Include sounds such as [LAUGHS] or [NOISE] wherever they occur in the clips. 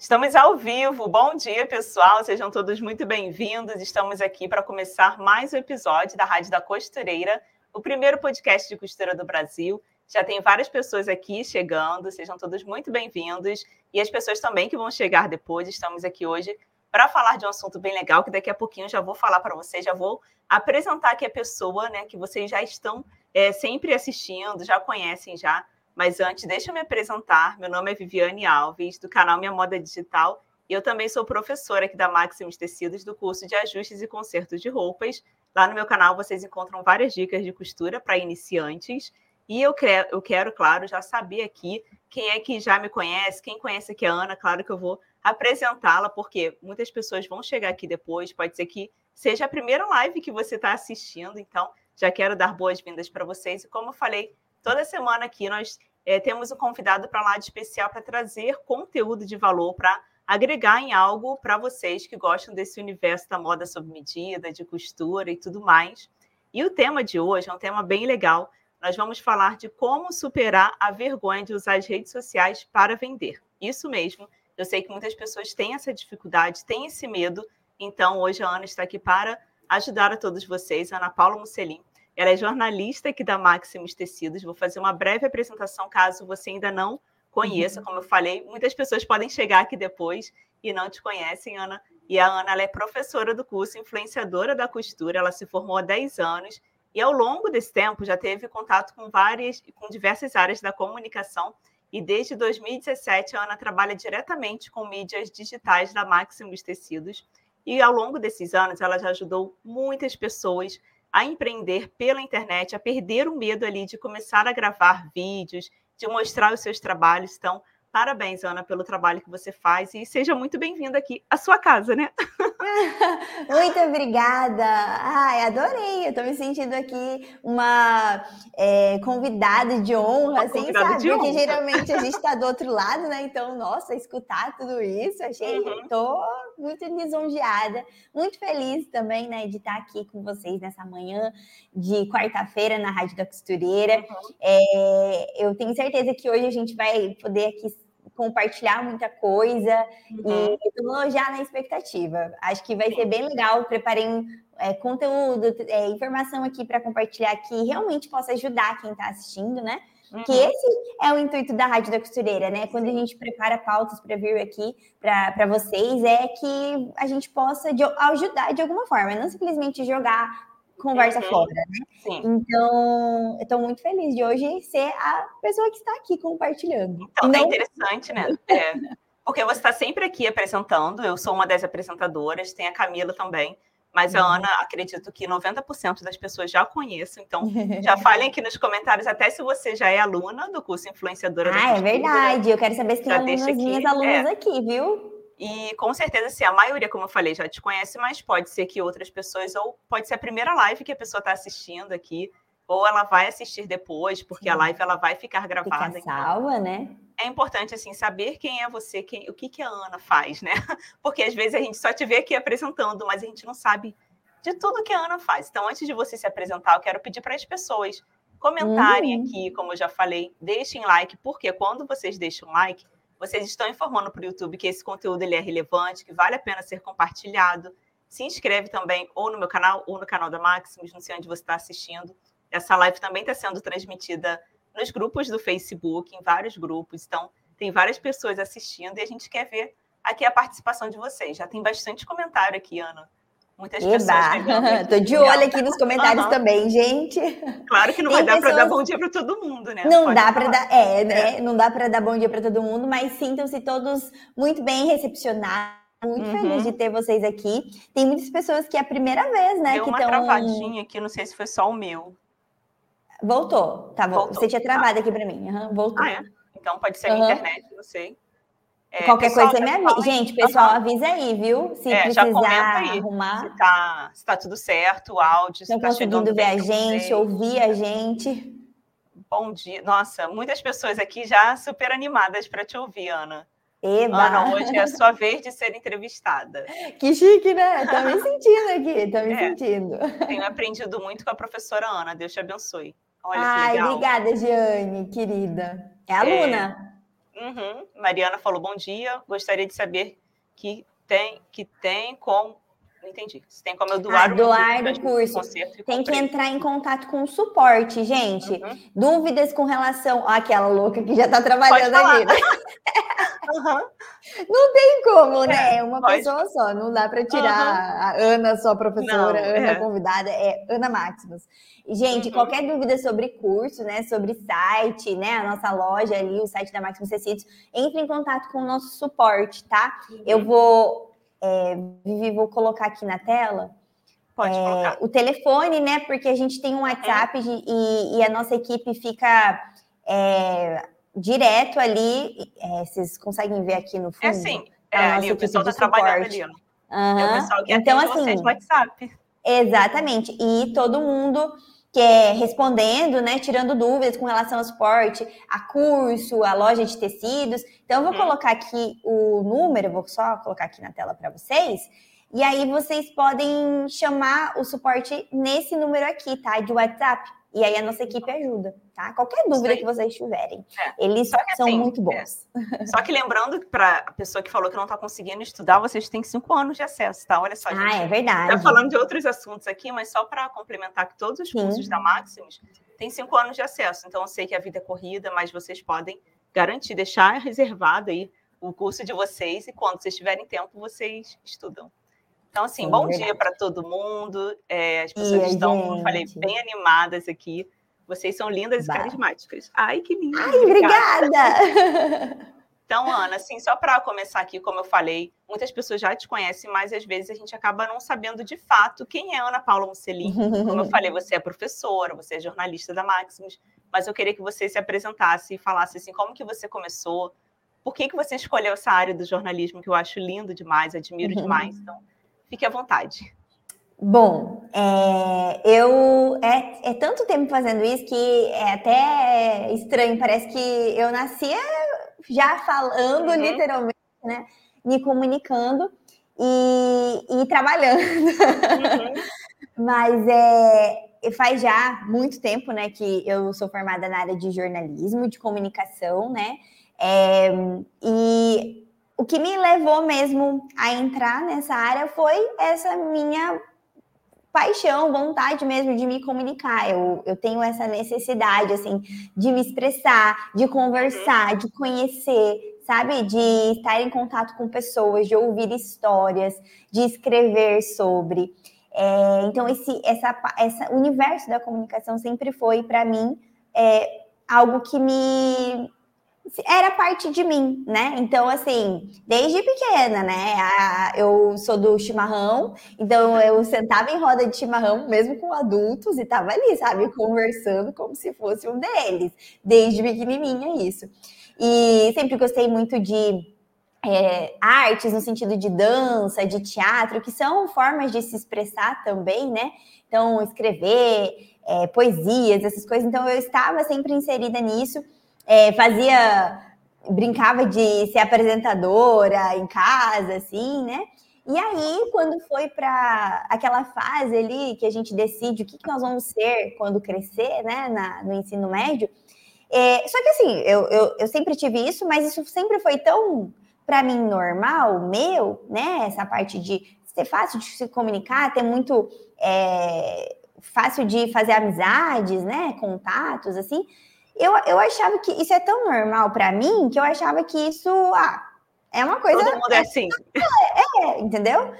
Estamos ao vivo. Bom dia, pessoal. Sejam todos muito bem-vindos. Estamos aqui para começar mais um episódio da Rádio da Costureira, o primeiro podcast de costura do Brasil. Já tem várias pessoas aqui chegando. Sejam todos muito bem-vindos. E as pessoas também que vão chegar depois. Estamos aqui hoje para falar de um assunto bem legal que daqui a pouquinho já vou falar para vocês, já vou apresentar aqui a pessoa, né, que vocês já estão é, sempre assistindo, já conhecem já mas antes, deixa eu me apresentar. Meu nome é Viviane Alves, do canal Minha Moda Digital, e eu também sou professora aqui da Maximus Tecidos, do curso de ajustes e consertos de roupas. Lá no meu canal vocês encontram várias dicas de costura para iniciantes. E eu quero, eu quero, claro, já saber aqui quem é que já me conhece, quem conhece aqui a Ana, claro que eu vou apresentá-la, porque muitas pessoas vão chegar aqui depois, pode ser que seja a primeira live que você está assistindo, então já quero dar boas-vindas para vocês. E como eu falei, toda semana aqui nós é, temos um convidado para lá de especial para trazer conteúdo de valor, para agregar em algo para vocês que gostam desse universo da moda sob medida, de costura e tudo mais. E o tema de hoje é um tema bem legal. Nós vamos falar de como superar a vergonha de usar as redes sociais para vender. Isso mesmo. Eu sei que muitas pessoas têm essa dificuldade, têm esse medo. Então, hoje a Ana está aqui para ajudar a todos vocês. Ana Paula Musselin ela é jornalista aqui da Maximus Tecidos. Vou fazer uma breve apresentação caso você ainda não conheça. Uhum. Como eu falei, muitas pessoas podem chegar aqui depois e não te conhecem, Ana. E a Ana ela é professora do curso Influenciadora da Costura. Ela se formou há 10 anos e ao longo desse tempo já teve contato com várias, com diversas áreas da comunicação. E desde 2017 a Ana trabalha diretamente com mídias digitais da Maximus Tecidos. E ao longo desses anos ela já ajudou muitas pessoas a empreender pela internet, a perder o medo ali de começar a gravar vídeos, de mostrar os seus trabalhos. Então, Parabéns, Ana, pelo trabalho que você faz e seja muito bem-vinda aqui à sua casa, né? [LAUGHS] muito obrigada. Ai, adorei. Eu tô me sentindo aqui uma é, convidada de honra, uma assim, sabe? Porque honra. geralmente a gente está do outro lado, né? Então, nossa, escutar tudo isso, achei, uhum. tô muito lisonjeada, muito feliz também, né, de estar aqui com vocês nessa manhã de quarta-feira na Rádio da Costureira. Uhum. É, eu tenho certeza que hoje a gente vai poder aqui compartilhar muita coisa uhum. e estou já na expectativa. Acho que vai ser bem legal. Preparei é, conteúdo, é, informação aqui para compartilhar que realmente possa ajudar quem está assistindo, né? Uhum. Que esse é o intuito da Rádio da Costureira, né? Quando a gente prepara pautas para vir aqui para vocês, é que a gente possa de, ajudar de alguma forma, não simplesmente jogar conversa uhum. fora, né? Sim. Então, eu estou muito feliz de hoje ser a pessoa que está aqui compartilhando. Então, é Não... é interessante, né? [LAUGHS] É, porque você está sempre aqui apresentando, eu sou uma das apresentadoras, tem a Camila também, mas a uhum. Ana, acredito que 90% das pessoas já conhecem, então [LAUGHS] já falem aqui nos comentários, até se você já é aluna do curso Influenciadora. Ah, é verdade, eu quero saber se tem alunas, minhas alunas é. aqui, viu? E com certeza, assim, a maioria, como eu falei, já te conhece, mas pode ser que outras pessoas, ou pode ser a primeira live que a pessoa está assistindo aqui, ou ela vai assistir depois, porque Sim. a live ela vai ficar gravada. Fica salva, então, né? É importante, assim, saber quem é você, quem, o que, que a Ana faz, né? [LAUGHS] Porque às vezes a gente só te vê aqui apresentando, mas a gente não sabe de tudo que a Ana faz. Então, antes de você se apresentar, eu quero pedir para as pessoas comentarem uhum. aqui, como eu já falei, deixem like, porque quando vocês deixam like, vocês estão informando para o YouTube que esse conteúdo ele é relevante, que vale a pena ser compartilhado. Se inscreve também ou no meu canal ou no canal da Maximus, não sei onde você está assistindo. Essa live também está sendo transmitida nos grupos do Facebook, em vários grupos. Então, tem várias pessoas assistindo e a gente quer ver aqui a participação de vocês. Já tem bastante comentário aqui, Ana. Muitas Eba. pessoas. Tô de olho aqui nos comentários uhum. também, gente. Claro que não Tem vai dar pessoas... para dar bom dia para todo mundo, né? Não Pode dá para dar, é, né? É. Não dá para dar bom dia para todo mundo, mas sintam-se todos muito bem recepcionados. Muito uhum. feliz de ter vocês aqui. Tem muitas pessoas que é a primeira vez, né? Deu que uma tão... travadinha aqui, não sei se foi só o meu. Voltou, tá bom. Você tinha travado tá. aqui para mim. Uhum, voltou. Ah, é? Então pode ser a internet, não sei. É, Qualquer coisa me avisa. Gente, pessoal, uhum. avisa aí, viu? Se é, precisar aí, arrumar. Se tá, se tá tudo certo, o áudio. Estão tá conseguindo ver a gente, ouvir a gente. Bom dia. Nossa, muitas pessoas aqui já super animadas para te ouvir, Ana. Eba. Ana, hoje é a sua vez de ser entrevistada. [LAUGHS] Que chique, né? Tô me sentindo aqui, tô me é, sentindo. Tenho aprendido muito com a professora Ana, Deus te abençoe. Olha Ai, obrigada, Giane, querida. É aluna. É... Uhum. Mariana falou bom dia. Gostaria de saber que tem, que tem como não entendi. Você tem como eu doar, ah, doar o curso. Tem que entrar em contato com o suporte, gente. Uhum. Dúvidas com relação àquela louca que já está trabalhando ali. Uhum. [LAUGHS] Não tem como, né? É uma pode. pessoa só. Não dá para tirar uhum. a Ana, sua professora, não, Ana é. convidada, é Ana Maximus. Gente, uhum. qualquer dúvida sobre curso, né, sobre site, né, a nossa loja ali, o site da Maximus Tecidos, entre em contato com o nosso suporte, tá? Eu uhum. vou é, Vivi, vou colocar aqui na tela. Pode é, colocar. O telefone, né? Porque a gente tem um WhatsApp é. de, e, e, a nossa equipe fica é, direto ali. É, vocês conseguem ver aqui no é fundo? É sim. É, ali, o pessoal está trabalhando ali. Uhum. É o pessoal que então, assim, vocês no WhatsApp. Exatamente. E todo mundo que é respondendo, né, tirando dúvidas com relação ao suporte, a curso, a loja de tecidos. Então, eu vou uhum. colocar aqui o número, vou só colocar aqui na tela para vocês. E aí vocês podem chamar o suporte nesse número aqui, tá? De WhatsApp. E aí a nossa equipe ajuda, tá? Qualquer dúvida que vocês tiverem. É. Eles são assim, muito bons. É. Só que lembrando para a pessoa que falou que não está conseguindo estudar, vocês têm cinco anos de acesso, tá? Olha só, gente. Ah, é verdade. Está falando de outros assuntos aqui, mas só para complementar que todos os cursos Sim. da Maximus têm cinco anos de acesso. Então eu sei que a vida é corrida, mas vocês podem garantir, deixar reservado aí o curso de vocês e quando vocês tiverem tempo, vocês estudam. Então, assim, Sim, bom verdade. dia para todo mundo. É, as pessoas e estão, como eu falei, bem animadas aqui. Vocês são lindas bah. e carismáticas. Ai, que linda! Ai, obrigada! [LAUGHS] Então, Ana, assim, só para começar aqui, como eu falei, muitas pessoas já te conhecem, mas às vezes a gente acaba não sabendo de fato quem é Ana Paula Musselin. Como eu [LAUGHS] falei, você é professora, você é jornalista da Maximus, mas eu queria que você se apresentasse e falasse assim, como que você começou, por que, que você escolheu essa área do jornalismo, que eu acho lindo demais, admiro demais. [LAUGHS] Então, Fique à vontade. Bom, é, eu é, é, tanto tempo fazendo isso que é até estranho. Parece que eu nascia já falando uhum. literalmente, né? Me comunicando e, e trabalhando. Uhum. [LAUGHS] Mas é, faz já muito tempo, né, que eu sou formada na área de jornalismo, de comunicação, né? É, e o que me levou mesmo a entrar nessa área foi essa minha paixão, vontade mesmo de me comunicar. Eu, eu tenho essa necessidade, assim, de me expressar, de conversar, de conhecer, sabe? De estar em contato com pessoas, de ouvir histórias, de escrever sobre. É, então, esse essa, essa universo da comunicação sempre foi, para mim, é, algo que me era parte de mim, né? Então, assim, desde pequena, né? A, eu sou do chimarrão, então eu sentava em roda de chimarrão, mesmo com adultos, e tava ali, sabe, conversando como se fosse um deles, desde pequenininha, isso. E sempre gostei muito de é, artes, no sentido de dança, de teatro, que são formas de se expressar também, né? Então, escrever, é, poesias, essas coisas. Então, eu estava sempre inserida nisso é, fazia, brincava de ser apresentadora em casa, assim, né? E aí, quando foi para aquela fase ali que a gente decide o que, que nós vamos ser quando crescer, né, na, no ensino médio, é, só que assim, eu, eu, eu sempre tive isso, mas isso sempre foi tão, para mim, normal, meu, né? Essa parte de ser fácil de se comunicar, ter muito. É, fácil de fazer amizades, né? Contatos, assim eu, eu achava que isso é tão normal para mim que eu achava que isso ah, é uma coisa. Todo mundo é assim. É, é entendeu?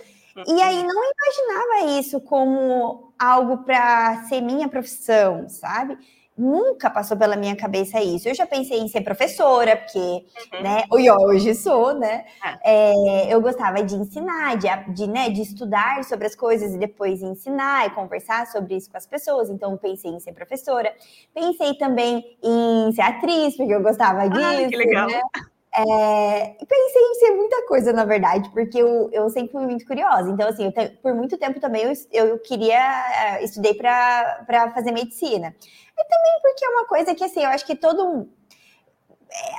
E aí uhum. não imaginava isso como algo para ser minha profissão, sabe? Nunca passou pela minha cabeça isso. Eu já pensei em ser professora, porque, uhum. né, eu hoje sou, né? É. É, eu gostava de ensinar, de, de, né, de estudar sobre as coisas e depois ensinar e conversar sobre isso com as pessoas. Então, pensei em ser professora. Pensei também em ser atriz, porque eu gostava disso. Ah, que legal. Né? É, pensei em ser muita coisa, na verdade, porque eu, eu sempre fui muito curiosa. Então, assim, eu, por muito tempo também eu, eu queria, eh, estudei para fazer medicina. E também porque é uma coisa que, assim, eu acho que todo.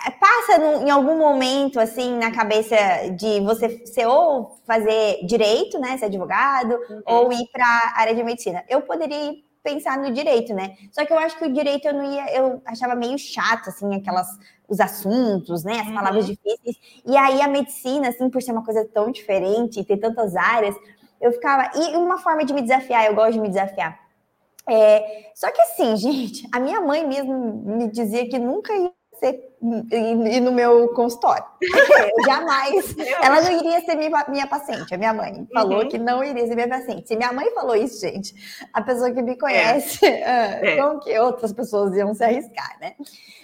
É, passa em algum momento, assim, na cabeça de você ser ou fazer direito, né, ser advogado, uhum. ou ir para a área de medicina. Eu poderia ir pensar no direito, né? Só que eu acho que o direito eu não ia, eu achava meio chato, assim, aquelas, os assuntos, né? As uhum. palavras difíceis. E aí a medicina, assim, por ser uma coisa tão diferente e ter tantas áreas, eu ficava. E uma forma de me desafiar, eu gosto de me desafiar. É, só que assim, [LAUGHS] gente, a minha mãe mesmo me dizia que nunca ia ser ir no meu consultório. Eu jamais. [LAUGHS] ela não iria ser minha, minha paciente, a minha mãe falou uhum. que não iria ser minha paciente. Se minha mãe falou isso, gente, a pessoa que me conhece, é. [LAUGHS] É. como que outras pessoas iam se arriscar, né?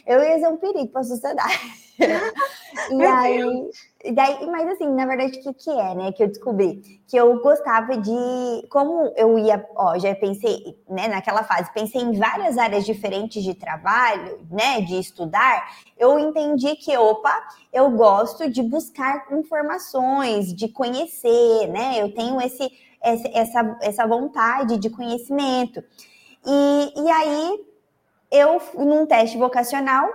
Eu ia ser um perigo para a sociedade. [LAUGHS] e aí, daí, mas assim, na verdade, o que, que é, né? Que eu descobri que eu gostava de. Como eu ia, ó, já pensei, né, naquela fase, pensei em várias áreas diferentes de trabalho, né, de estudar, eu entendi que, opa, eu gosto de buscar informações, de conhecer, né? Eu tenho esse, essa, essa vontade de conhecimento. E, e aí, eu, num teste vocacional,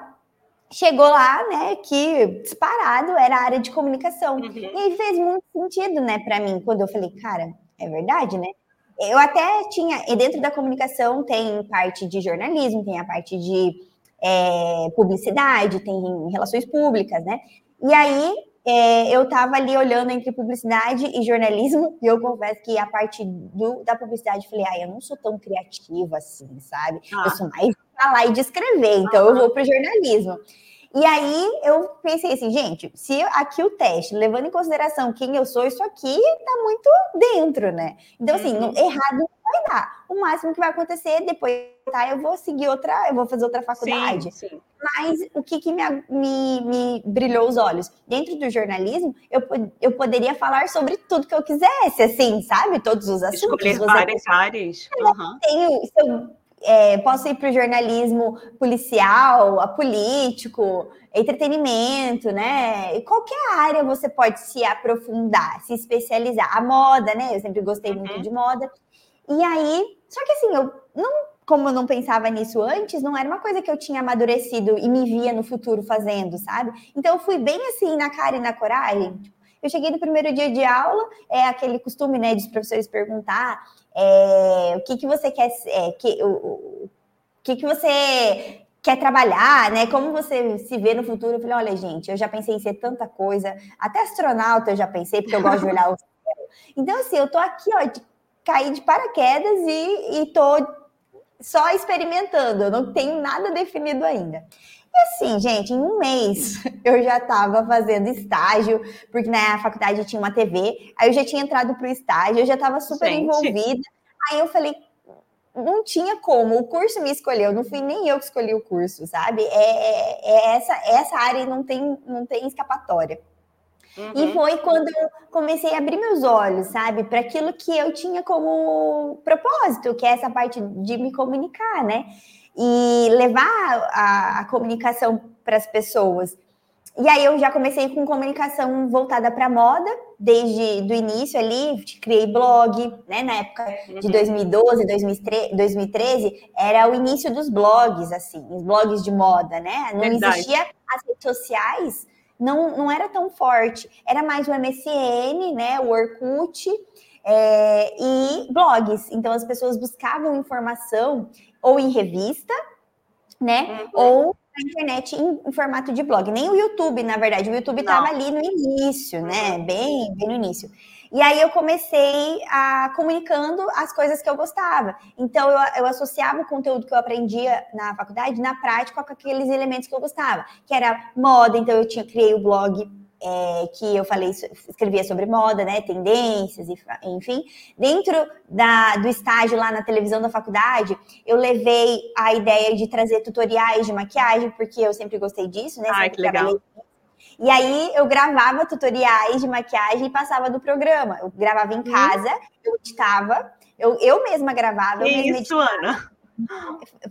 chegou lá, né, que disparado era a área de comunicação. Uhum. E aí fez muito sentido, né, para mim, quando eu falei, cara, é verdade, né? Eu até tinha, e dentro da comunicação tem parte de jornalismo, tem a parte de é, publicidade, tem relações públicas, né? E aí é, eu estava ali olhando entre publicidade e jornalismo, [LAUGHS] e eu confesso que a parte do, da publicidade, falei, ah, eu não sou tão criativa assim, sabe? Ah. Eu sou mais falar e de escrever, então ah. eu vou para o jornalismo. E aí eu pensei assim, gente, se aqui o teste, levando em consideração quem eu sou, isso aqui tá muito dentro, né? Então, assim, uhum. errado não vai dar. O máximo que vai acontecer, depois tá, eu vou seguir outra, eu vou fazer outra faculdade. Sim, sim. Mas o que, que me, me, me, brilhou os olhos? Dentro do jornalismo, eu, eu poderia falar sobre tudo que eu quisesse, assim, sabe? Todos os assuntos. Escolher várias áreas. Uhum. Tenho, se eu é, posso ir para o jornalismo policial, a político, entretenimento, né? E qualquer área você pode se aprofundar, se especializar. A moda, né? Eu sempre gostei muito uhum. de moda. E aí, só que assim, eu não, como eu não pensava nisso antes, não era uma coisa que eu tinha amadurecido e me via no futuro fazendo, sabe? Então eu fui bem assim na cara e na coragem. Eu cheguei no primeiro dia de aula, é aquele costume, né, dos professores perguntar é, o que, que você quer, é, que, o, o que, que você quer trabalhar, né? Como você se vê no futuro? Eu falei, olha, gente, eu já pensei em ser tanta coisa, até astronauta eu já pensei, porque eu gosto de olhar o céu. Então, assim, eu tô aqui, ó, de cair de paraquedas e, e tô só experimentando, eu não tenho nada definido ainda. E assim, gente, em um mês [LAUGHS] eu já estava fazendo estágio, porque na faculdade tinha uma TV, aí eu já tinha entrado para o estágio, eu já estava super gente. envolvida. Aí eu falei, não tinha como, o curso me escolheu, não fui nem eu que escolhi o curso, sabe? É, é, é essa, essa área não tem, não tem escapatória. Uhum. E foi quando eu comecei a abrir meus olhos, sabe, para aquilo que eu tinha como propósito, que é essa parte de me comunicar, né? E levar a, a comunicação para as pessoas. E aí eu já comecei com comunicação voltada para moda, desde do início ali, criei blog, né, na época de 2012, 2013, 2013, era o início dos blogs, assim, os blogs de moda, né? Não Verdade. existia as redes sociais, não, não era tão forte, era mais o MSN, né, o Orkut, é, e blogs. Então as pessoas buscavam informação ou em revista, né? Uhum. Ou na internet em, em, formato de blog. Nem o YouTube, na verdade. O YouTube estava ali no início, né? Uhum. Bem, bem no início. E aí eu comecei a comunicando as coisas que eu gostava. Então eu, eu associava o conteúdo que eu aprendia na faculdade na prática com aqueles elementos que eu gostava, que era moda. Então eu tinha criei o blog é, que eu falei, escrevia sobre moda, né, tendências, enfim. Dentro da, do estágio lá na televisão da faculdade, eu levei a ideia de trazer tutoriais de maquiagem, porque eu sempre gostei disso, né? Ai, que legal. E aí eu gravava tutoriais de maquiagem e passava do programa. Eu gravava em hum. casa, eu editava, eu, eu mesma gravava. Eu mesma Isso, Ana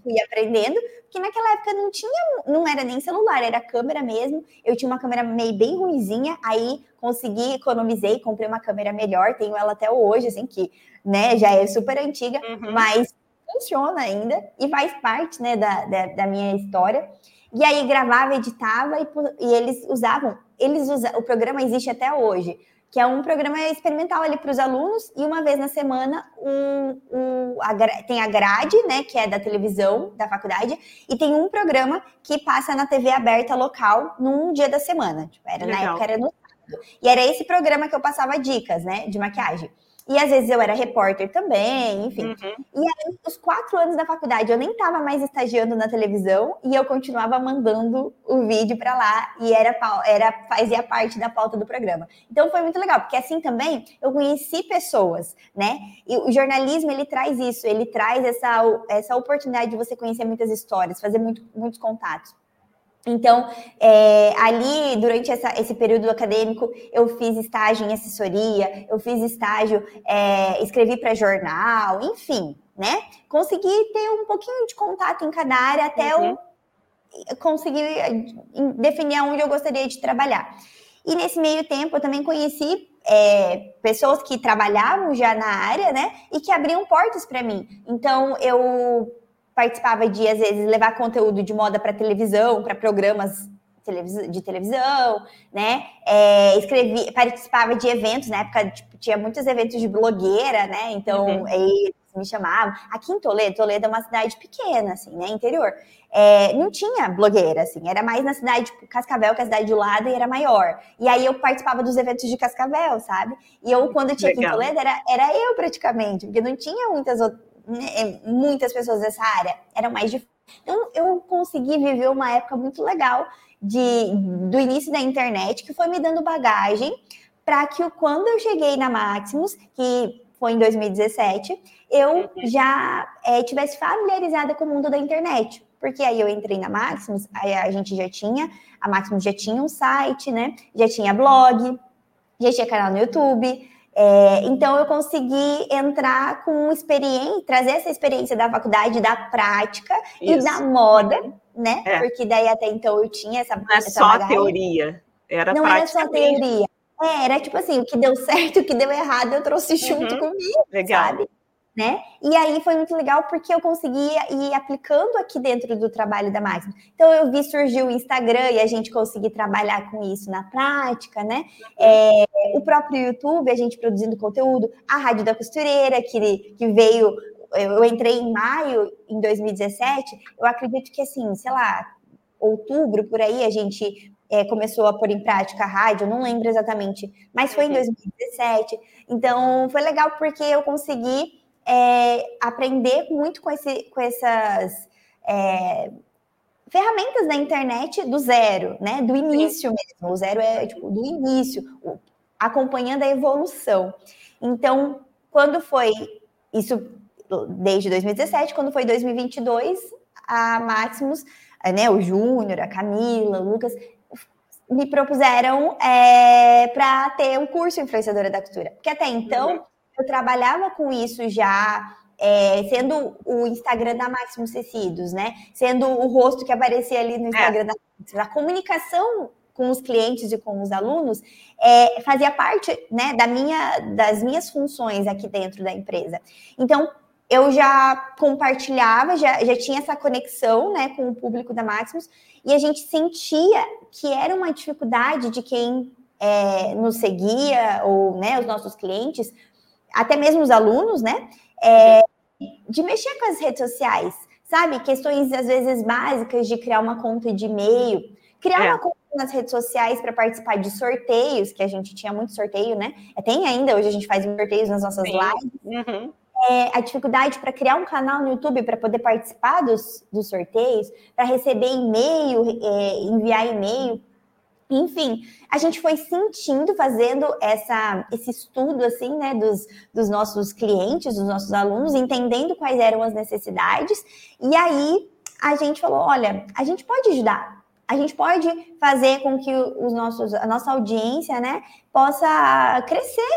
fui aprendendo, porque naquela época não tinha, não era nem celular, era câmera mesmo. Eu tinha uma câmera meio bem ruimzinha, aí consegui, economizei, comprei uma câmera melhor, tenho ela até hoje, assim, que, né, já é super antiga, uhum. mas funciona ainda e faz parte, né, da, da, da minha história. E aí gravava, editava e, e eles usavam, eles usa, o programa existe até hoje, que é um programa experimental ali para os alunos, e uma vez na semana um, um, a, tem a grade, né, que é da televisão da faculdade, e tem um programa que passa na TV aberta local num dia da semana. Tipo, era, na época era no sábado. E era esse programa que eu passava dicas, né, de maquiagem. E às vezes eu era repórter também, enfim. Uhum. E aí, os quatro anos da faculdade, eu nem estava mais estagiando na televisão e eu continuava mandando o vídeo para lá e era, era fazia parte da pauta do programa. Então foi muito legal, porque assim também eu conheci pessoas, né? E o jornalismo ele traz isso, ele traz essa, essa oportunidade de você conhecer muitas histórias, fazer muito, muitos contatos. Então, é, ali, durante essa, esse período acadêmico, eu fiz estágio em assessoria, eu fiz estágio, é, escrevi para jornal, enfim, né? Consegui ter um pouquinho de contato em cada área até uhum. eu conseguir eh, definir aonde eu gostaria de trabalhar. E nesse meio tempo, eu também conheci é, pessoas que trabalhavam já na área, né? E que abriam portas para mim. Então, eu participava de, às vezes, levar conteúdo de moda para televisão, para programas de televisão, né? É, escrevi, participava de eventos, na época tipo, tinha muitos eventos de blogueira, né? Então, uhum. eles me chamavam. Aqui em Toledo, Toledo é uma cidade pequena, assim, né? Interior. É, não tinha blogueira, assim, era mais na cidade, tipo, Cascavel, que é a cidade do lado, e era maior. E aí eu participava dos eventos de Cascavel, sabe? E eu, quando eu tinha Legal. aqui em Toledo, era, era eu praticamente, porque não tinha muitas outras né, é, muitas pessoas dessa área, eram mais difíceis. Então, eu consegui viver uma época muito legal de, do início da internet, que foi me dando bagagem para que quando eu cheguei na Maximus, que foi em 2017, eu já é, tivesse familiarizada com o mundo da internet. Porque aí eu entrei na Maximus, a gente já tinha, a Maximus já tinha um site, né? Já tinha blog, já tinha canal no YouTube, é, então eu consegui entrar com experiência, trazer essa experiência da faculdade, da prática Isso. e da moda, né? É. Porque daí até então eu tinha essa. Não é essa só bagagem. teoria, era Não era só teoria. É, era tipo assim, o que deu certo, o que deu errado, eu trouxe junto uhum. comigo, Legal. sabe? Né? E aí foi muito legal porque eu conseguia ir aplicando aqui dentro do trabalho da Máxima. Então eu vi surgir o Instagram e a gente conseguir trabalhar com isso na prática, né? É, o próprio YouTube, a gente produzindo conteúdo, a Rádio da Costureira, que, que veio. Eu entrei em maio em 2017, eu acredito que assim, sei lá, outubro por aí a gente é, começou a pôr em prática a rádio, não lembro exatamente, mas foi em 2017. Então foi legal porque eu consegui é, aprender muito com, esse, com essas é, ferramentas da internet do zero, né? Do início mesmo. O zero é tipo do início, acompanhando a evolução. Então, quando foi isso desde 2017, quando foi 2022, a Maximus, né, o Júnior, a Camila, o Lucas, me propuseram é, para ter um curso influenciadora da costura. Porque até então uhum eu trabalhava com isso já, é, sendo o Instagram da Máximos Tecidos, né? Sendo o rosto que aparecia ali no Instagram é. da Máximos. A comunicação com os clientes e com os alunos é, fazia parte né, da minha, das minhas funções aqui dentro da empresa. Então, eu já compartilhava, já, já tinha essa conexão né, com o público da Maximus, e a gente sentia que era uma dificuldade de quem é, nos seguia, ou né, os nossos clientes, até mesmo os alunos, né? É, de mexer com as redes sociais, sabe? Questões, às vezes, básicas de criar uma conta de e-mail, criar é. uma conta nas redes sociais para participar de sorteios, que a gente tinha muito sorteio, né? É, tem ainda, hoje a gente faz sorteios nas nossas Sim. lives. Uhum. É, a dificuldade para criar um canal no YouTube para poder participar dos, dos sorteios, para receber e-mail, é, enviar e-mail enfim, a gente foi sentindo, fazendo essa, esse estudo, assim, né, dos, dos nossos clientes, dos nossos alunos, entendendo quais eram as necessidades, e aí a gente falou, olha, a gente pode ajudar, a gente pode fazer com que os nossos, a nossa audiência, né, possa crescer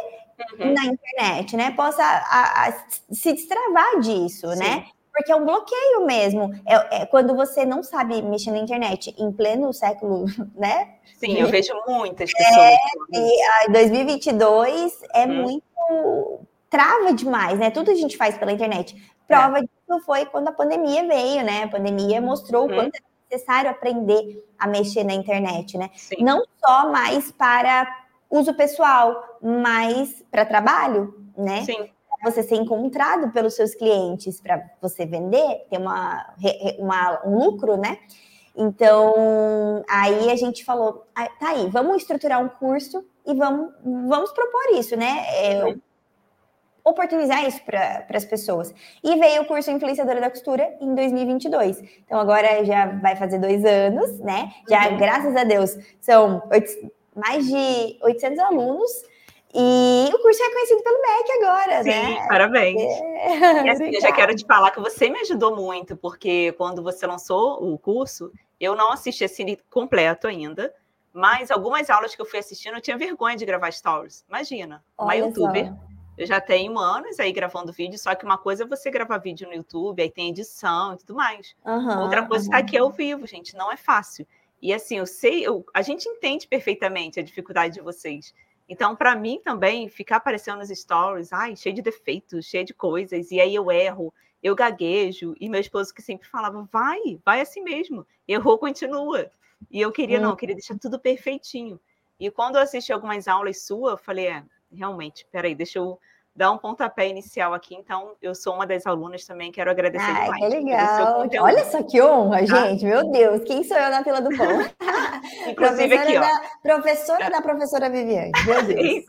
uhum. na internet, né, possa a, a, se destravar disso? Sim. né? Porque é um bloqueio mesmo. É, é, quando você não sabe mexer na internet em pleno século, [LAUGHS] né? Sim, eu vejo muitas pessoas. É, e 2022 é hum. muito trava demais, né? Tudo a gente faz pela internet. Prova é. disso foi quando a pandemia veio, né? A pandemia mostrou o hum. quanto era necessário aprender a mexer na internet, né? Sim. Não só mais para uso pessoal, mas para trabalho, né? Sim você ser encontrado pelos seus clientes para você vender, ter uma, uma, um lucro, né? Então, aí a gente falou, ah, tá aí, vamos estruturar um curso e vamos, vamos propor isso, né? É, oportunizar isso para as pessoas. E veio o curso Influenciadora da Costura em 2022. Então, agora já vai fazer dois anos, né? Já, uhum. graças a Deus, são mais de 800 alunos e o curso é conhecido pelo MEC agora, Sim, né? Sim, parabéns. É. E assim, eu já quero te falar que você me ajudou muito, porque quando você lançou o curso, eu não assisti esse completo ainda, mas algumas aulas que eu fui assistindo, eu tinha vergonha de gravar stories. Imagina, uma youtuber. Só. Eu já tenho anos aí gravando vídeo, só que uma coisa é você gravar vídeo no YouTube, aí tem edição e tudo mais. Uhum, Outra coisa uhum. tá aqui ao vivo, gente, não é fácil. E assim, eu sei, eu, a gente entende perfeitamente a dificuldade de vocês. Então, para mim também, ficar aparecendo nos stories, ai, cheio de defeitos, cheio de coisas, e aí eu erro, eu gaguejo, e meu esposo que sempre falava, vai, vai assim mesmo, errou, continua. E eu queria, hum. não, eu queria deixar tudo perfeitinho. E quando eu assisti algumas aulas suas, eu falei, é, realmente, peraí, deixa eu dar um pontapé inicial aqui. Então, eu sou uma das alunas também, quero agradecer ah, demais. Que legal. Olha só que honra, tá? gente. Meu Deus, quem sou eu na fila do pão? [LAUGHS] Inclusive aqui, ó. Da, professora é. da professora Viviane. Meu Deus.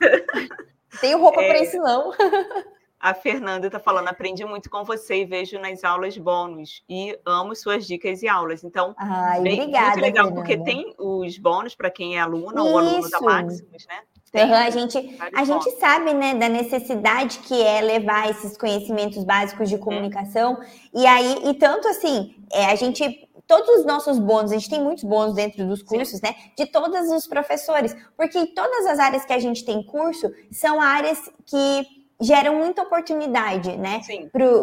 [LAUGHS] Tenho roupa é... para isso, não. [LAUGHS] A Fernanda está falando, aprendi muito com você e vejo nas aulas bônus e amo suas dicas e aulas. Então, Ai, bem, obrigada, muito legal, Fernanda. porque tem os bônus para quem é aluna ou aluno da Maximus, né? Uhum, a gente, a gente sabe né, da necessidade que é levar esses conhecimentos básicos de comunicação. E aí, e tanto assim, é, a gente. Todos os nossos bônus, a gente tem muitos bônus dentro dos cursos, Sim. né? De todos os professores. Porque todas as áreas que a gente tem curso são áreas que geram muita oportunidade, né?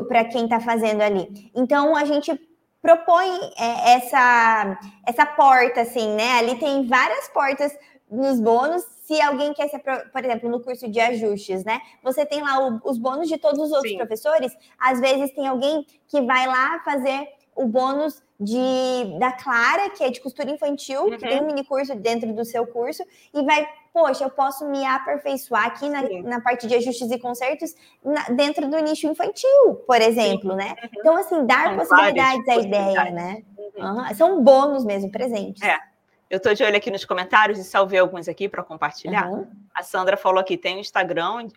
Para quem está fazendo ali. Então, a gente propõe é, essa, essa porta, assim, né? Ali tem várias portas nos bônus se alguém quer ser, por exemplo, no curso de ajustes, né? Você tem lá o, os bônus de todos os outros Sim. professores. Às vezes tem alguém que vai lá fazer o bônus de da Clara, que é de costura infantil, uhum. que tem um mini curso dentro do seu curso, e vai, poxa, eu posso me aperfeiçoar aqui na, na parte de ajustes e consertos na, dentro do nicho infantil, por exemplo, Sim. né? Uhum. Então, assim, dar São possibilidades à ideia, né? Uhum. Uhum. São bônus mesmo presentes. É. Eu estou de olho aqui nos comentários e salvei alguns aqui para compartilhar. A Sandra falou aqui: tem um Instagram,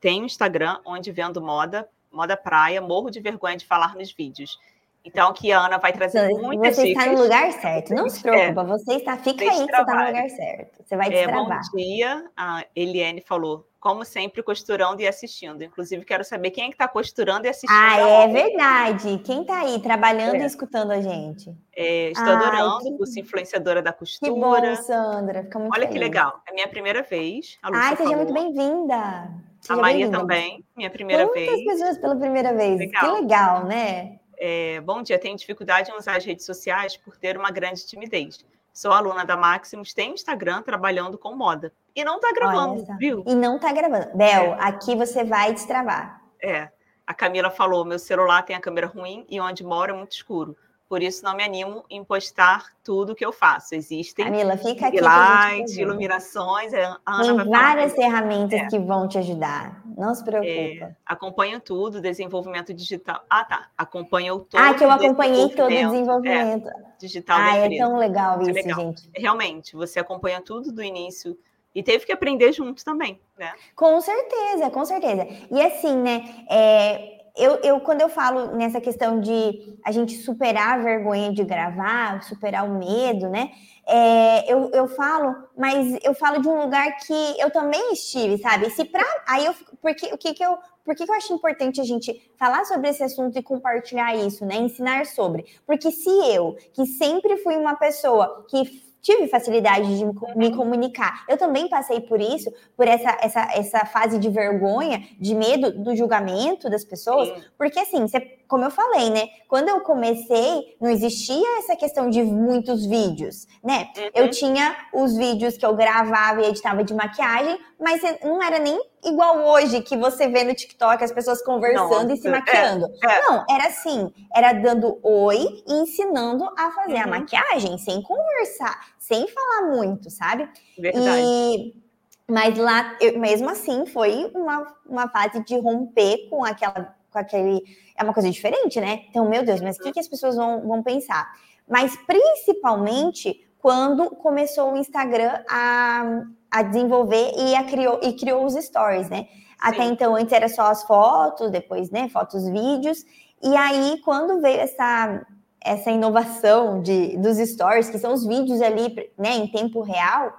tem um Instagram onde vendo moda, moda praia, morro de vergonha de falar nos vídeos. Então, aqui a Ana vai trazer então, muitas você dicas. Você está no lugar certo, não se preocupa, é. você está, fica aí que você está no lugar certo. Você vai destravar. É, bom dia, a Eliane falou, como sempre, costurando e assistindo. Inclusive, quero saber quem é que está costurando e assistindo. Ah, é verdade. Quem está aí trabalhando é. e escutando a gente? É, estou Ai, adorando que... influenciadora da costura. Que bom, Sandra. Fica muito Olha feliz. que legal. É minha primeira vez. A Ai, seja falou. muito bem-vinda. A Maria também, minha primeira Muitas vez. Muitas pessoas pela primeira vez. Legal. Que legal, né? É, bom dia, tenho dificuldade em usar as redes sociais por ter uma grande timidez. Sou aluna da Maximus, tem Instagram trabalhando com moda. E não tá gravando, viu? E não tá gravando. Bel, é. aqui você vai destravar. É. A Camila falou: meu celular tem a câmera ruim e onde moro é muito escuro. Por isso não me animo em postar tudo que eu faço. Existem Camila, fica aqui lights, iluminações. A Ana tem várias ferramentas é. que vão te ajudar. Não se preocupa. É, acompanho tudo, desenvolvimento digital. Ah, tá. Acompanho todo. Ah, que eu acompanhei todo o desenvolvimento. É, digital ah, é tão legal isso, legal. gente. Realmente, você acompanha tudo do início e teve que aprender junto também, né? Com certeza, com certeza. E assim, né? É, eu, eu, quando eu falo nessa questão de a gente superar a vergonha de gravar, superar o medo, né? É, eu, eu falo, mas eu falo de um lugar que eu também estive, sabe? Se pra, aí eu, porque o que que eu, por que, que eu acho importante a gente falar sobre esse assunto e compartilhar isso, né? Ensinar sobre. Porque se eu, que sempre fui uma pessoa que tive facilidade de me comunicar. Eu também passei por isso, por essa, essa, essa fase de vergonha, de medo do julgamento das pessoas, Sim. porque assim, você como eu falei, né? Quando eu comecei, não existia essa questão de muitos vídeos, né? Uhum. Eu tinha os vídeos que eu gravava e editava de maquiagem, mas não era nem igual hoje que você vê no TikTok as pessoas conversando Nossa, e se maquiando. É, é. Não, era assim, era dando oi e ensinando a fazer uhum. a maquiagem, sem conversar, sem falar muito, sabe? Verdade. E mas lá, eu, mesmo assim, foi uma, uma fase de romper com aquela com aquele. É uma coisa diferente, né? Então, meu Deus, mas o que, que as pessoas vão, vão pensar? Mas principalmente quando começou o Instagram a, a desenvolver e, a criou, e criou os stories, né? Sim. Até então, antes era só as fotos, depois, né? Fotos, vídeos. E aí, quando veio essa, essa inovação de, dos stories, que são os vídeos ali, né, em tempo real,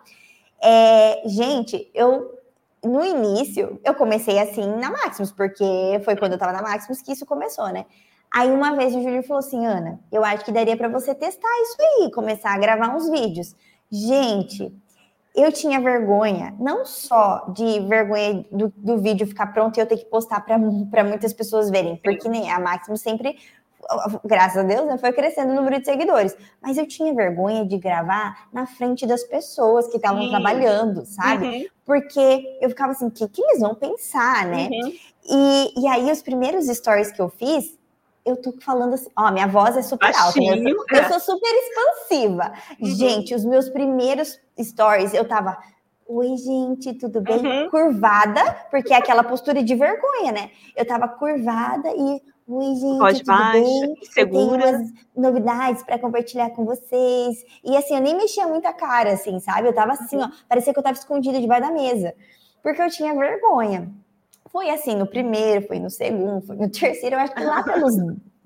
é, gente, eu no início, eu comecei assim na Maximus, porque foi quando eu tava na Maximus que isso começou, né? Aí uma vez o Júlio falou assim, Ana, eu acho que daria para você testar isso aí, começar a gravar uns vídeos. Gente, eu tinha vergonha, não só de vergonha do, do vídeo ficar pronto e eu ter que postar para muitas pessoas verem, porque nem a Maximus sempre graças a Deus, né, foi crescendo o número de seguidores. Mas eu tinha vergonha de gravar na frente das pessoas que estavam trabalhando, sabe? Uhum. Porque eu ficava assim, o que, que eles vão pensar, né? Uhum. E, e aí, os primeiros stories que eu fiz, eu tô falando assim, ó, minha voz é super Baixinho, alta, né? eu, sou, é. eu sou super expansiva. Uhum. Gente, os meus primeiros stories, eu tava Oi, gente, tudo bem? Uhum. Curvada, porque é aquela postura de vergonha, né? Eu tava curvada e Oi, gente, Voz tudo baixa, bem? segura. Eu tenho umas novidades para compartilhar com vocês. E assim, eu nem mexia muito a cara, assim, sabe? Eu tava assim, ó, parecia que eu tava escondida debaixo da mesa, porque eu tinha vergonha. Foi assim no primeiro, foi no segundo, foi no [LAUGHS] terceiro, eu acho que lá pelos,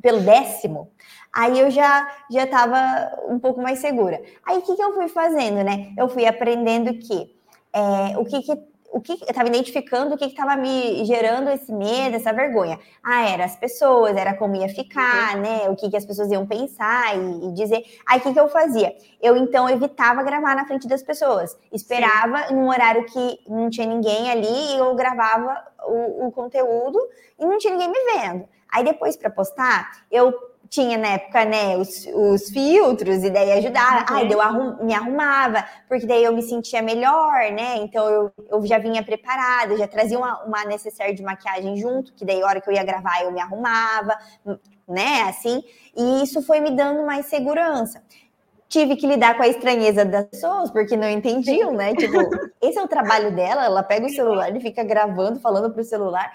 pelo décimo, aí eu já já tava um pouco mais segura. Aí o que, que eu fui fazendo, né? Eu fui aprendendo que é, o que, que o que eu estava identificando o que estava me gerando esse medo, essa vergonha. Ah, era as pessoas, era como ia ficar, uhum. né? O que, que as pessoas iam pensar e, e dizer. Aí o que, que eu fazia? Eu então evitava gravar na frente das pessoas. Esperava Sim. num horário que não tinha ninguém ali e eu gravava o, o conteúdo e não tinha ninguém me vendo. Aí depois para postar, eu tinha na época, né, os, os filtros, e daí ajudava. Uhum. Ai, eu arrum, me arrumava, porque daí eu me sentia melhor, né? Então eu, eu já vinha preparada, já trazia uma, uma necessaire de maquiagem junto, que daí a hora que eu ia gravar eu me arrumava, né? Assim, e isso foi me dando mais segurança. Tive que lidar com a estranheza das pessoas, porque não entendiam, né? [LAUGHS] Tipo, esse é o trabalho dela, ela pega o celular e fica gravando, falando pro celular.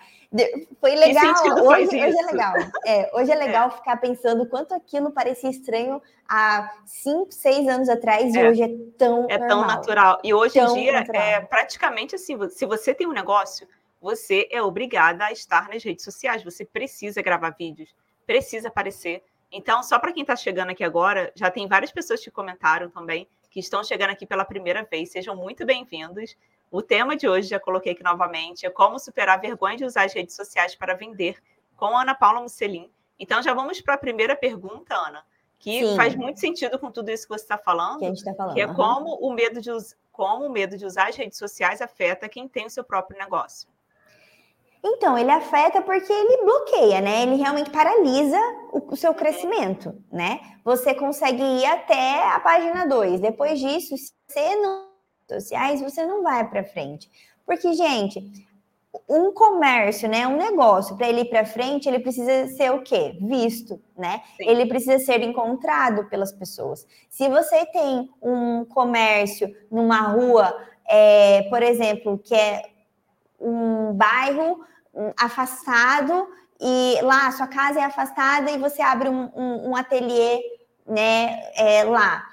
Foi legal. Hoje, hoje, é legal. É, hoje é legal é. ficar pensando quanto aquilo parecia estranho há cinco, seis anos atrás é. e hoje é tão É normal. tão natural. E hoje tão em dia natural. é praticamente assim, se você tem um negócio, você é obrigada a estar nas redes sociais, você precisa gravar vídeos, precisa aparecer. Então, só para quem está chegando aqui agora, já tem várias pessoas que comentaram também, que estão chegando aqui pela primeira vez. Sejam muito bem-vindos. O tema de hoje, já coloquei aqui novamente, é como superar a vergonha de usar as redes sociais para vender, com a Ana Paula Musselin. Então, já vamos para a primeira pergunta, Ana, que Sim. faz muito sentido com tudo isso que você está falando, que, a gente tá falando, que é uhum. como, o medo de como o medo de usar as redes sociais afeta quem tem o seu próprio negócio. Então, ele afeta porque ele bloqueia, né? Ele realmente paralisa o, o seu crescimento, né? Você consegue ir até a página 2. Depois disso, se você não sociais, você não vai para frente. Porque, gente, um comércio, né, um negócio, para ele ir para frente, ele precisa ser o quê? Visto, né? Sim. Ele precisa ser encontrado pelas pessoas. Se você tem um comércio numa rua, é, por exemplo, que é um bairro afastado e lá sua casa é afastada e você abre um, um, um ateliê, né, é, lá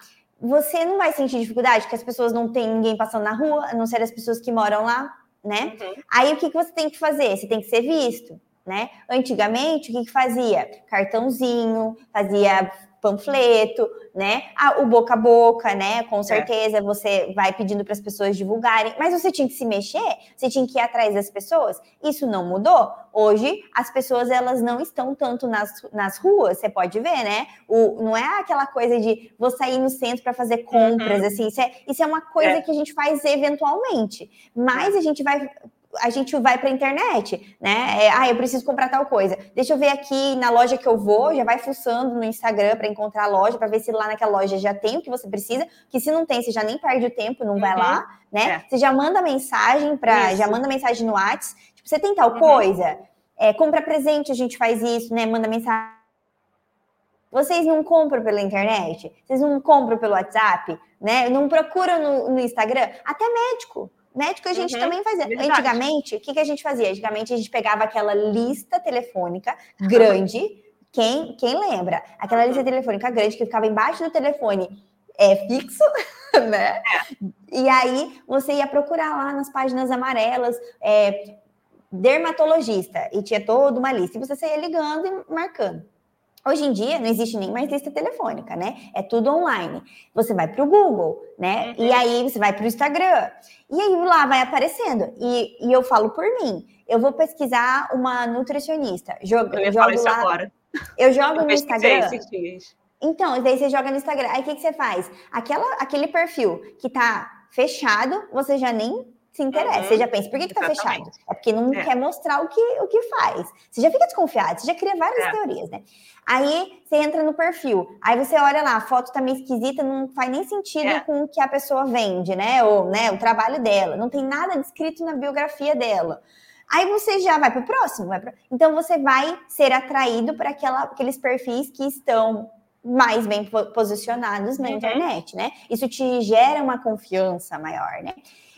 você não vai sentir dificuldade, que as pessoas não têm ninguém passando na rua, a não ser as pessoas que moram lá, né? Uhum. Aí o que, que você tem que fazer? Você tem que ser visto, né? Antigamente, o que, que fazia? Cartãozinho, fazia panfleto, né? Ah, o boca a boca, né? Com é. certeza é. você vai pedindo para as pessoas divulgarem, mas você tinha que se mexer, você tinha que ir atrás das pessoas. Isso não mudou. Hoje as pessoas elas não estão tanto nas, nas ruas, você pode ver, né? O, não é aquela coisa de vou sair no centro para fazer compras, uhum. assim. Isso é, isso é uma coisa é. que a gente faz eventualmente, mas a gente vai a gente vai para a internet, né? É, ah, eu preciso comprar tal coisa. Deixa eu ver aqui na loja que eu vou, já vai fuçando no Instagram para encontrar a loja, para ver se lá naquela loja já tem o que você precisa, que se não tem, você já nem perde o tempo, não uhum. vai lá, né? É. Você já manda mensagem para, já manda mensagem no WhatsApp, tipo, você tem tal uhum. coisa, é, compra presente, a gente faz isso, né? Manda mensagem. Vocês não compram pela internet? Vocês não compram pelo WhatsApp? Né? Não procuram no, no Instagram? Até médico. Médico a gente uhum, também fazia. Verdade. Antigamente, o que, que a gente fazia? Antigamente a gente pegava aquela lista telefônica grande. Quem, quem lembra? Aquela lista telefônica grande que ficava embaixo do telefone é fixo, [LAUGHS] né? É. E aí você ia procurar lá nas páginas amarelas, é, dermatologista, e tinha toda uma lista. E você saía ligando e marcando. Hoje em dia não existe nem mais lista telefônica, né? É tudo online. Você vai para o Google, né? Uhum. E aí você vai para o Instagram. E aí lá vai aparecendo. E, e eu falo por mim. Eu vou pesquisar uma nutricionista. Jogo, eu jogo isso lá, agora. Eu [LAUGHS] jogo eu no Instagram. Então, daí você joga no Instagram. Aí o que, que você faz? Aquela, aquele perfil que tá fechado, você já nem se interessa. Uhum. Você já pensa, por que, que tá fechado? É porque não é. quer mostrar o que, o que faz. Você já fica desconfiado, você já cria várias é. teorias, né? Aí você entra no perfil, aí você olha lá, a foto tá meio esquisita, não faz nem sentido é. com o que a pessoa vende, né? Ou né, o trabalho dela. Não tem nada descrito na biografia dela. Aí você já vai para o próximo. Vai pro... Então você vai ser atraído para aqueles perfis que estão mais bem posicionados na uhum. internet, né? Isso te gera uma confiança maior, né?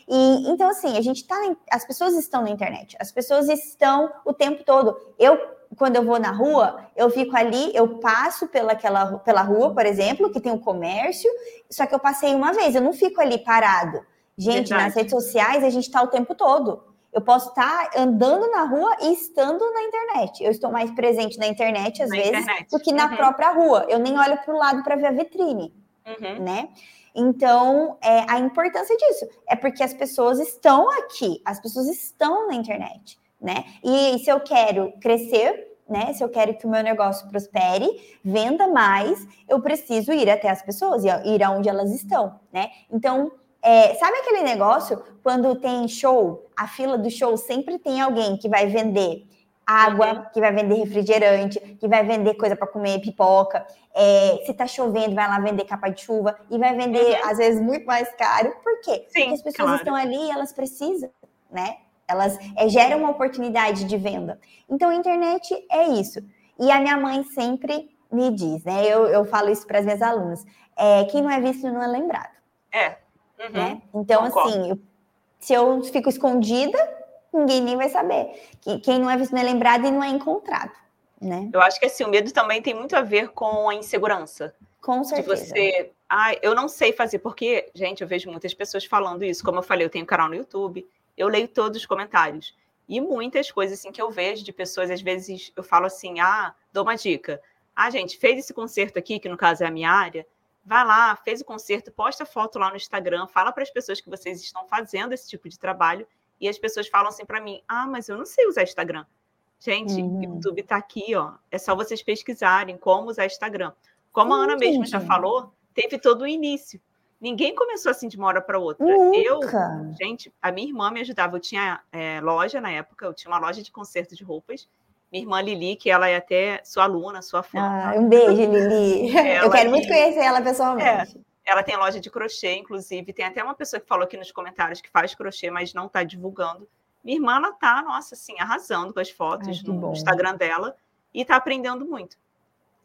E então, assim, a gente tá. As pessoas estão na internet, as pessoas estão o tempo todo. Eu, quando eu vou na rua, eu fico ali, eu passo pela, aquela, pela rua, por exemplo, que tem um comércio, só que eu passei uma vez, eu não fico ali parado. Gente, Verdade. nas redes sociais a gente está o tempo todo. Eu posso estar tá andando na rua e estando na internet. Eu estou mais presente na internet, às na vezes, internet. do que na uhum. própria rua. Eu nem olho para o lado para ver a vitrine, uhum. né? Então, é, a importância disso é porque as pessoas estão aqui, as pessoas estão na internet, né? E se eu quero crescer, né? Se eu quero que o meu negócio prospere, venda mais, eu preciso ir até as pessoas, ir aonde elas estão, né? Então, é, sabe aquele negócio quando tem show, a fila do show sempre tem alguém que vai vender água, uhum. que vai vender refrigerante, que vai vender coisa para comer, pipoca. É, se tá chovendo, vai lá vender capa de chuva e vai vender, uhum. às vezes, muito mais caro. Por quê? Sim, Porque as pessoas claro. estão ali e elas precisam, né? Elas é, geram uma oportunidade de venda. Então, a internet é isso. E a minha mãe sempre me diz, né? Eu, eu falo isso para as minhas alunas. É, quem não é visto não é lembrado. É. Uhum. Né? Então, Concordo. assim, eu, se eu fico escondida, ninguém nem vai saber. Quem não é visto não é lembrado e não é encontrado. Né? Eu acho que assim, o medo também tem muito a ver com a insegurança. Com certeza. De você, ah, eu não sei fazer, porque, gente, eu vejo muitas pessoas falando isso. Como eu falei, eu tenho canal no YouTube, eu leio todos os comentários. E muitas coisas assim que eu vejo de pessoas, às vezes eu falo assim: ah, dou uma dica. Ah, gente, fez esse concerto aqui, que no caso é a minha área. Vai lá, fez o concerto, posta foto lá no Instagram, fala para as pessoas que vocês estão fazendo esse tipo de trabalho e as pessoas falam assim para mim: ah, mas eu não sei usar Instagram. Gente, uhum. o YouTube está aqui, ó. É só vocês pesquisarem como usar Instagram. Como a Ana mesmo já falou, teve todo o início. Ninguém começou assim de uma hora para outra. Nunca. Eu, gente, a minha irmã me ajudava. Eu tinha é, loja na época, eu tinha uma loja de conserto de roupas. Minha irmã Lili, que ela é até sua aluna, sua fã. Ah, um beijo, Lili. [LAUGHS] Eu quero muito conhecer ela pessoalmente. É, ela tem loja de crochê, inclusive. Tem até uma pessoa que falou aqui nos comentários que faz crochê, mas não está divulgando. Minha irmã, ela tá, nossa, assim, arrasando com as fotos Ai, no bom. Instagram dela e tá aprendendo muito.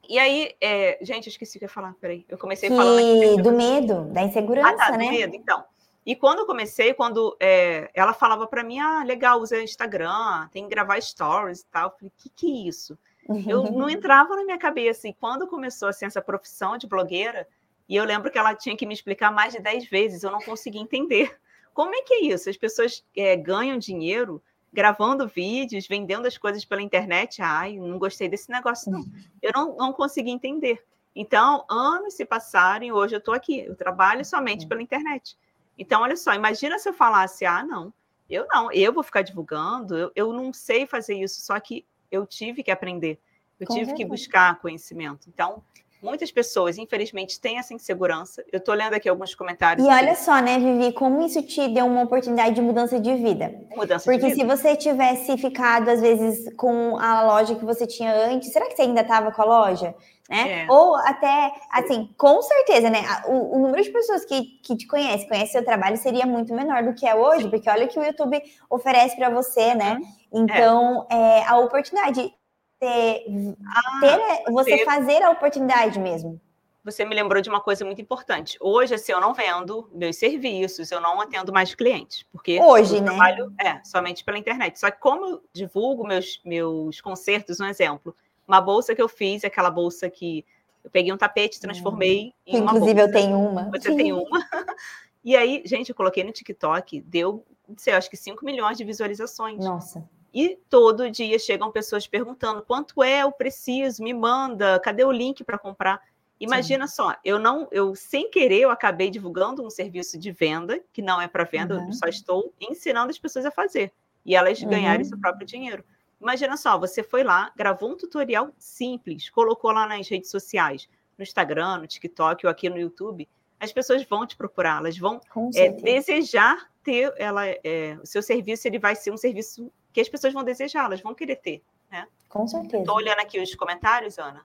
E aí, é... gente, eu esqueci o que eu ia falar, peraí. Eu comecei que... falando aqui. Do medo, da insegurança, ah, tá, né? Do medo, então. E quando eu comecei, quando é, ela falava para mim, ah, legal, usa Instagram, tem que gravar stories e tal. Eu falei, o que, que é isso? Eu não [LAUGHS] entrava na minha cabeça. E quando começou assim, essa profissão de blogueira, e eu lembro que ela tinha que me explicar mais de 10 vezes, eu não conseguia entender. Como é que é isso? As pessoas é, ganham dinheiro gravando vídeos, vendendo as coisas pela internet. Ai, não gostei desse negócio, não. Eu não, não consegui entender. Então, anos se passaram e hoje eu estou aqui. Eu trabalho somente pela internet. Então, olha só, imagina se eu falasse, ah, não, eu não, eu vou ficar divulgando, eu, eu não sei fazer isso, só que eu tive que aprender, eu Com tive que buscar conhecimento. Então, Muitas pessoas, infelizmente, têm essa insegurança. Eu estou lendo aqui alguns comentários. E olha só, né, Vivi, como isso te deu uma oportunidade de mudança de vida. Mudança Porque de vida. se você tivesse ficado, às vezes, com a loja que você tinha antes, será que você ainda estava com a loja? Né? É. Ou até, assim, com certeza, né? O, o, número de pessoas que, que te conhecem, conhecem seu trabalho, seria muito menor do que é hoje, porque olha o que o YouTube oferece para você, né? Então, é. É, a oportunidade ter, ah, ter você ter... fazer a oportunidade mesmo. Você me lembrou de uma coisa muito importante. Hoje, assim, eu não vendo meus serviços, eu não atendo mais clientes, porque hoje, né? trabalho é somente pela internet. Só que como eu divulgo meus meus concertos, um exemplo, uma bolsa que eu fiz, aquela bolsa que eu peguei um tapete, transformei hum, em uma Inclusive bolsa. eu tenho uma. Você tem uma. [LAUGHS] e aí, gente, eu coloquei no TikTok, deu, não sei, acho que 5 milhões de visualizações. Nossa. E todo dia chegam pessoas perguntando quanto é o preciso, me manda, cadê o link para comprar? Imagina Sim. só, eu não, eu sem querer eu acabei divulgando um serviço de venda que não é para venda, uhum. eu só estou ensinando as pessoas a fazer e elas uhum. ganharem seu próprio dinheiro. Imagina só, você foi lá, gravou um tutorial simples, colocou lá nas redes sociais, no Instagram, no TikTok ou aqui no YouTube, as pessoas vão te procurar, elas vão é, desejar ter ela, é, o seu serviço, ele vai ser um serviço que as pessoas vão desejar, elas vão querer ter, né? Com certeza. Estou olhando aqui os comentários, Ana.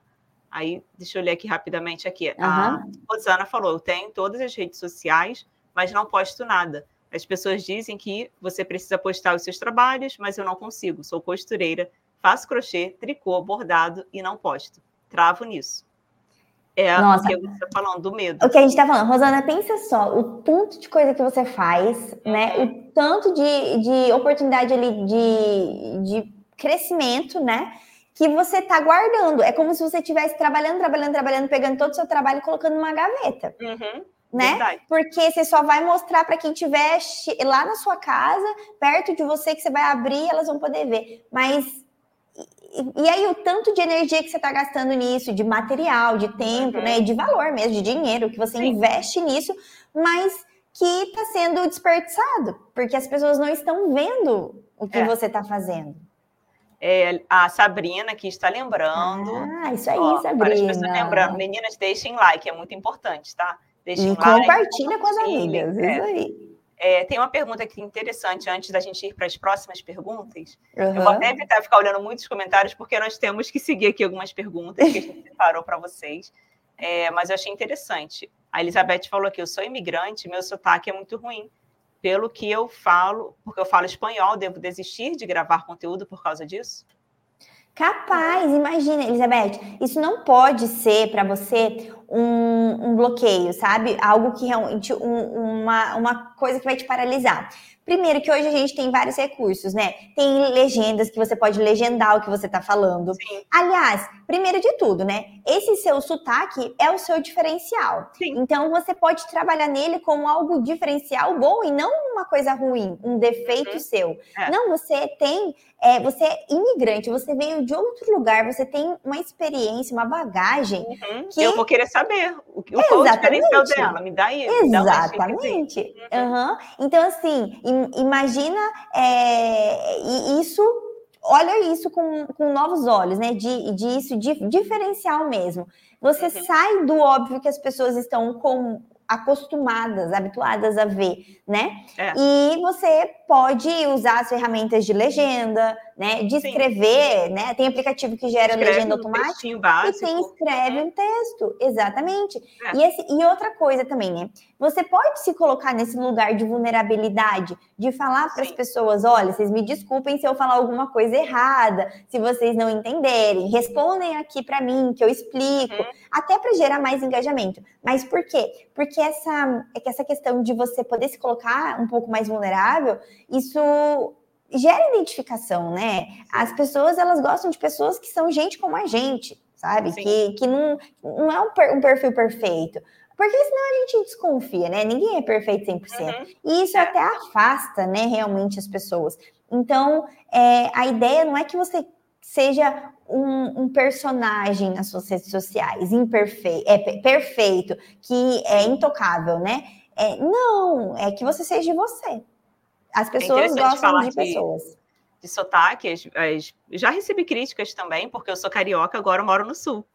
Aí, deixa eu ler aqui rapidamente aqui. Uhum. A Rosana falou: eu tenho todas as redes sociais, mas não posto nada. As pessoas dizem que você precisa postar os seus trabalhos, mas eu não consigo. Sou costureira, faço crochê, tricô, bordado e não posto. Travo nisso. É Nossa. o que você está falando, do medo. O que a gente está falando. Rosana, pensa só, o tanto de coisa que você faz, né? Uhum. O tanto de, de oportunidade ali de, de crescimento, né? Que você está guardando. É como se você estivesse trabalhando, trabalhando, trabalhando, pegando todo o seu trabalho e colocando numa gaveta. Uhum. Né? Verdade. Porque você só vai mostrar para quem estiver lá na sua casa, perto de você, que você vai abrir, elas vão poder ver. Mas e, aí o tanto de energia que você está gastando nisso, de material, de tempo, uhum. né, de valor mesmo, de dinheiro que você Sim. investe nisso, mas que está sendo desperdiçado, porque as pessoas não estão vendo o que é. você está fazendo. É, a Sabrina que está lembrando. Ah, isso aí, ó, Sabrina. lembrando. Meninas, deixem like, é muito importante, tá? Deixem e like. Compartilha com as amigas, é. isso aí. É, tem uma pergunta aqui interessante antes da gente ir para as próximas perguntas. Uhum. Eu vou até evitar ficar olhando muitos comentários, porque nós temos que seguir aqui algumas perguntas que a gente [LAUGHS] preparou para vocês. É, mas eu achei interessante. A Elizabeth falou aqui: eu sou imigrante, meu sotaque é muito ruim. Pelo que eu falo, porque eu falo espanhol, devo desistir de gravar conteúdo por causa disso? Capaz, imagina, Elizabeth, isso não pode ser para você um, um, bloqueio, sabe? Algo que realmente um, uma, uma coisa que vai te paralisar. Primeiro que hoje a gente tem vários recursos, né? Tem legendas que você pode legendar o que você está falando. Sim. Aliás, primeiro de tudo, né? Esse seu sotaque é o seu diferencial. Sim. Então você pode trabalhar nele como algo diferencial bom e não uma coisa ruim, um defeito uhum. seu. É. Não, você tem, é, você é imigrante, você veio de outro lugar, você tem uma experiência, uma bagagem. Uhum. Que... Eu vou querer saber o, o qual o diferencial dela. Me dá aí. Exatamente. Dá uhum. Então, assim, imagina é, isso olha isso com, com novos olhos, né? De, de isso, de diferencial mesmo. Você uhum. sai do óbvio que as pessoas estão com, acostumadas, habituadas a ver, né? É. E você pode usar as ferramentas de legenda, né? De escrever, Sim. né? Tem aplicativo que gera escreve legenda um automática básico, e tem escreve é. um texto, exatamente. É. E, esse, e outra coisa também, né? Você pode se colocar nesse lugar de vulnerabilidade, de falar para as pessoas, olha, vocês me desculpem se eu falar alguma coisa errada, se vocês não entenderem, respondem aqui para mim que eu explico, uhum. até para gerar mais engajamento. Mas por quê? Porque essa é que essa questão de você poder se colocar um pouco mais vulnerável isso gera identificação, né? As pessoas, elas gostam de pessoas que são gente como a gente, sabe? Que, que não, não é um, um, perfil perfeito. Porque senão a gente desconfia, né? Ninguém é perfeito 100%. Uhum. E isso é. até afasta, né, realmente as pessoas. Então, é, a ideia não é que você seja um, um, personagem nas suas redes sociais, imperfeito, é perfeito, que é intocável, né? É, não, é que você seja você. As é pessoas é gostam de pessoas. De, de sotaque, as, as, já recebi críticas também, porque eu sou carioca, agora moro no sul.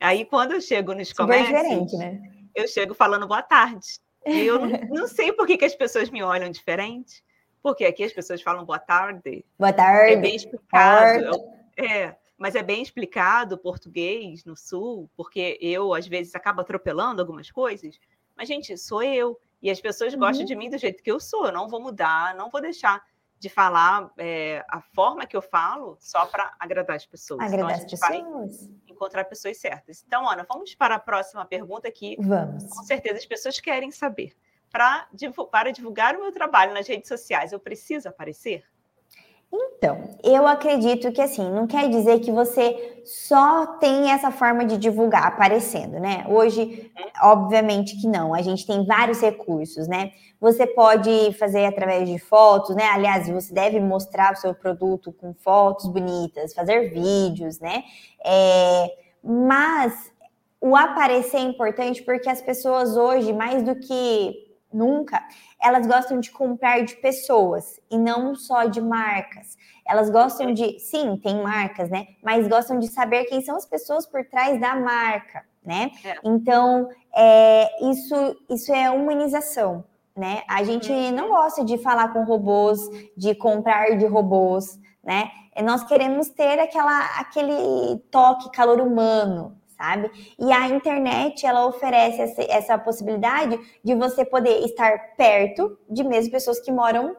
Aí, quando eu chego nos comércios, diferente, né? eu chego falando boa tarde. E eu não, [LAUGHS] não sei por que, que as pessoas me olham diferente, porque aqui as pessoas falam boa tarde. Boa tarde. É bem explicado. É, mas é bem explicado o português no sul, porque eu, às vezes, acabo atropelando algumas coisas. Mas, gente, sou eu. E as pessoas uhum. gostam de mim do jeito que eu sou. Eu não vou mudar, não vou deixar de falar é, a forma que eu falo só para agradar as pessoas. Agradar então, a gente as pessoas. encontrar pessoas certas. Então, Ana, vamos para a próxima pergunta que vamos. com certeza as pessoas querem saber. Pra, para divulgar o meu trabalho nas redes sociais, eu preciso aparecer? Então, eu acredito que assim, não quer dizer que você só tem essa forma de divulgar aparecendo, né? Hoje, obviamente que não, a gente tem vários recursos, né? Você pode fazer através de fotos, né? Aliás, você deve mostrar o seu produto com fotos bonitas, fazer vídeos, né? É, mas o aparecer é importante porque as pessoas hoje, mais do que nunca, elas gostam de comprar de pessoas e não só de marcas. Elas gostam de, sim, tem marcas, né? Mas gostam de saber quem são as pessoas por trás da marca, né? É. Então, é, isso, isso é humanização, né? A gente uhum. não gosta de falar com robôs, de comprar de robôs, né? Nós queremos ter aquela, aquele toque, calor humano, sabe? E a internet, ela oferece essa, essa possibilidade de você poder estar perto de mesmo pessoas que moram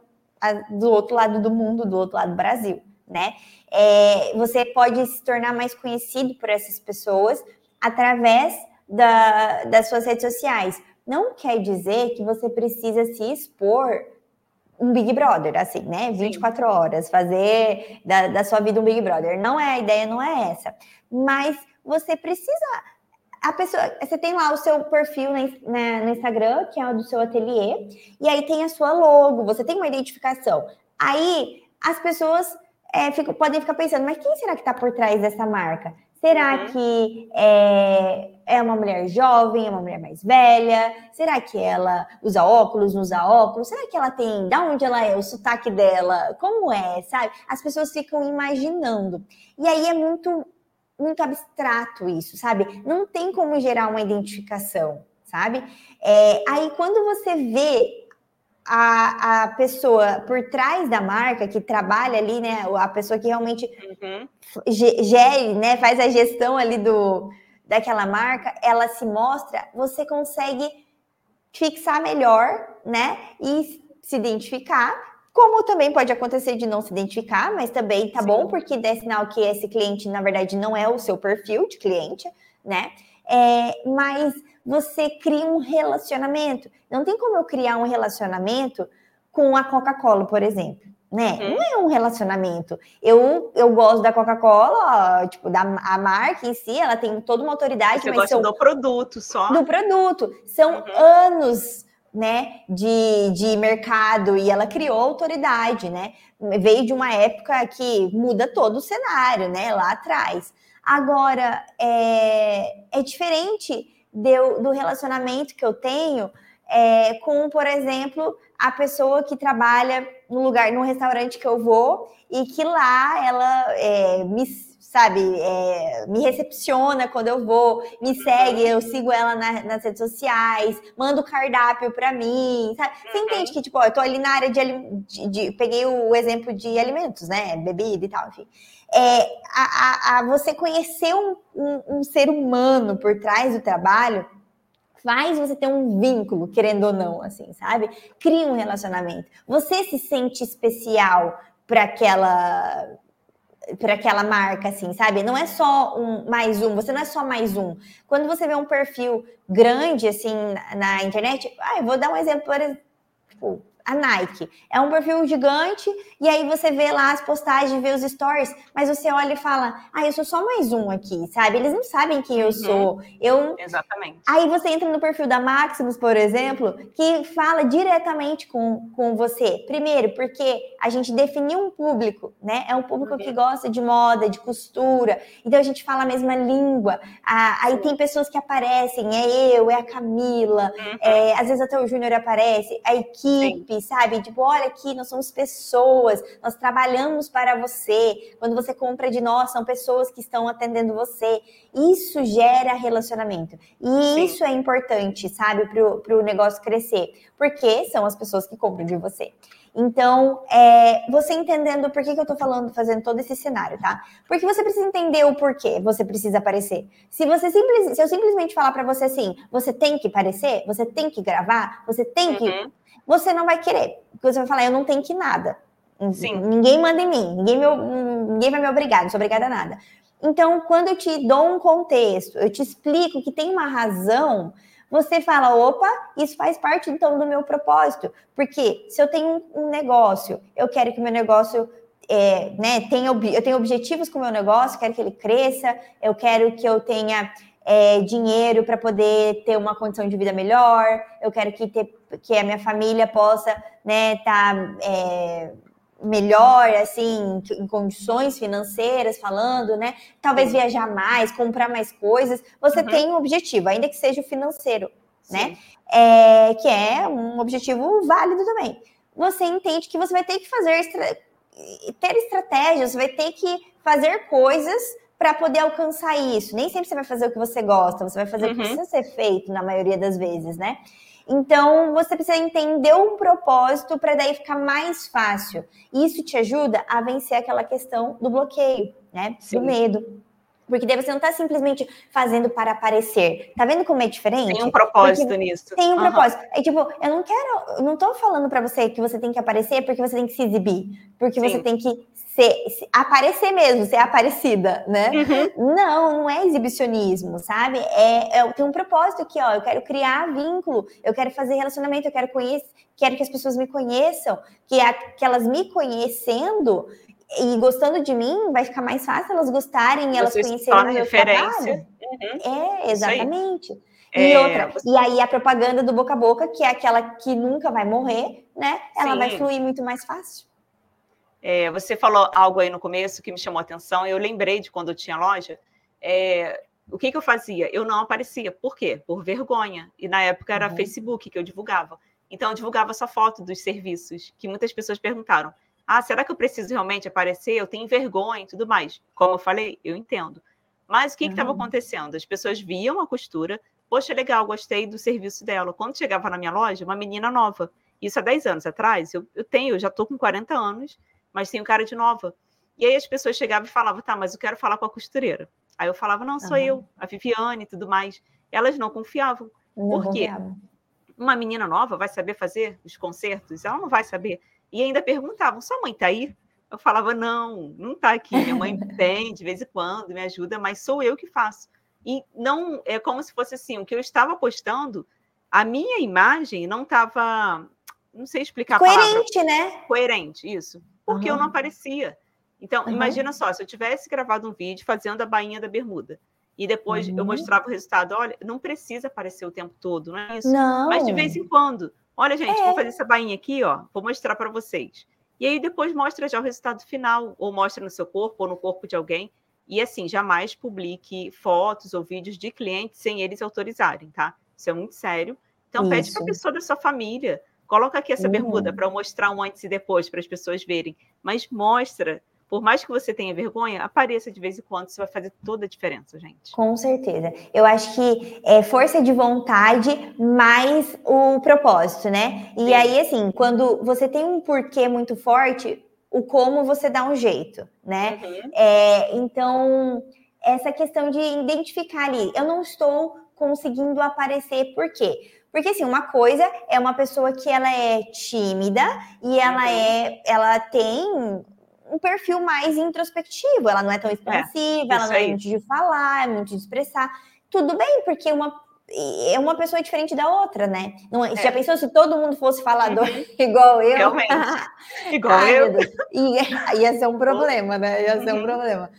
do outro lado do mundo, do outro lado do Brasil, né? É, você pode se tornar mais conhecido por essas pessoas através da, das suas redes sociais. Não quer dizer que você precisa se expor um Big Brother, assim, né? 24 Sim. horas, fazer da, da sua vida um Big Brother. Não é a ideia, não é essa. Mas você precisa. A pessoa, você tem lá o seu perfil na, no Instagram, que é o do seu ateliê, e aí tem a sua logo, você tem uma identificação. Aí as pessoas é, ficam, podem ficar pensando, mas quem será que está por trás dessa marca? Será uhum. que é, é, uma mulher jovem, é uma mulher mais velha? Será que ela usa óculos, não usa óculos? Será que ela tem, da onde ela é, o sotaque dela? Como é, sabe? As pessoas ficam imaginando. E aí é muito muito abstrato isso, sabe? Não tem como gerar uma identificação, sabe? É, aí quando você vê a, a pessoa por trás da marca que trabalha ali, né? A pessoa que realmente uhum. gere, né? Faz a gestão ali do daquela marca, ela se mostra, você consegue fixar melhor, né? E se identificar como também pode acontecer de não se identificar, mas também tá Sim. bom, porque dá sinal que esse cliente, na verdade, não é o seu perfil de cliente, né? É, mas você cria um relacionamento. Não tem como eu criar um relacionamento com a Coca-Cola, por exemplo. Né? Uhum. Não é um relacionamento. Eu, eu gosto da Coca-Cola, tipo, da a marca em si, ela tem toda uma autoridade. Você gosta são, do produto só? Do produto. São uhum. anos né, de, de mercado e ela criou autoridade, né? Veio de uma época que muda todo o cenário, né? Lá atrás. Agora é, é diferente do, do relacionamento que eu tenho é, com, por exemplo, a pessoa que trabalha no lugar, no restaurante que eu vou e que lá ela é, me sabe, é, me recepciona quando eu vou, me segue, eu sigo ela na, nas redes sociais, manda o cardápio para mim, sabe? Você entende que, tipo, ó, eu tô ali na área de, de, de, Peguei o exemplo de alimentos, né? Bebida e tal, enfim. É, a, a, a você conhecer um, um, um ser humano por trás do trabalho faz você ter um vínculo, querendo ou não, assim, sabe? Cria um relacionamento. Você se sente especial para aquela para aquela marca, assim, sabe? Não é só um mais um, você não é só mais um. Quando você vê um perfil grande, assim, na, na internet, ah, eu vou dar um exemplo, por exemplo, tipo, a Nike. É um perfil gigante, e aí você vê lá as postagens, vê os stories, mas você olha e fala, ah, eu sou só mais um aqui, sabe? Eles não sabem quem eu uhum. sou. Eu... Exatamente. Aí você entra no perfil da Maximus, por exemplo, que fala diretamente com, com você. Primeiro, porque a gente definiu um público, né? É um público uhum. que gosta de moda, de costura, então a gente fala a mesma língua. Ah, aí tem pessoas que aparecem, é eu, é a Camila, uhum. é, às vezes até o Júnior aparece, a equipe. Sim equipe, sabe? Tipo, olha aqui, nós somos pessoas, nós trabalhamos para você. Quando você compra de nós, são pessoas que estão atendendo você. Isso gera relacionamento. E Sim. isso é importante, sabe, para o negócio crescer. Porque são as pessoas que compram de você. Então, é, você entendendo por que, que eu tô falando, fazendo todo esse cenário, tá? Porque você precisa entender o porquê você precisa aparecer. Se você simples, se eu simplesmente falar para você assim, você tem que aparecer, você tem que gravar, você tem que. Uhum. Você não vai querer. Porque você vai falar, eu não tenho que nada. Sim. Ninguém manda em mim, ninguém, me, ninguém vai me obrigar, não sou obrigada a nada. Então, quando eu te dou um contexto, eu te explico que tem uma razão, você fala, opa, isso faz parte então do meu propósito. Porque se eu tenho um negócio, eu quero que meu negócio é, né, tenha, eu tenho objetivos com o meu negócio, quero que ele cresça, eu quero que eu tenha é, dinheiro para poder ter uma condição de vida melhor, eu quero que, ter, que a minha família possa né, tá, é, melhor, assim, em condições financeiras, falando, né? Talvez Sim. viajar mais, comprar mais coisas. Você uhum. tem um objetivo, ainda que seja o financeiro, né? Sim. né? É, que é um objetivo válido também. Você entende que você vai ter que fazer estra... ter estratégias, você vai ter que fazer coisas para poder alcançar isso. Nem sempre você vai fazer o que você gosta, você vai fazer uhum. o que uhum. precisa ser feito na maioria das vezes, né? Então, você precisa entender um propósito para daí ficar mais fácil. Isso te ajuda a vencer aquela questão do bloqueio, né? Sim. Do medo. Porque daí você não está simplesmente fazendo para aparecer. Tá vendo como é diferente? Tem um propósito porque nisso. Tem um uhum. propósito. É tipo, eu não quero, eu não tô falando para você que você tem que aparecer porque você tem que se exibir, porque Sim. você tem que ser, se, aparecer mesmo, ser aparecida, né? Uhum. Não, não é exibicionismo, sabe? É, é, tem um propósito aqui, ó. Eu quero criar vínculo, eu quero fazer relacionamento, eu quero conhecer, quero que as pessoas me conheçam, que, a, que elas me conhecendo e gostando de mim, vai ficar mais fácil elas gostarem, elas Você conhecerem o meu referência. Uhum. É, exatamente. E é, outra, você... e aí a propaganda do boca a boca, que é aquela que nunca vai morrer, né? Ela Sim. vai fluir muito mais fácil. É, você falou algo aí no começo que me chamou a atenção. Eu lembrei de quando eu tinha loja. É, o que, que, eu fazia? Eu não aparecia. Por quê? Por vergonha. E na época era uhum. Facebook que eu divulgava. Então eu divulgava essa foto dos serviços, que muitas pessoas perguntaram: ah, será que eu preciso realmente aparecer? Eu tenho vergonha e tudo mais. Como eu falei, eu entendo. Mas o que estava uhum. acontecendo? As pessoas viam a costura, poxa, legal, gostei do serviço dela. Quando chegava na minha loja, uma menina nova, isso há 10 anos atrás, eu, eu tenho, eu já estou com 40 anos, mas tenho cara de nova. E aí as pessoas chegavam e falavam, tá, mas eu quero falar com a costureira. Aí eu falava, não, sou uhum. eu, a Viviane e tudo mais. Elas não confiavam. Não Por quê? Uma menina nova vai saber fazer os concertos? Ela não vai saber. E ainda perguntavam, sua mãe tá aí? Eu falava, não, não tá aqui. Minha mãe [LAUGHS] vem de vez em quando, me ajuda, mas sou eu que faço. E não é como se fosse assim, o que eu estava postando, a minha imagem não estava, não sei explicar Coerente, né? Coerente, isso porque uhum. eu não aparecia. Então, uhum. imagina só, se eu tivesse gravado um vídeo fazendo a bainha da bermuda e depois uhum. eu mostrava o resultado, olha, não precisa aparecer o tempo todo, não é isso? Não. Mas de vez em quando, olha, gente, é. vou fazer essa bainha aqui, ó, vou mostrar para vocês. E aí depois mostra já o resultado final, ou mostra no seu corpo, ou no corpo de alguém. E assim, jamais publique fotos ou vídeos de clientes sem eles autorizarem, tá? Isso é muito sério. Então, isso. pede para a pessoa da sua família, Coloca aqui essa uhum. bermuda para mostrar um antes e depois para as pessoas verem. Mas mostra, por mais que você tenha vergonha, apareça de vez em quando, isso vai fazer toda a diferença, gente. Com certeza. Eu acho que é força de vontade mais o propósito, né? E Sim. aí, assim, quando você tem um porquê muito forte, o como você dá um jeito, né? Uhum. É, então, essa questão de identificar ali, eu não estou conseguindo aparecer por quê? Porque assim, uma coisa é uma pessoa que ela é tímida e ela uhum. é, ela tem um perfil mais introspectivo, ela não é tão expansiva, é, ela não é muito de falar, é muito de expressar. Tudo bem, porque uma é uma pessoa diferente da outra, né? Não, é. Já pensou se todo mundo fosse falador uhum. [LAUGHS] igual eu? Realmente. [LAUGHS] igual Ai, eu. Ia, [LAUGHS] ia ser um problema, né? Ia ser um uhum. problema.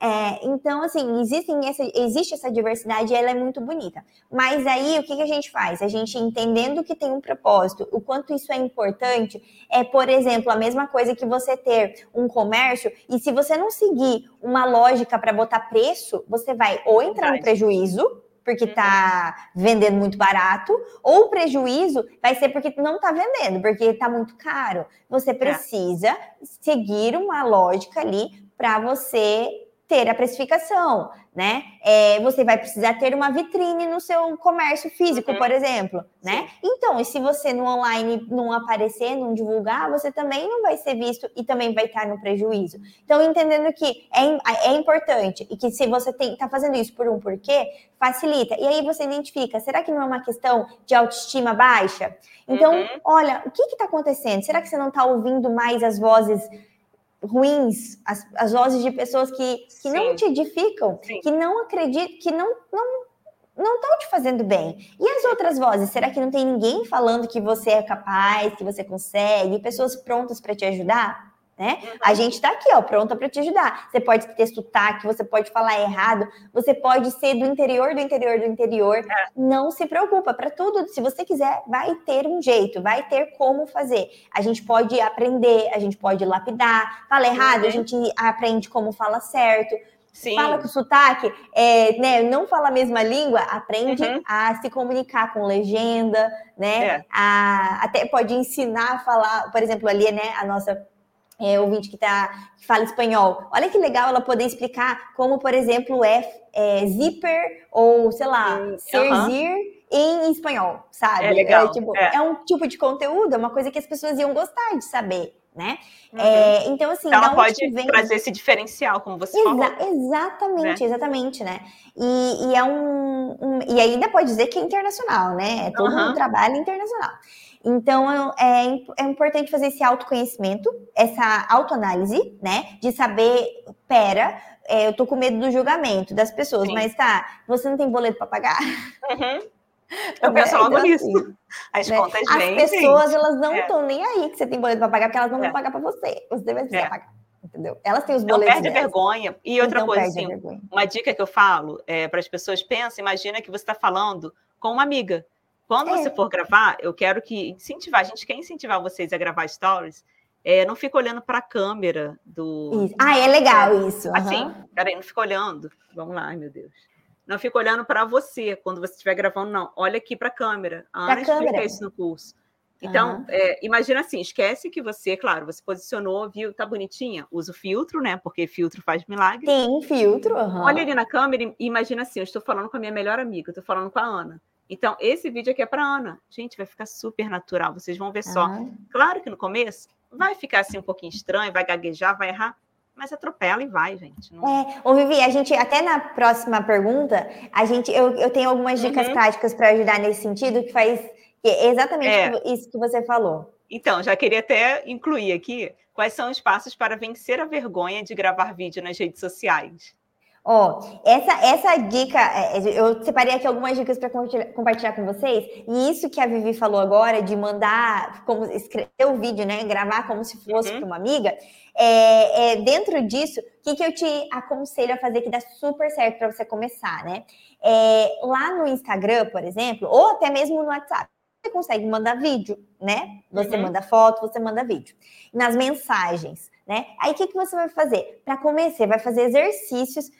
É, então, assim, existem essa, existe essa diversidade e ela é muito bonita. Mas aí, o que, que a gente faz? A gente entendendo que tem um propósito, o quanto isso é importante, é, por exemplo, a mesma coisa que você ter um comércio, e se você não seguir uma lógica para botar preço, você vai ou entrar no prejuízo, porque está vendendo muito barato, ou o prejuízo vai ser porque não está vendendo, porque está muito caro. Você é. precisa seguir uma lógica ali para você ter a precificação, né? É, você vai precisar ter uma vitrine no seu comércio físico, uhum. por exemplo, né? Então, e se você no online não aparecer, não divulgar, você também não vai ser visto e também vai estar no prejuízo. Então, entendendo que é, é importante e que se você está fazendo isso por um porquê, facilita. E aí você identifica, será que não é uma questão de autoestima baixa? Então, uhum. olha, o que está acontecendo? Será que você não está ouvindo mais as vozes ruins, as, as vozes de pessoas que, que não te edificam, Sim. que não acreditam, que não não não estão te fazendo bem. E as outras vozes? Será que não tem ninguém falando que você é capaz, que você consegue, pessoas prontas para te ajudar? Né? Uhum. A gente está aqui, ó, pronta para te ajudar. Você pode ter sotaque, você pode falar errado, você pode ser do interior do interior do interior. É. Não se preocupa, para tudo, se você quiser, vai ter um jeito, vai ter como fazer. A gente pode aprender, a gente pode lapidar. Fala errado, uhum. a gente aprende como fala certo. Sim. Fala com sotaque, é, né, não fala a mesma língua, aprende uhum. a se comunicar com legenda, né? É. A, até pode ensinar a falar, por exemplo, ali, né, a nossa é, ouvinte que, tá, que fala espanhol. Olha que legal ela poder explicar como, por exemplo, é, é zíper ou, sei lá, serzir uhum. em espanhol, sabe? É legal. É, tipo, é. é, um tipo de conteúdo, é uma coisa que as pessoas iam gostar de saber, né? Uhum. É, então, assim, então, ela pode vem... trazer esse diferencial, como você Exa falou. Exatamente, né? exatamente, né? E, e é um, um, E ainda pode dizer que é internacional, né? É todo uhum. um trabalho internacional. Então, é, é importante fazer esse autoconhecimento, essa autoanálise, né? De saber, pera, é, eu tô com medo do julgamento das pessoas, Sim. mas tá, você não tem boleto para pagar? Uhum. [LAUGHS] Eu penso né? logo então, nisso. Assim, As né? contas vêm. As pessoas, gente. elas não estão é. nem aí que você tem boleto para pagar, porque elas não é. vão pagar para você. Você vai precisar é. pagar. Entendeu? Elas têm os boletos. Não perde delas. vergonha. E outra então, coisa, assim, uma dica que eu falo é, para as pessoas: pensa, imagina que você está falando com uma amiga. Quando é. você for gravar, eu quero que incentivar, a gente quer incentivar vocês a gravar stories. É, não fica olhando para a câmera do. Isso. Ah, é legal isso. Uhum. Assim, peraí, não fica olhando. Vamos lá, ai meu Deus. Não fica olhando para você quando você estiver gravando, não. Olha aqui para a câmera. A Ana explica câmera. isso no curso. Então, uhum. é, imagina assim, esquece que você, claro, você posicionou, viu, tá bonitinha, usa o filtro, né? Porque filtro faz milagre. Tem filtro. Uhum. Olha ali na câmera e imagina assim, eu estou falando com a minha melhor amiga, eu estou falando com a Ana. Então, esse vídeo aqui é para Ana. Gente, vai ficar super natural, vocês vão ver só. Ah. Claro que no começo vai ficar assim um pouquinho estranho, vai gaguejar, vai errar, mas atropela e vai, gente. Não... É, ô Vivi, a gente, até na próxima pergunta, a gente, eu, eu tenho algumas dicas uhum. práticas para ajudar nesse sentido, que faz que é exatamente é. isso que você falou. Então, já queria até incluir aqui quais são os passos para vencer a vergonha de gravar vídeo nas redes sociais. Ó, oh, essa, essa dica, é, é, eu separei aqui algumas dicas para compartilhar com vocês. E isso que a Vivi falou agora, de mandar, como escrever o vídeo, né? Gravar como se fosse uhum. para uma amiga. É, é, dentro disso, o que, que eu te aconselho a fazer que dá super certo para você começar, né? É, lá no Instagram, por exemplo, ou até mesmo no WhatsApp, você consegue mandar vídeo, né? Você uhum. manda foto, você manda vídeo. Nas mensagens, né? Aí o que, que você vai fazer? Para começar, vai fazer exercícios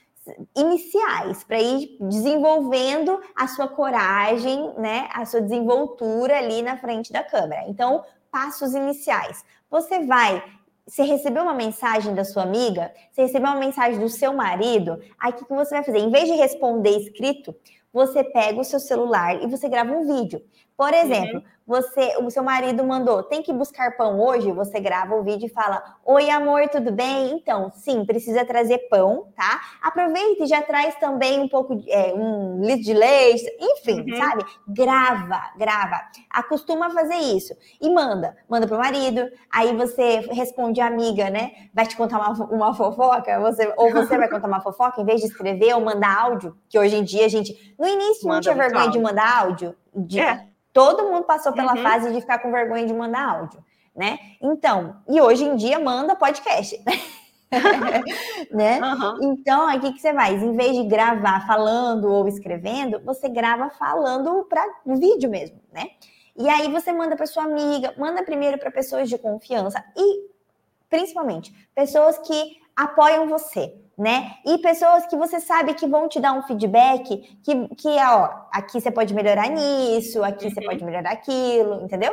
iniciais para ir desenvolvendo a sua coragem, né, a sua desenvoltura ali na frente da câmera. Então, passos iniciais. Você vai você recebeu uma mensagem da sua amiga, você recebeu uma mensagem do seu marido, aí o que, que você vai fazer? Em vez de responder escrito, você pega o seu celular e você grava um vídeo. Por exemplo, uhum você, o seu marido mandou, tem que buscar pão hoje? Você grava o vídeo e fala: Oi, amor, tudo bem? Então, sim, precisa trazer pão, tá? Aproveita e já traz também um pouco de é, um litro de leite, enfim, uhum. sabe? Grava, grava. Acostuma a fazer isso e manda, manda pro marido. Aí você responde a amiga, né? Vai te contar uma, uma fofoca, você, ou você vai contar uma fofoca em vez de escrever ou mandar áudio, que hoje em dia a gente, no início manda não tinha vergonha áudio. de mandar áudio. De, é Todo mundo passou pela uhum. fase de ficar com vergonha de mandar áudio, né? Então, e hoje em dia manda podcast. [LAUGHS] né? Uhum. Então, aqui que você vai, em vez de gravar falando ou escrevendo, você grava falando para vídeo mesmo, né? E aí você manda para sua amiga, manda primeiro para pessoas de confiança e principalmente pessoas que apoiam você, né? E pessoas que você sabe que vão te dar um feedback que, que ó, aqui você pode melhorar nisso, aqui uhum. você pode melhorar aquilo, entendeu?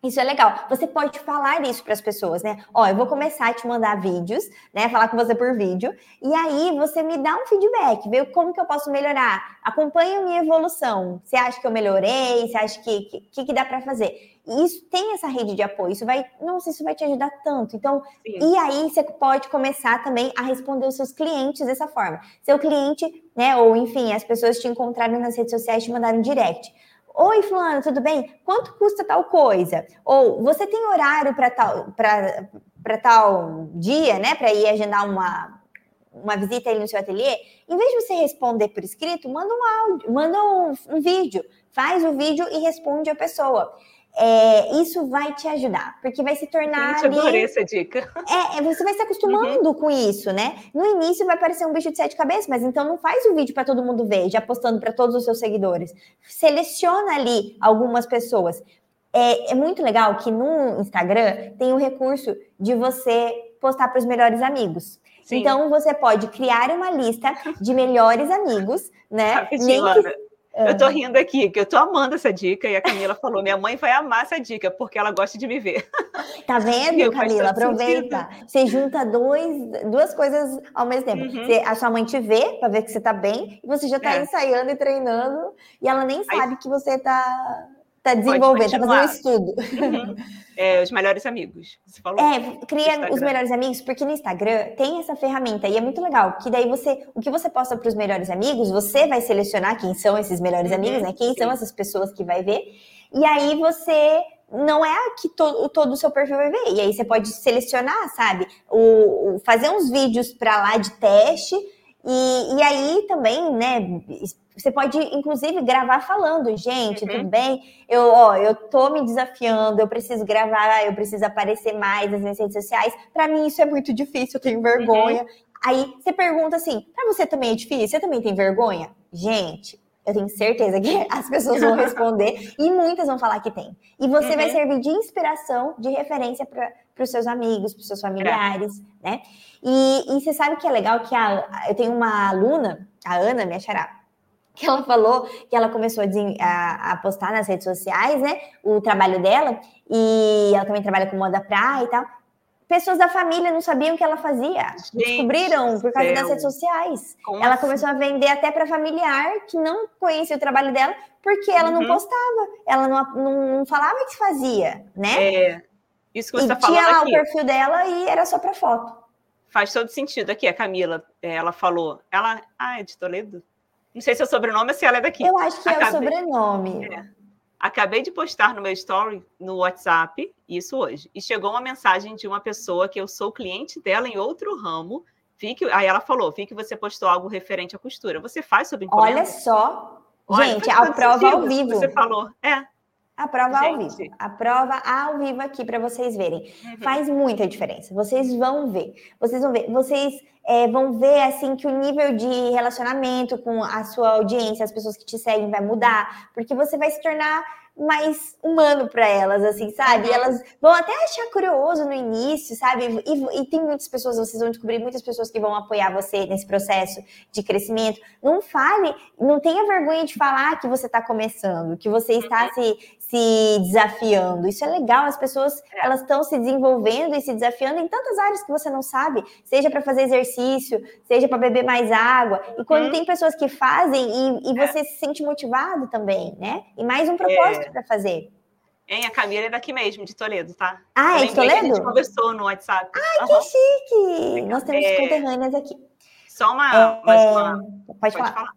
Isso é legal. Você pode falar isso para as pessoas, né? Ó, eu vou começar a te mandar vídeos, né? Falar com você por vídeo. E aí você me dá um feedback, vê como que eu posso melhorar. Acompanhe a minha evolução. Você acha que eu melhorei? Você acha que que, que dá para fazer? E isso tem essa rede de apoio. Isso vai, nossa, isso vai te ajudar tanto. Então, Sim. e aí você pode começar também a responder os seus clientes dessa forma. Seu cliente, né? Ou enfim, as pessoas te encontraram nas redes sociais, te mandaram direct. Oi, Fulano, tudo bem? Quanto custa tal coisa? Ou você tem horário para tal, tal dia, né? Para ir agendar uma, uma visita ali no seu ateliê? Em vez de você responder por escrito, manda um áudio, manda um, um vídeo. Faz o vídeo e responde a pessoa é, isso vai te ajudar, porque vai se tornar. Ali... adorei essa dica. É, é, você vai se acostumando uhum. com isso, né? No início vai parecer um bicho de sete cabeças, mas então não faz o vídeo para todo mundo ver, já postando para todos os seus seguidores. Seleciona ali algumas pessoas. É, é muito legal que no Instagram tem o recurso de você postar para os melhores amigos. Sim. Então você pode criar uma lista de melhores amigos, né? Nem que, eu tô rindo aqui, que eu tô amando essa dica, e a Camila falou: minha mãe vai amar essa dica, porque ela gosta de me ver. [LAUGHS] Tá vendo, Camila? Aproveita. Sentido. Você junta dois, duas coisas ao mesmo tempo. Uhum. Você, a sua mãe te vê para ver que você tá bem, e você já tá é. ensaiando e treinando, e ela nem sabe Aí... que você tá Tá desenvolvendo, tá fazendo um estudo. Uhum. É, os melhores amigos. Você falou. É, cria os melhores amigos, porque no Instagram tem essa ferramenta e é muito legal. Que daí você, o que você posta para os melhores amigos, você vai selecionar quem são esses melhores uhum. amigos, né? Quem Sim. são essas pessoas que vai ver. E aí você não é que todo, todo o seu perfil vai ver. E aí você pode selecionar, sabe? O, o fazer uns vídeos para lá de teste. E, e aí também, né? Você pode, inclusive, gravar falando, gente, uhum. tudo bem? Eu, ó, eu tô me desafiando, eu preciso gravar, eu preciso aparecer mais nas minhas redes sociais. Para mim, isso é muito difícil, eu tenho vergonha. Uhum. Aí você pergunta assim: para você também é difícil? Você também tem vergonha? Gente, eu tenho certeza que [LAUGHS] as pessoas vão responder e muitas vão falar que tem. E você uhum. vai servir de inspiração, de referência para os seus amigos, para os seus familiares, é. né? E, e, você sabe que é legal que a, eu tenho uma aluna, a Ana, minha xará, que ela falou que ela começou a, a, postar nas redes sociais, né? O trabalho dela, e ela também trabalha com moda praia e tal. Pessoas da família não sabiam o que ela fazia. Gente, Descobriram por causa céu. das redes sociais. Como ela assim? começou a vender até para familiar que não conhecia o trabalho dela, porque ela uhum. não postava, ela não, não, não, falava o que fazia, né? É. Isso que você está falando. Tinha lá aqui. o perfil dela e era só para foto. Faz todo sentido. Aqui, a Camila, ela falou. Ela. Ah, é de Toledo? Não sei se é o sobrenome ou se ela é daqui. Eu acho que Acabei... é o sobrenome. É. Acabei de postar no meu story no WhatsApp, isso hoje. E chegou uma mensagem de uma pessoa que eu sou cliente dela em outro ramo. Vi que, aí ela falou: vi que você postou algo referente à costura. Você faz sobre encomenda? Olha só. Olha, Gente, a prova ao vivo. Você falou. É. A prova Gente. ao vivo. A prova ao vivo aqui para vocês verem. Uhum. Faz muita diferença. Vocês vão ver. Vocês vão ver. Vocês é, vão ver assim que o nível de relacionamento com a sua audiência, as pessoas que te seguem, vai mudar, porque você vai se tornar mais humano para elas, assim, sabe? Uhum. Elas vão até achar curioso no início, sabe? E, e, tem muitas pessoas, vocês vão descobrir muitas pessoas que vão apoiar você nesse processo de crescimento. Não fale, não tenha vergonha de falar que você está começando, que você está uhum. se, se desafiando. Isso é legal, as pessoas é. elas estão se desenvolvendo e se desafiando em tantas áreas que você não sabe, seja para fazer exercício, seja para beber mais água. E quando uhum. tem pessoas que fazem e, e é. você é. se sente motivado também, né? E mais um propósito é. para fazer. Hein, a Camila é daqui mesmo, de Toledo, tá? Ah, é de Toledo? a gente conversou no WhatsApp. Ai, uhum. que chique! Nós temos é... conterrâneas aqui. Só uma, mais uma... Pode, pode falar. falar.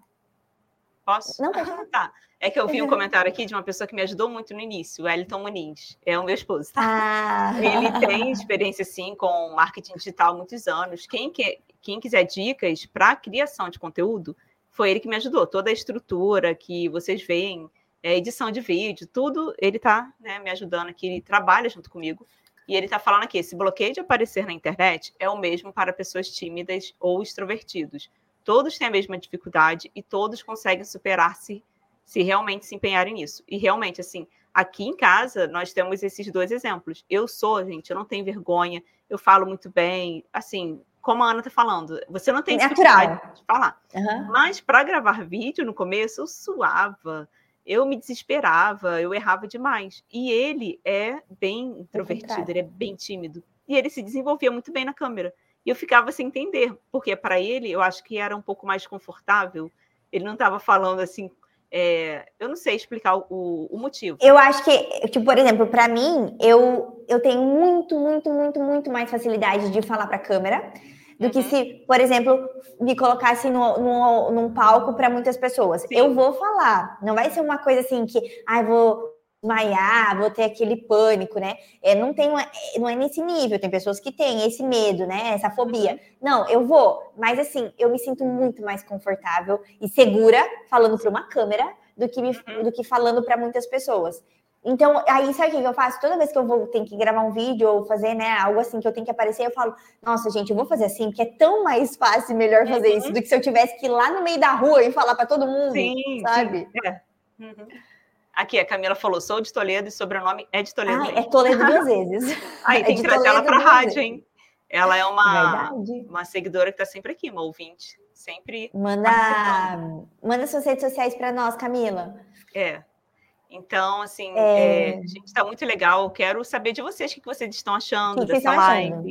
Posso? Não, pode [LAUGHS] falar. tá. É que eu vi um comentário aqui de uma pessoa que me ajudou muito no início, o Elton Muniz. É o meu esposo, tá? Ah. Ele tem experiência, sim, com marketing digital há muitos anos. Quem, que, quem quiser dicas para criação de conteúdo, foi ele que me ajudou. Toda a estrutura que vocês veem, é, edição de vídeo, tudo, ele está né, me ajudando aqui, ele trabalha junto comigo. E ele está falando aqui: esse bloqueio de aparecer na internet é o mesmo para pessoas tímidas ou extrovertidos. Todos têm a mesma dificuldade e todos conseguem superar-se se realmente se empenharem nisso. E realmente, assim, aqui em casa nós temos esses dois exemplos. Eu sou, gente, eu não tenho vergonha, eu falo muito bem, assim, como a Ana tá falando, você não tem natural de falar. Uhum. Mas para gravar vídeo no começo, eu suava, eu me desesperava, eu errava demais. E ele é bem introvertido, ele é bem tímido. E ele se desenvolvia muito bem na câmera. E eu ficava sem entender, porque para ele eu acho que era um pouco mais confortável. Ele não estava falando assim. É, eu não sei explicar o, o, motivo. Eu acho que, tipo, por exemplo, para mim, eu, eu tenho muito, muito, muito, muito mais facilidade de falar para a câmera do uhum. que se, por exemplo, me colocasse no, no, num palco para muitas pessoas. Sim. Eu vou falar, não vai ser uma coisa assim que, ai, ah, vou desmaiar, vou ter aquele pânico, né? É, não tem uma, não é nesse nível, tem pessoas que têm esse medo, né? Essa fobia. Uhum. Não, eu vou, mas assim, eu me sinto muito mais confortável e segura falando para uma câmera do que, me, uhum. do que falando para muitas pessoas. Então, aí sabe o que eu faço? Toda vez que eu vou ter que gravar um vídeo ou fazer, né, algo assim que eu tenho que aparecer, eu falo, nossa, gente, eu vou fazer assim, porque é tão mais fácil e melhor fazer uhum. isso do que se eu tivesse que ir lá no meio da rua e falar para todo mundo, sim, sabe? Sim. É. Uhum. Aqui, a Camila falou, sou de Toledo e sobrenome é de Toledo. Ah, é Toledo duas [LAUGHS] vezes. Aí tem é que trazer ela para a rádio, hein? Ela é uma, uma seguidora que está sempre aqui, uma ouvinte. Sempre. Manda, manda suas redes sociais para nós, Camila. É. Então, assim, é... É, gente, está muito legal. Quero saber de vocês o que vocês estão achando que dessa live. Achando?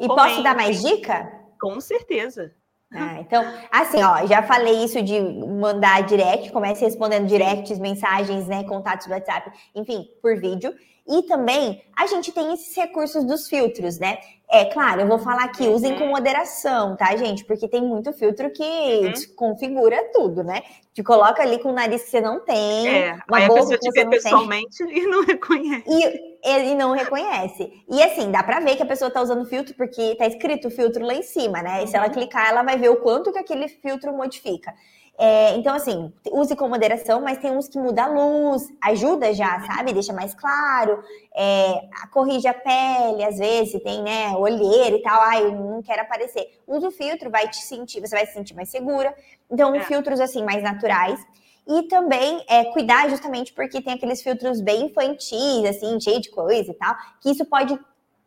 E posso dar mais dica? Com certeza. Ah, então, assim, ó, já falei isso de mandar direct, comece respondendo directs, mensagens, né, contatos do WhatsApp, enfim, por vídeo. E também a gente tem esses recursos dos filtros, né? É claro, eu vou falar aqui, usem com uhum. moderação, tá, gente? Porque tem muito filtro que uhum. configura tudo, né? Te coloca ali com o nariz que você não tem. É, uma aí a pessoa te vê pessoalmente tem. [LAUGHS] e não reconhece. E ele não reconhece. E assim, dá pra ver que a pessoa tá usando filtro, porque tá escrito filtro lá em cima, né? E se ela uhum. clicar, ela vai ver o quanto que aquele filtro modifica. É, então, assim, use com moderação, mas tem uns que muda a luz, ajuda já, sabe? Deixa mais claro, é, corrige a pele, às vezes, tem, né, olheira e tal, ai, eu não quero aparecer. Usa o filtro, vai te sentir, você vai se sentir mais segura. Então, é. filtros, assim, mais naturais. E também é, cuidar justamente porque tem aqueles filtros bem infantis, assim, cheio de coisa e tal, que isso pode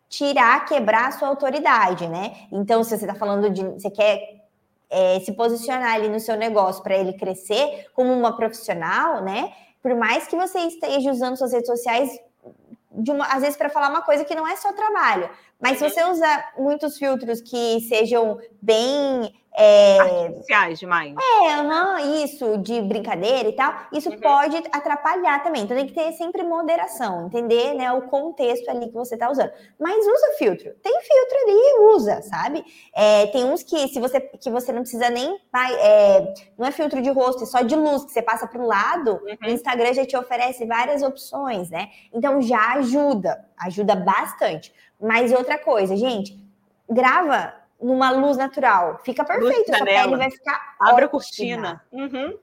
tirar, quebrar a sua autoridade, né? Então, se você tá falando de. Você quer é, se posicionar ali no seu negócio para ele crescer como uma profissional, né? Por mais que você esteja usando suas redes sociais uma, às vezes para falar uma coisa que não é só trabalho, mas se uhum. você usar muitos filtros que sejam bem é... Artificiais demais. É, uhum, isso, de brincadeira e tal, isso uhum. pode atrapalhar também. Então tem que ter sempre moderação, entender né, o contexto ali que você está usando. Mas usa filtro. Tem filtro ali, usa, sabe? É, tem uns que se você que você não precisa nem. É, não é filtro de rosto, é só de luz, que você passa para o lado, uhum. o Instagram já te oferece várias opções, né? Então já ajuda, ajuda bastante. Mas outra coisa, gente, grava numa luz natural. Fica perfeito, sua pele vai ficar. Abre a cortina. Uhum.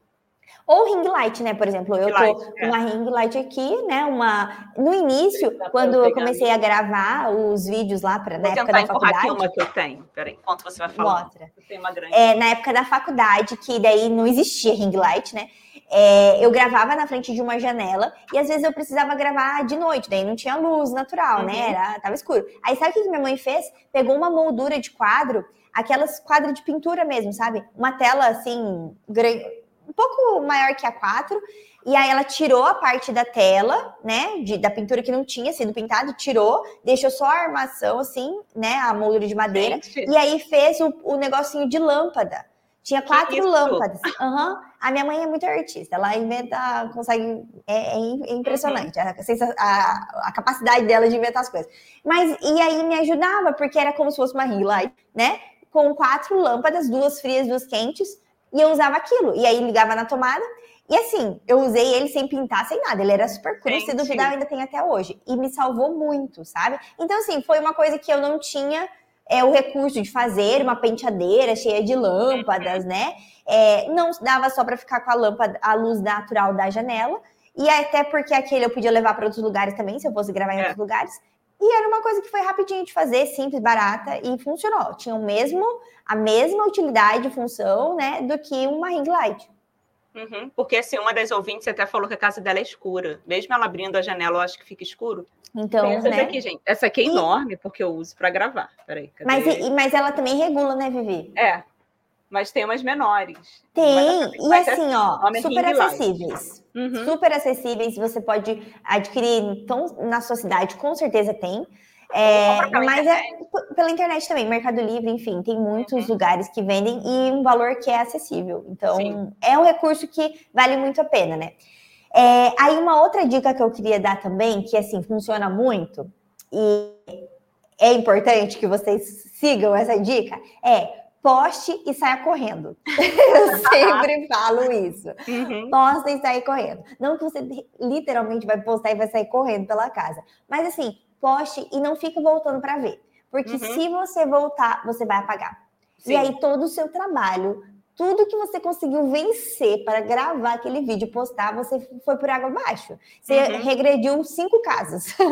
Ou ring light, né? Por exemplo, eu tô com é. uma ring light aqui, né? Uma no início, quando eu comecei a gravar os vídeos lá para na época da faculdade. Aqui uma que eu tenho. Peraí, enquanto você vai falar. Mostra. Eu tenho uma grande. É, na época da faculdade, que daí não existia ring light, né? É, eu gravava na frente de uma janela e às vezes eu precisava gravar de noite, daí não tinha luz natural, né? uhum. né? Era, tava escuro. Aí sabe o que minha mãe fez? Pegou uma moldura de quadro, aquelas quadros de pintura mesmo, sabe? Uma tela assim, um pouco maior que a 4. E aí ela tirou a parte da tela, né, de, da pintura que não tinha sido pintado, tirou, deixou só a armação assim, né, a moldura de madeira, Gente. e aí fez o, o negocinho de lâmpada. Tinha quatro lâmpadas. Uhum. A minha mãe é muito artista, ela inventa, consegue. É, é impressionante uhum. a, a, a, capacidade dela de inventar as coisas. Mas, e aí me ajudava, porque era como se fosse uma ring light, né? Com quatro lâmpadas, duas frias, duas quentes, e eu usava aquilo. E aí ligava na tomada. E assim, eu usei ele sem pintar, sem nada. Ele era super cru, se duvidar, ainda tem até hoje. E me salvou muito, sabe? Então, assim, foi uma coisa que eu não tinha é, o recurso de fazer uma penteadeira cheia de lâmpadas, né? É, não dava só para ficar com a lâmpada, a luz natural da janela. E até porque aquele eu podia levar para outros lugares também, se eu fosse gravar em é. outros lugares. E era uma coisa que foi rapidinho de fazer, simples, barata e funcionou. Tinha o mesmo, a mesma utilidade e função, né, do que uma ring light. Uhum, porque assim, uma das ouvintes até falou que a casa dela é escura. Mesmo ela abrindo a janela, eu acho que fica escuro. Então, essa né? aqui, gente. Essa aqui é enorme, porque eu uso para gravar. Peraí, cadê? Mas, mas ela também regula, né, Vivi? É. Mas tem umas menores. Tem, e assim, ó, super acessíveis. Uhum. Super acessíveis, você pode adquirir então, na sua cidade, com certeza tem. É, mas é internet. é pela internet também, Mercado Livre, enfim, tem muitos uhum. lugares que vendem e um valor que é acessível. Então, Sim. é um recurso que vale muito a pena, né? É, aí, uma outra dica que eu queria dar também, que assim, funciona muito, e é importante que vocês sigam essa dica, é poste e saia correndo. [LAUGHS] Eu sempre [LAUGHS] falo isso. Uhum. Posta e saia correndo. Não que você literalmente vai postar e vai sair correndo pela casa, mas assim, poste e não fique voltando para ver. Porque uhum. se você voltar, você vai apagar. Sim. E aí todo o seu trabalho, tudo que você conseguiu vencer para gravar aquele vídeo e postar, você foi por água abaixo. Você uhum. regrediu cinco casas. [LAUGHS]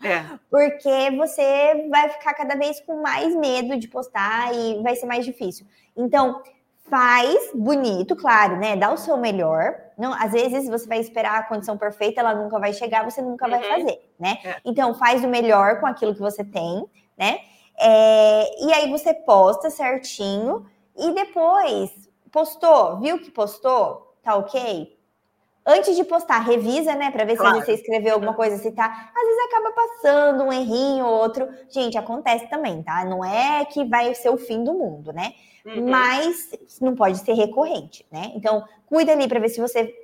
É. Porque você vai ficar cada vez com mais medo de postar e vai ser mais difícil. Então, faz bonito, claro, né? Dá o seu melhor. Não, às vezes você vai esperar a condição perfeita, ela nunca vai chegar, você nunca uhum. vai fazer, né? É. Então faz o melhor com aquilo que você tem, né? É, e aí você posta certinho e depois postou, viu que postou, tá ok? Antes de postar, revisa, né, para ver claro. se você escreveu alguma coisa, se tá. Às vezes acaba passando um errinho ou outro. Gente, acontece também, tá? Não é que vai ser o fim do mundo, né? Uhum. Mas não pode ser recorrente, né? Então, cuida ali para ver se você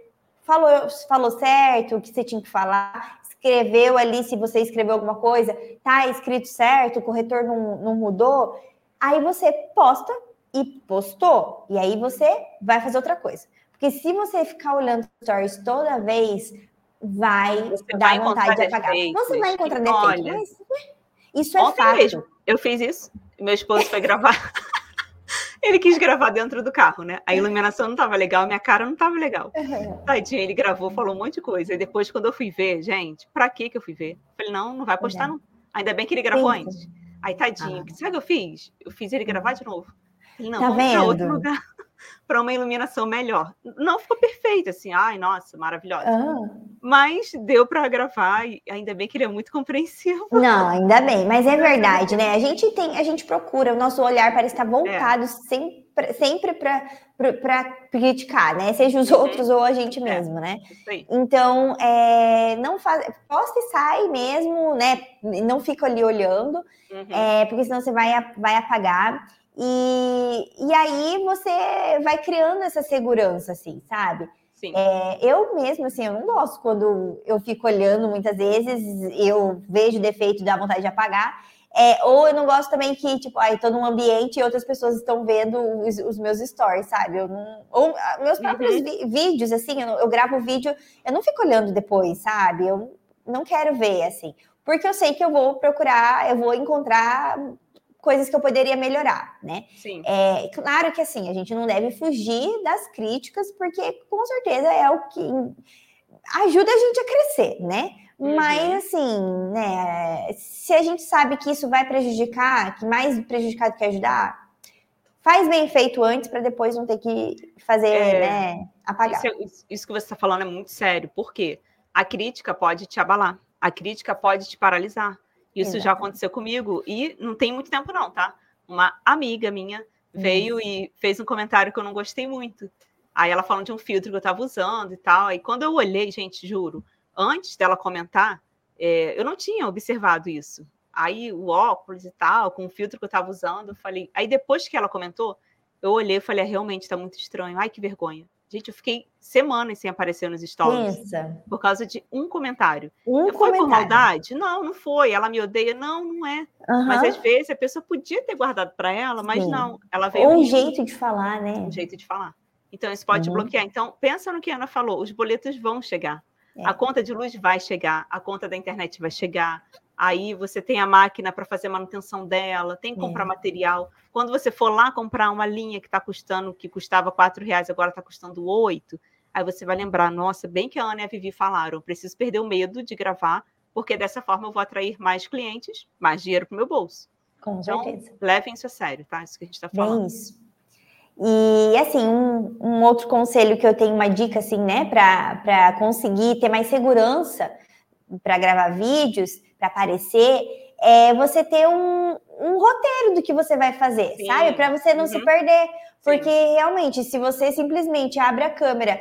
falou, falou certo, o que você tinha que falar, escreveu ali, se você escreveu alguma coisa, tá escrito certo, o corretor não, não mudou. Aí você posta e postou, e aí você vai fazer outra coisa. Porque se você ficar olhando stories toda vez, vai você dar vai vontade de apagar. Defeitos. Você vai encontrar defeito, mas né, isso é Ontem fato. Mesmo, eu fiz isso. Meu esposo foi gravar. [LAUGHS] ele quis gravar dentro do carro, né? A iluminação não estava legal, minha cara não estava legal. [LAUGHS] Tadinho, ele gravou, falou um monte de coisa. E depois, quando eu fui ver, gente, pra que que eu fui ver? Falei, não, não vai postar, não. Ainda bem que ele gravou Sim. antes. Aí, tadinho, ah. sabe o que eu fiz? Eu fiz ele gravar de novo. Falei, não, tá vamos vendo? outro lugar para uma iluminação melhor. Não ficou perfeito, assim, ai, nossa, maravilhosa. Ah. Mas deu para gravar e ainda bem que ele é muito compreensivo. Não, [LAUGHS] ainda bem, mas é verdade, né? A gente tem, a gente procura, o nosso olhar parece estar voltado é. sempre sempre para criticar, né? Seja os outros ou a gente é, mesmo, é. né? Então, é, não faz, posta e sai mesmo, né? Não fica ali olhando, uhum. é, porque senão você vai, vai apagar. E, e aí você vai criando essa segurança, assim, sabe? É, eu mesmo, assim, eu não gosto quando eu fico olhando muitas vezes, eu vejo defeito dá vontade de apagar. É, ou eu não gosto também que, tipo, aí tô num ambiente e outras pessoas estão vendo os, os meus stories, sabe? Eu não, ou ah, meus próprios uhum. vídeos, assim, eu, eu gravo vídeo, eu não fico olhando depois, sabe? Eu não quero ver, assim. Porque eu sei que eu vou procurar, eu vou encontrar coisas que eu poderia melhorar, né? Sim. É claro que assim, a gente não deve fugir das críticas, porque com certeza é o que ajuda a gente a crescer, né? Uhum. Mas assim, né? Se a gente sabe que isso vai prejudicar, que mais prejudicar do que ajudar, faz bem feito antes para depois não ter que fazer, é, né? Apagar. Isso, isso que você está falando é muito sério, porque a crítica pode te abalar, a crítica pode te paralisar. Isso Exato. já aconteceu comigo e não tem muito tempo, não, tá? Uma amiga minha veio e fez um comentário que eu não gostei muito. Aí ela falando de um filtro que eu estava usando e tal. Aí quando eu olhei, gente, juro, antes dela comentar, é, eu não tinha observado isso. Aí o óculos e tal, com o filtro que eu estava usando, eu falei. Aí depois que ela comentou, eu olhei e falei, ah, realmente está muito estranho. Ai, que vergonha. Gente, eu fiquei semanas sem aparecer nos stories. Pensa. Por causa de um comentário. Um foi comentário. por maldade? Não, não foi. Ela me odeia? Não, não é. Uhum. Mas às vezes a pessoa podia ter guardado para ela, mas Sim. não. Ela veio. Ou um jeito de falar, né? Um jeito de falar. Então isso pode uhum. bloquear. Então, pensa no que a Ana falou: os boletos vão chegar. É. A conta de luz vai chegar, a conta da internet vai chegar, aí você tem a máquina para fazer manutenção dela, tem que comprar é. material. Quando você for lá comprar uma linha que está custando, que custava quatro reais, agora está custando oito, aí você vai lembrar, nossa, bem que a Ana e a Vivi falaram, preciso perder o medo de gravar, porque dessa forma eu vou atrair mais clientes, mais dinheiro para o meu bolso. Com então, certeza. Levem isso a sério, tá? Isso que a gente está falando. Bem isso. E assim, um, um, outro conselho que eu tenho, uma dica assim, né, para conseguir ter mais segurança para gravar vídeos, para aparecer, é você ter um, um roteiro do que você vai fazer, Sim. sabe? Para você não uhum. se perder. Porque Sim. realmente, se você simplesmente abre a câmera,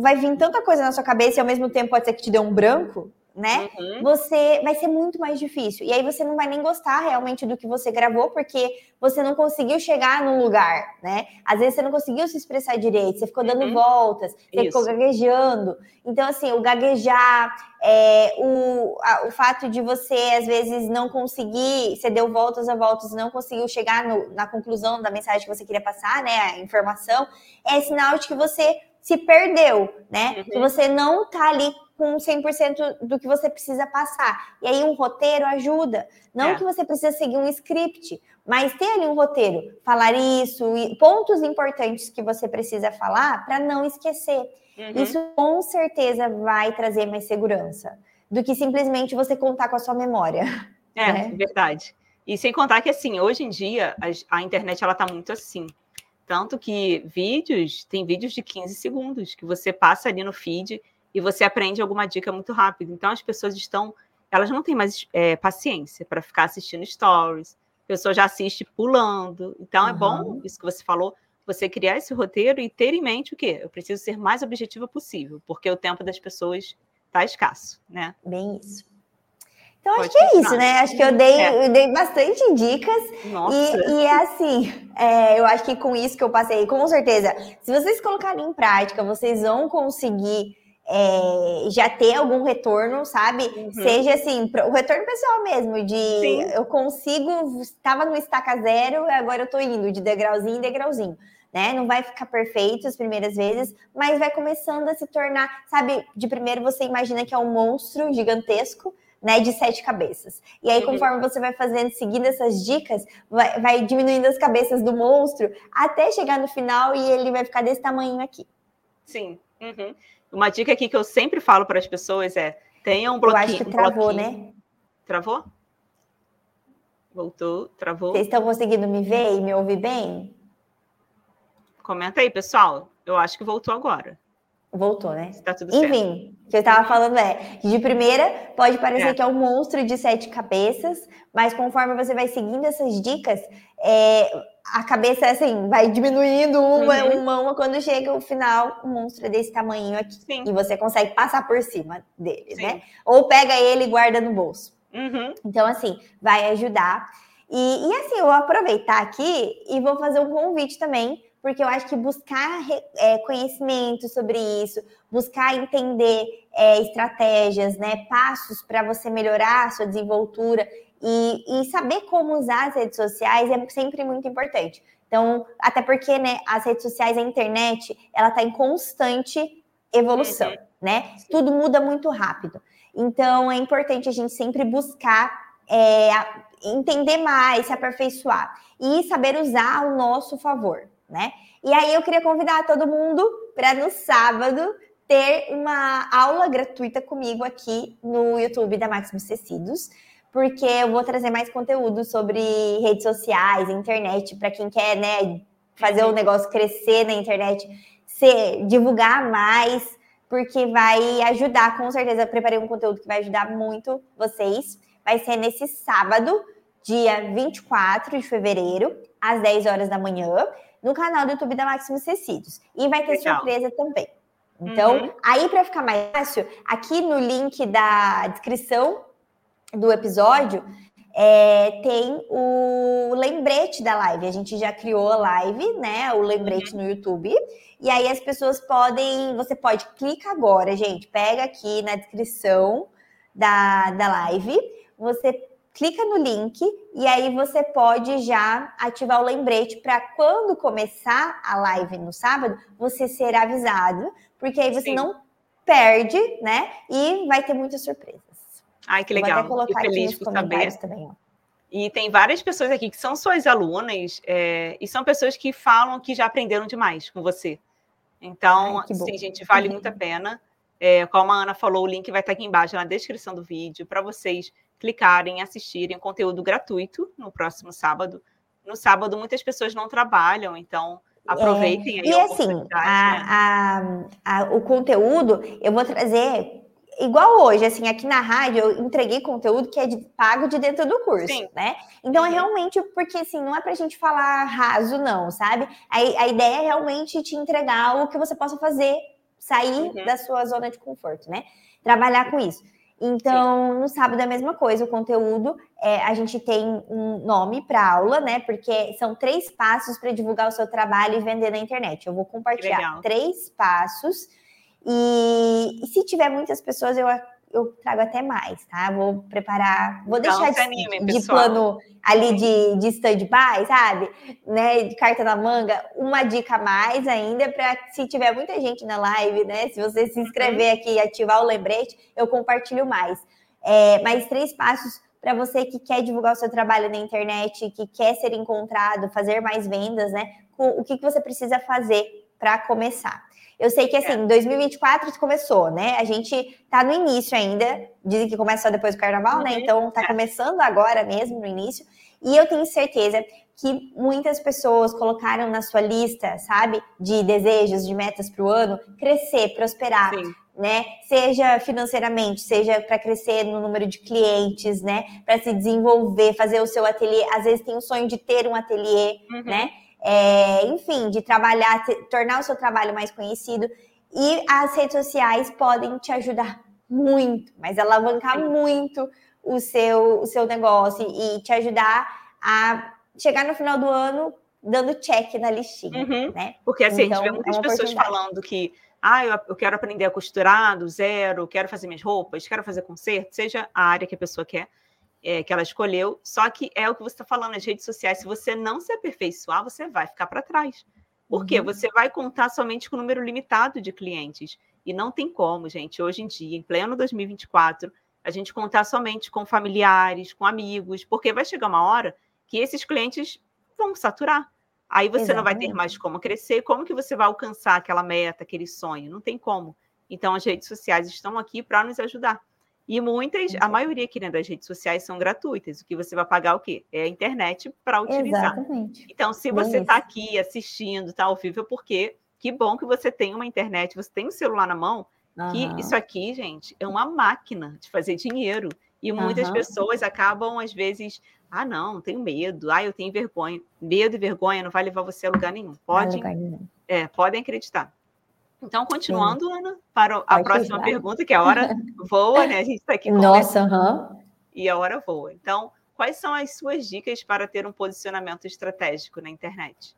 vai vir tanta coisa na sua cabeça e ao mesmo tempo pode ser que te dê um branco, né? Uhum. Você vai ser muito mais difícil. E aí você não vai nem gostar realmente do que você gravou, porque você não conseguiu chegar no lugar, né? Às vezes você não conseguiu se expressar direito, você ficou dando uhum. voltas, você Isso. ficou gaguejando. Então, assim, o gaguejar, é, o, a, o fato de você, às vezes, não conseguir, você deu voltas a voltas, não conseguiu chegar no, na conclusão da mensagem que você queria passar, né? A informação, é sinal de que você se perdeu, né? Uhum. Que você não tá ali com 100% do que você precisa passar. E aí um roteiro ajuda. Não é. que você precisa seguir um script, mas ter ali um roteiro, falar isso, pontos importantes que você precisa falar para não esquecer. Uhum. Isso com certeza vai trazer mais segurança do que simplesmente você contar com a sua memória. [LAUGHS] É, né? verdade. E sem contar que assim, hoje em dia a, a internet ela tá muito assim. Tanto que vídeos, tem vídeos de 15 segundos que você passa ali no feed e você aprende alguma dica muito rápido. Então as pessoas estão, elas não têm mais é, paciência para ficar assistindo stories. A pessoa já assiste pulando. Então uhum. é bom isso que você falou, você criar esse roteiro e ter em mente o quê? Eu preciso ser mais objetiva possível, porque o tempo das pessoas está escasso, né? Bem isso. Então, Pode acho que é isso, né? Acho que eu dei, é. eu dei bastante dicas. Nossa. E, e é assim, é, eu acho que com isso que eu passei, com certeza, se vocês colocarem em prática, vocês vão conseguir é, já ter algum retorno, sabe? Uhum. Seja assim, o retorno pessoal mesmo, de Sim. eu consigo, estava no estaca zero, agora eu tô indo de degrauzinho em degrauzinho. Né? Não vai ficar perfeito as primeiras vezes, mas vai começando a se tornar, sabe? De primeiro você imagina que é um monstro gigantesco, né, de sete cabeças. E aí, uhum. conforme você vai fazendo, seguindo essas dicas, vai, vai, diminuindo as cabeças do monstro até chegar no final e ele vai ficar desse tamanho aqui. Sim. Uhum. Uma dica aqui que eu sempre falo para as pessoas é: tenha um bloquinho. Eu acho que travou, um né? Travou? Voltou, travou. Vocês estão conseguindo me ver e me ouvir bem? Comenta aí, pessoal. Eu acho que voltou agora. Voltou, né? Tá tudo certo. Enfim, o que eu estava falando é, de primeira, pode parecer é. que é um monstro de sete cabeças, mas conforme você vai seguindo essas dicas, é, a cabeça, assim, vai diminuindo uma, uhum. uma, uma, quando chega o final, o monstro é desse tamanho aqui. Sim. E você consegue passar por cima dele, Sim. né? Ou pega ele e guarda no bolso. Uhum. Então, assim, vai ajudar. E, e assim, eu vou aproveitar aqui e vou fazer um convite também porque eu acho que buscar é, conhecimento sobre isso, buscar entender é, estratégias, né, passos para você melhorar a sua desenvoltura e, e, saber como usar as redes sociais é sempre muito importante. Então, até porque né, as redes sociais, a internet, ela está em constante evolução, uhum. né? Tudo muda muito rápido. Então, é importante a gente sempre buscar é, entender mais, se aperfeiçoar e saber usar ao nosso favor né? E aí eu queria convidar todo mundo para no sábado ter uma aula gratuita comigo aqui no YouTube da Maximus Tecidos, porque eu vou trazer mais conteúdo sobre redes sociais, internet, para quem quer, né, fazer o negócio crescer na internet, se divulgar mais, porque vai ajudar, com certeza. Preparei um conteúdo que vai ajudar muito vocês. Vai ser nesse sábado, dia 24 de fevereiro, às 10 horas da manhã no canal do YouTube da Maximus Tecidos. E vai ter Legal. surpresa também. Então, uhum. aí para ficar mais fácil, aqui no link da descrição do episódio, é, tem o lembrete da live. A gente já criou a live, né? O lembrete no YouTube. E aí as pessoas podem. Você pode clicar agora, gente. Pega aqui na descrição da, da live. Você clica no link e aí você pode já ativar o lembrete para quando começar a live no sábado, você ser avisado, porque aí você Sim. não perde, né? E vai ter muitas surpresas. Ai, que legal. Vou até colocar feliz por saber. Também, ó. E tem várias pessoas aqui que são suas alunas é, e são pessoas que falam que já aprenderam demais com você. Então, Ai, sim, gente, vale muito a pena. É, como a Ana falou, o link vai estar aqui embaixo na descrição do vídeo para vocês clicarem, assistirem conteúdo gratuito no próximo sábado. No sábado, muitas pessoas não trabalham, então Aproveitem é, aí. E assim, a, né? a, a, o conteúdo eu vou trazer igual hoje, assim, aqui na rádio eu entreguei conteúdo que é de, pago de dentro do curso, Sim. né? Então é uhum. realmente porque, assim, não é pra gente falar raso, não, sabe? A, a ideia é realmente te entregar o que você possa fazer, sair uhum. da sua zona de conforto, né? Trabalhar com isso. Então, Sim. no sábado é a mesma coisa, o conteúdo, é, a gente tem um nome para aula, né? Porque são três passos para divulgar o seu trabalho e vender na internet. Eu vou compartilhar três passos e, e, se tiver muitas pessoas, eu, eu trago até mais, tá? Vou preparar, vou deixar de, anime, de plano ali de, de stand-by, sabe? Né? De carta na manga, uma dica a mais ainda para se tiver muita gente na live, né? Se você se inscrever uhum. aqui e ativar o lembrete, eu compartilho mais. É, mais três passos para você que quer divulgar o seu trabalho na internet, que quer ser encontrado, fazer mais vendas, né? O que, que você precisa fazer para começar? Eu sei que assim, é. 2024 começou, né? A gente tá no início ainda. Dizem que começa só depois do carnaval, né? uhum. Então tá é. começando agora mesmo, no início. E eu tenho certeza que muitas pessoas colocaram na sua lista, sabe, de desejos, de metas para o ano, crescer, prosperar. Sim. Né? Seja financeiramente, seja para crescer no número de clientes, né? Para se desenvolver, fazer o seu ateliê. Às vezes tem o sonho de ter um ateliê, uhum. né? É, enfim, de trabalhar, tornar o seu trabalho mais conhecido. E as redes sociais podem te ajudar muito, mas alavancar muito o seu, o seu negócio e te ajudar a chegar no final do ano dando check na listinha, uhum. né? Porque assim, então, a gente vê muitas é pessoas falando que ah, eu, eu, quero aprender a costurar do zero, quero fazer minhas roupas, quero fazer conserto, seja a área que a pessoa quer é, que ela escolheu. Só que é o que você está falando nas redes sociais. Se você não se aperfeiçoar, você vai ficar para trás. Por quê? Uhum. Você vai contar somente com um número limitado de clientes. E não tem como, gente, hoje em dia, em pleno 2024, a gente contar somente com familiares, com amigos, porque vai chegar uma hora que esses clientes vão saturar. Aí você Exatamente. não vai ter mais como crescer. Como que você vai alcançar aquela meta, aquele sonho? Não tem como. Então, as redes sociais estão aqui para nos ajudar. E muitas, a maioria aqui né, das redes sociais são gratuitas. O que você vai pagar é o quê? É a internet para utilizar. Exatamente. Então, se você está aqui assistindo, está ao vivo, é porque que bom que você tem uma internet, você tem um celular na mão, uhum. que isso aqui, gente, é uma máquina de fazer dinheiro. E muitas uhum. pessoas acabam, às vezes, ah, não, tenho medo, ah, eu tenho vergonha. Medo e vergonha não vai levar você a lugar nenhum. Podem, é, podem acreditar. Então, continuando, Sim. Ana, para a Pode próxima pergunta, que a hora [LAUGHS] voa, né? A gente está aqui Nossa, uhum. e a hora voa. Então, quais são as suas dicas para ter um posicionamento estratégico na internet?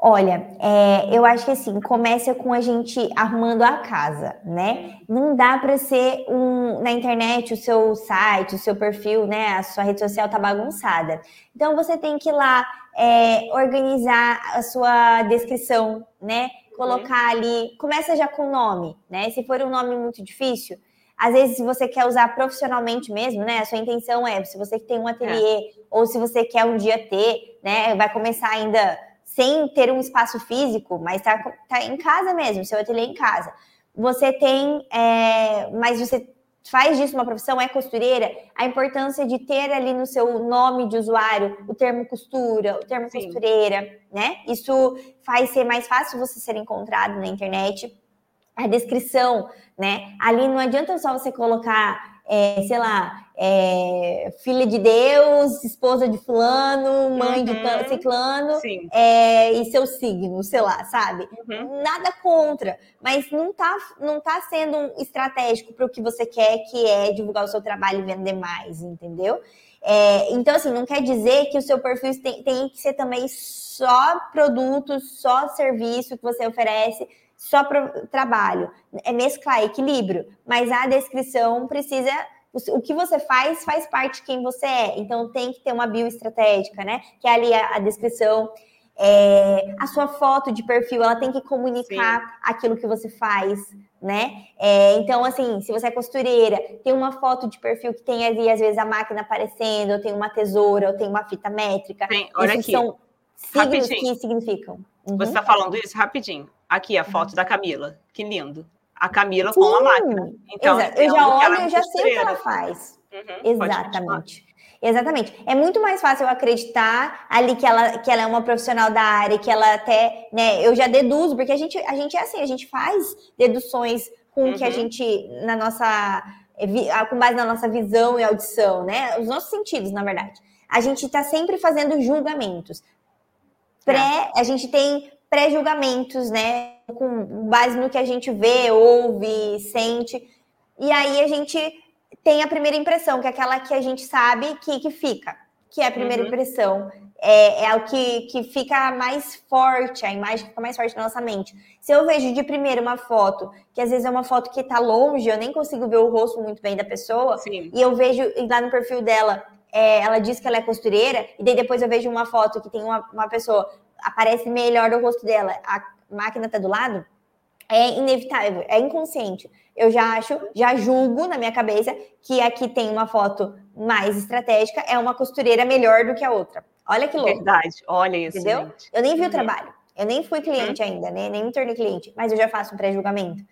Olha, é, eu acho que assim, começa com a gente arrumando a casa, né? Não dá para ser um na internet o seu site, o seu perfil, né? A sua rede social tá bagunçada. Então você tem que ir lá é, organizar a sua descrição, né? Colocar ali, começa já com o nome, né? Se for um nome muito difícil, às vezes se você quer usar profissionalmente mesmo, né? A sua intenção é, se você tem um ateliê é. ou se você quer um dia ter, né? Vai começar ainda sem ter um espaço físico, mas tá, tá em casa mesmo, seu ateliê em casa. Você tem, é, mas você faz disso uma profissão, é costureira, a importância de ter ali no seu nome de usuário o termo costura, o termo Sim. costureira, né? Isso faz ser mais fácil você ser encontrado na internet. A descrição, né? Ali não adianta só você colocar, é, sei lá, é, filha de Deus, esposa de fulano, mãe uhum. de ciclano, é, e seu signo, sei lá, sabe? Uhum. Nada contra, mas não tá, não tá sendo estratégico para o que você quer, que é divulgar o seu trabalho e vender mais, entendeu? É, então, assim, não quer dizer que o seu perfil tem, tem que ser também só produtos, só serviço que você oferece, só pro trabalho. É mesclar, equilíbrio, mas a descrição precisa o que você faz faz parte de quem você é. Então tem que ter uma bioestratégica, né? Que é ali a, a descrição. É, a sua foto de perfil, ela tem que comunicar Sim. aquilo que você faz, né? É, então, assim, se você é costureira, tem uma foto de perfil que tem ali, às vezes, a máquina aparecendo, ou tem uma tesoura, ou tem uma fita métrica. Tem, olha aqui. são signos rapidinho. que significam. Uhum. Você está falando isso rapidinho. Aqui, a foto uhum. da Camila. Que lindo a Camila Sim, com a máquina. Então, eu já olho e já sei o que ela faz. Uhum, Exatamente. Exatamente. É muito mais fácil eu acreditar ali que ela, que ela é uma profissional da área, que ela até, né, eu já deduzo, porque a gente, a gente é assim, a gente faz deduções com o uhum. que a uhum. gente, na nossa, com base na nossa visão e audição, né, os nossos sentidos, na verdade. A gente está sempre fazendo julgamentos. Pré, é. a gente tem pré-julgamentos, né, com base no que a gente vê, ouve, sente, e aí a gente tem a primeira impressão, que é aquela que a gente sabe que, que fica, que é a primeira uhum. impressão. É, é o que, que fica mais forte, a imagem fica mais forte na nossa mente. Se eu vejo de primeiro uma foto, que às vezes é uma foto que está longe, eu nem consigo ver o rosto muito bem da pessoa, Sim. e eu vejo lá no perfil dela, é, ela diz que ela é costureira, e daí depois eu vejo uma foto que tem uma, uma pessoa, aparece melhor o rosto dela, a máquina está do lado, é inevitável, é inconsciente. Eu já acho, já julgo na minha cabeça que aqui tem uma foto mais estratégica, é uma costureira melhor do que a outra. Olha que louco. Verdade, olha isso. Entendeu? Gente. Eu nem vi o uhum. trabalho, eu nem fui cliente uhum. ainda, né? nem me tornei cliente, mas eu já faço um pré-julgamento.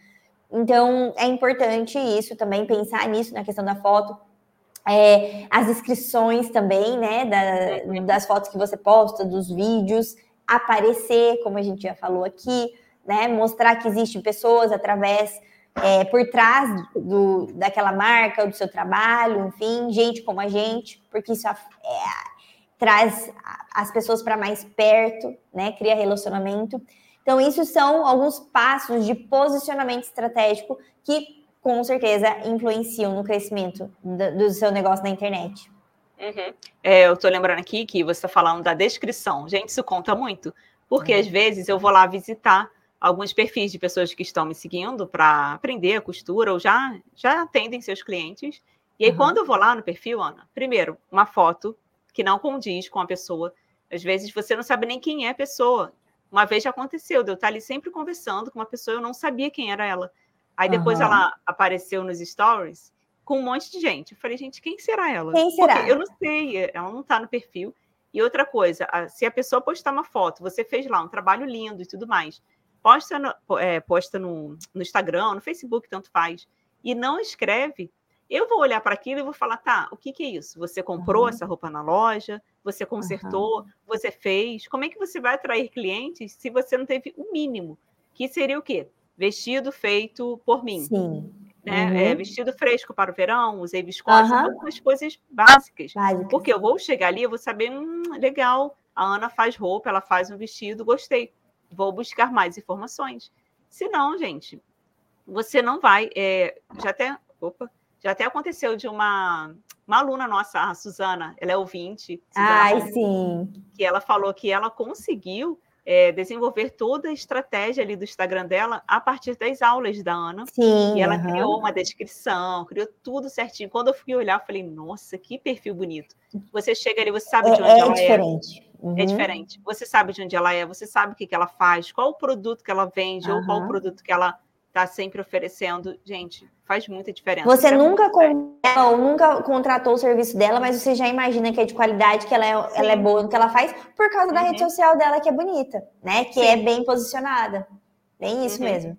Então, é importante isso também, pensar nisso na questão da foto. É, as inscrições também, né, da, uhum. das fotos que você posta, dos vídeos, aparecer, como a gente já falou aqui, né? Mostrar que existem pessoas através, é, por trás do, daquela marca, do seu trabalho, enfim, gente como a gente, porque isso é, traz as pessoas para mais perto, né? Cria relacionamento. Então, isso são alguns passos de posicionamento estratégico que, com certeza, influenciam no crescimento do, do seu negócio na internet. Uhum. É, eu estou lembrando aqui que você está falando da descrição. Gente, isso conta muito. Porque uhum. às vezes eu vou lá visitar alguns perfis de pessoas que estão me seguindo para aprender a costura ou já, já atendem seus clientes. E aí, uhum. quando eu vou lá no perfil, Ana, primeiro, uma foto que não condiz com a pessoa. Às vezes você não sabe nem quem é a pessoa. Uma vez já aconteceu, de eu estar ali sempre conversando com uma pessoa, eu não sabia quem era ela. Aí depois ela apareceu nos stories com um monte de gente. Eu falei, gente, quem será ela? Quem será? Porque eu não sei, ela não está no perfil. E outra coisa, se a pessoa postar uma foto, você fez lá um trabalho lindo e tudo mais, posta no, é, posta no, no Instagram, no Facebook, tanto faz, e não escreve, eu vou olhar para aquilo e vou falar, tá, o que, que é isso? Você comprou uhum. essa roupa na loja? Você consertou? Uhum. Você fez? Como é que você vai atrair clientes se você não teve o mínimo? Que seria o quê? Vestido feito por mim. Sim. Né? Uhum. É, vestido fresco para o verão, usei viscose, uhum. algumas coisas básicas. Básicas. Porque eu vou chegar ali, eu vou saber, hum, legal, a Ana faz roupa, ela faz um vestido, gostei vou buscar mais informações. Se não, gente, você não vai. É, já até. Opa, já até aconteceu de uma, uma aluna nossa, a Suzana, ela é ouvinte. Suzana Ai, sim. Que ela falou que ela conseguiu é, desenvolver toda a estratégia ali do Instagram dela a partir das aulas da Ana. Sim. E ela uhum. criou uma descrição, criou tudo certinho. Quando eu fui olhar, eu falei, nossa, que perfil bonito. Você chega ali, você sabe é, de onde é ela diferente. é. Uhum. É diferente. Você sabe de onde ela é, você sabe o que, que ela faz, qual o produto que ela vende, uhum. ou qual o produto que ela está sempre oferecendo. Gente, faz muita diferença. Você é nunca, com... ela, nunca contratou o serviço dela, mas você já imagina que é de qualidade, que ela é, ela é boa no que ela faz, por causa da rede uhum. social dela, que é bonita, né? Que Sim. é bem posicionada. Bem isso uhum. mesmo.